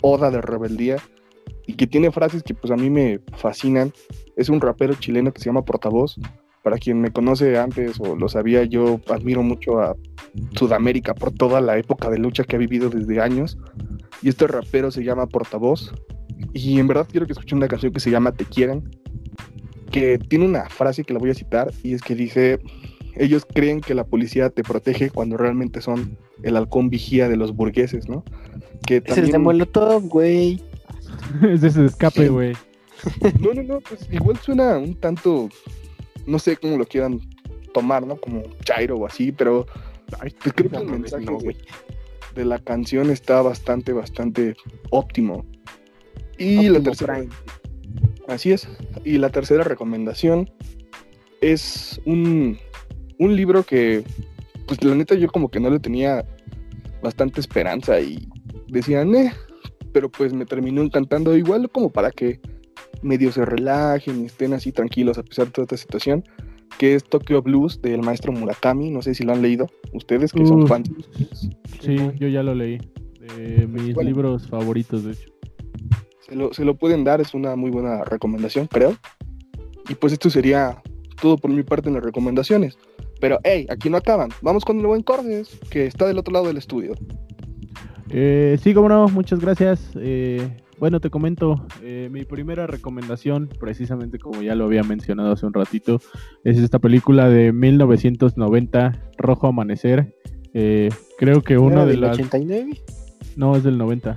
oda de rebeldía y que tiene frases que, pues, a mí me fascinan. Es un rapero chileno que se llama Portavoz. Para quien me conoce antes o lo sabía, yo admiro mucho a Sudamérica por toda la época de lucha que ha vivido desde años. Y este rapero se llama Portavoz. Y en verdad quiero que escuchen una canción que se llama Te Quieran. Que tiene una frase que la voy a citar. Y es que dice: Ellos creen que la policía te protege cuando realmente son el halcón vigía de los burgueses, ¿no? Que Ese es también... de Molotov, güey. Ese es el escape, güey. No, no, no, pues igual suena un tanto. No sé cómo lo quieran tomar, ¿no? Como Chairo o así, pero. Ay, pues creo que No el mensaje no, de- güey. de la canción está bastante, bastante óptimo. Y la tercera, Prime. así es. Y la tercera recomendación es un, un libro que, pues la neta yo como que no le tenía bastante esperanza y decían, eh, pero pues me terminó encantando igual como para que medio se relajen y estén así tranquilos a pesar de toda esta situación, que es Tokyo Blues del maestro Murakami, no sé si lo han leído ustedes que son fans. Sí, yo ya lo leí. De mis Bueno. libros favoritos, de hecho. Se lo, se lo pueden dar, es una muy buena recomendación, creo. Y pues esto sería todo por mi parte en las recomendaciones. Pero hey, aquí no acaban. Vamos con el buen Cordes, que está del otro lado del estudio. Eh, sí, como no, muchas gracias. Eh, bueno, te comento, eh, mi primera recomendación, precisamente como ya lo había mencionado hace un ratito, es esta película de 1990, Rojo Amanecer. Eh, creo que una ¿Era de del las... 89? No, es del 90.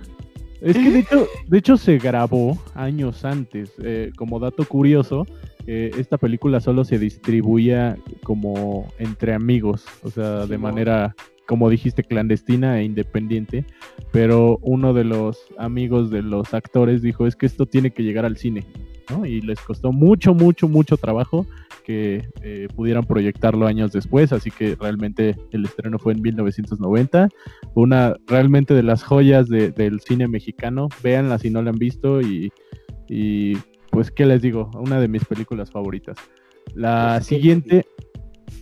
Es que de hecho, de hecho se grabó años antes. Eh, como dato curioso, eh, esta película solo se distribuía como entre amigos, o sea, de manera, como dijiste, clandestina e independiente. Pero uno de los amigos de los actores dijo, es que esto tiene que llegar al cine. ¿no? Y les costó mucho, mucho, mucho trabajo que eh, pudieran proyectarlo años después, así que realmente el estreno fue en 1990 una realmente de las joyas de- del cine mexicano. Véanla si no la han visto y, y, pues qué les digo, una de mis películas favoritas. La Pues, siguiente,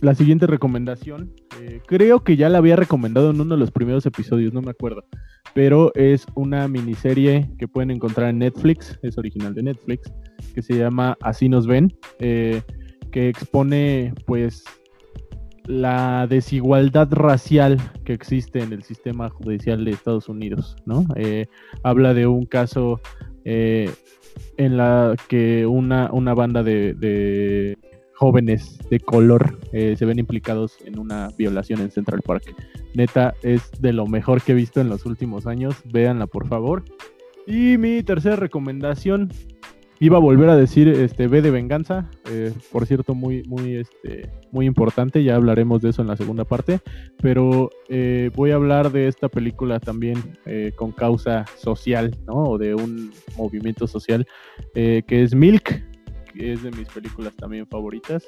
la siguiente recomendación, eh, creo que ya la había recomendado en uno de los primeros episodios, no me acuerdo, pero es una miniserie que pueden encontrar en Netflix, es original de Netflix, que se llama Así nos ven, eh, que expone pues la desigualdad racial que existe en el sistema judicial de Estados Unidos, ¿no? Eh, habla de un caso eh, en la que una, una banda de, de jóvenes de color eh, se ven implicados en una violación en Central Park. Neta, es de lo mejor que he visto en los últimos años. Véanla, por favor. Y mi tercera recomendación Iba a volver a decir este B de venganza, eh, por cierto, muy, muy, este, muy importante, ya hablaremos de eso en la segunda parte, pero eh, voy a hablar de esta película también eh, con causa social, ¿no? O de un movimiento social, eh, que es Milk, que es de mis películas también favoritas.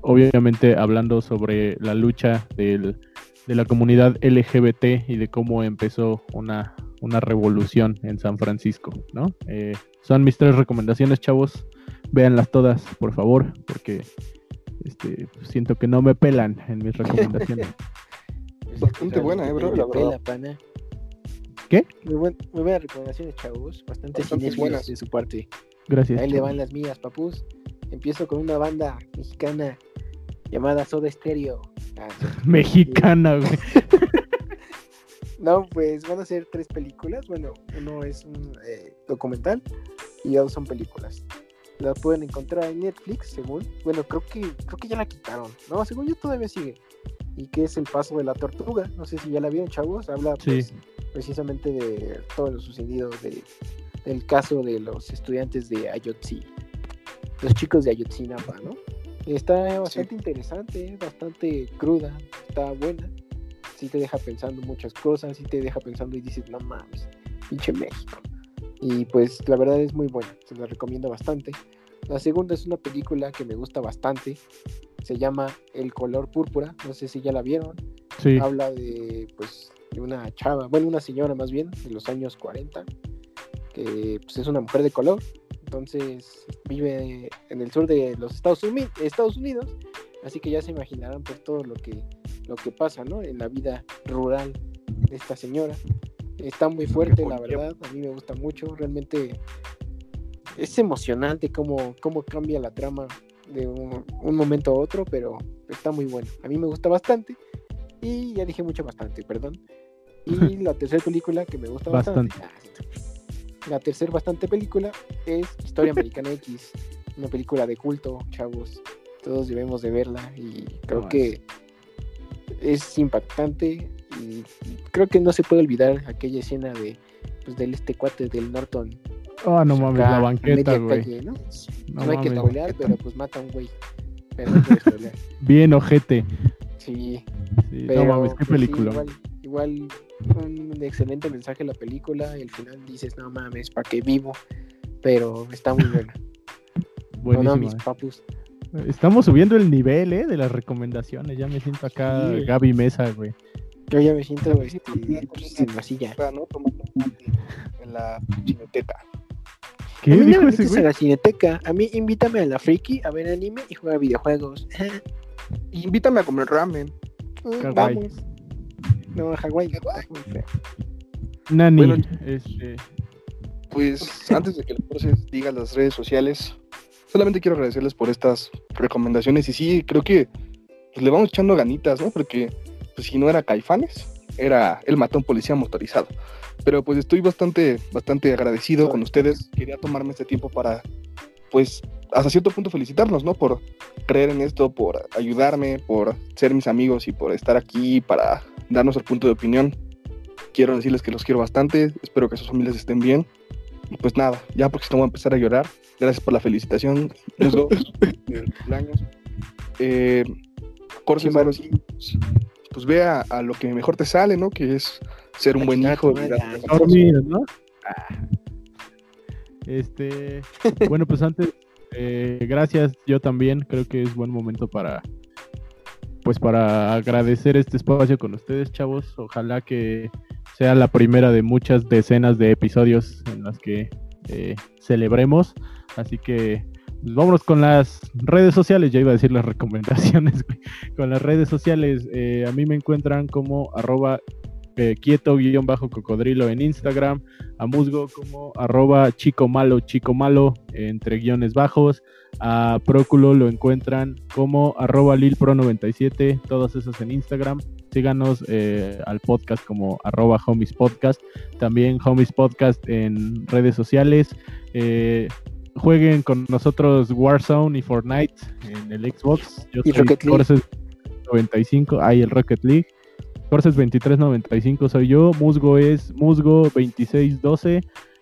Obviamente hablando sobre la lucha del, de la comunidad LGBT y de cómo empezó una, una revolución en San Francisco, ¿no? Eh, son mis tres recomendaciones, chavos. Véanlas todas, por favor, porque este, siento que no me pelan en mis recomendaciones. Bastante buena, eh, bro, la pela. ¿Qué? Muy, buen, muy buenas recomendaciones, chavos. Bastante, Bastante buenas. de su parte. Gracias. Ahí le van las mías, papus. Empiezo con una banda mexicana llamada Soda Stereo. Ah, sí. Mexicana, güey. No, pues van a ser tres películas. Bueno, uno es un eh, documental y dos son películas. La pueden encontrar en Netflix, según. Bueno, creo que creo que ya la quitaron. No, según yo todavía sigue. Y que es el paso de la tortuga. No sé si ya la vieron, chavos. Habla Sí. pues, precisamente de todo lo sucedido de, del caso de los estudiantes de Ayotzi. Los chicos de Ayotzinapa, ¿no? Está bastante interesante, bastante cruda, está buena. Sí te deja pensando muchas cosas, sí te deja pensando y dices, no mames, pinche México. Y pues la verdad es muy buena, se la recomiendo bastante. La segunda es una película que me gusta bastante, se llama El color púrpura, no sé si ya la vieron. Sí. Habla de pues de una chava, bueno, una señora más bien, de los años 40, que pues, es una mujer de color, entonces vive en el sur de los Estados Unidos, así que ya se imaginarán pues todo lo que, lo que pasa, ¿no? En la vida rural de esta señora. Está muy fuerte, la verdad, a mí me gusta mucho, realmente es emocionante cómo, cómo cambia la trama de un, un momento a otro, pero está muy bueno. A mí me gusta bastante. Y ya dije mucho bastante, perdón. Y la tercera película que me gusta bastante. Ah, sí. La tercera bastante película es Historia Americana X. Una película de culto, chavos. Todos debemos de verla y creo No, que es impactante y creo que no se puede olvidar aquella escena de pues, del este cuate del Norton. Ah, no mames, acá la banqueta, güey. calle, ¿no? No No, hay que mames. spoilear, pero pues mata a un güey. Pero no. Bien ojete. Sí, Sí, pero no mames, qué pues, sí, película. igual, igual un excelente mensaje la película y al final dices, no mames, ¿para qué vivo? Pero está muy buena. No, no, mis Buenísima. papus. Estamos subiendo el nivel, ¿eh? De las recomendaciones. Ya me siento acá Sí. Gaby Mesa, güey. Yo ya me siento este, sí, pues, una en masilla. ¿no? Tomando mate en la cineteca. ¿Qué a mí dijo ese a güey? la cineteca. A mí invítame a la friki a ver anime y jugar videojuegos. Invítame a comer ramen. Kawaii. Vamos. No, Hawái. Nani, Bueno, este, Pues antes de que el proceso diga las redes sociales, solamente quiero agradecerles por estas recomendaciones y sí, creo que pues, le vamos echando ganitas, ¿no? Porque pues, si no era Caifanes, era el matón policía motorizado. Pero pues estoy bastante, bastante agradecido con ustedes. Quería tomarme este tiempo para, pues, hasta cierto punto felicitarnos, ¿no? Por creer en esto, por ayudarme, por ser mis amigos y por estar aquí para darnos el punto de opinión. Quiero decirles que los quiero bastante, espero que sus familias estén bien. Pues nada, ya porque no voy a empezar a llorar. Gracias por la felicitación, Musgo, del cumpleaños. Eh, pues, pues ve a, a lo que mejor te sale, ¿no? Que es ser un buen hijo. dormir, ¿no? Ah. Este, bueno, pues antes, eh, gracias, yo también creo que es buen momento para, pues para agradecer este espacio con ustedes, chavos. Ojalá que sea la primera de muchas decenas de episodios en las que eh, celebremos. Así que pues, vámonos con las redes sociales. Ya iba a decir las recomendaciones. Con las redes sociales, eh, a mí me encuentran como arroba eh, quieto-cocodrilo en Instagram, a Musgo como arroba chico malo, chico malo, entre guiones bajos, a Próculo lo encuentran como arroba lilpro97, todas esas en Instagram. Síganos eh, al podcast como arroba homies podcast, también homies podcast en redes sociales. Eh, jueguen con nosotros Warzone y Fortnite en el Xbox. Yo Y soy Rocket League. Corses 95, hay el Rocket League. Corses 2395 soy yo, Musgo es Musgo 2612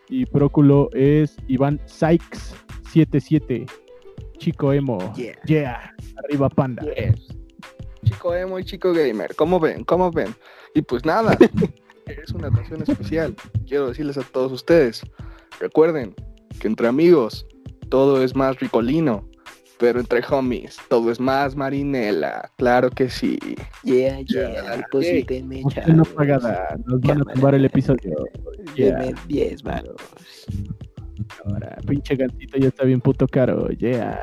y Próculo es Iván Sykes 77. Chico emo. Yeah. Yeah. Arriba panda. Yes. Chico emo y chico gamer, ¿cómo ven? ¿Cómo ven? Y pues nada, es una ocasión especial. Quiero decirles a todos ustedes, recuerden que entre amigos todo es más ricolino, pero entre homies todo es más marinela. Claro que sí. Yeah, Yeah, yeah. yeah. Deposítenme, Usted no chavos. paga nada, nos van a tumbar el episodio. Yeah. Denme 10 varos. Ahora, pinche gatito ya está bien puto caro. Yeah.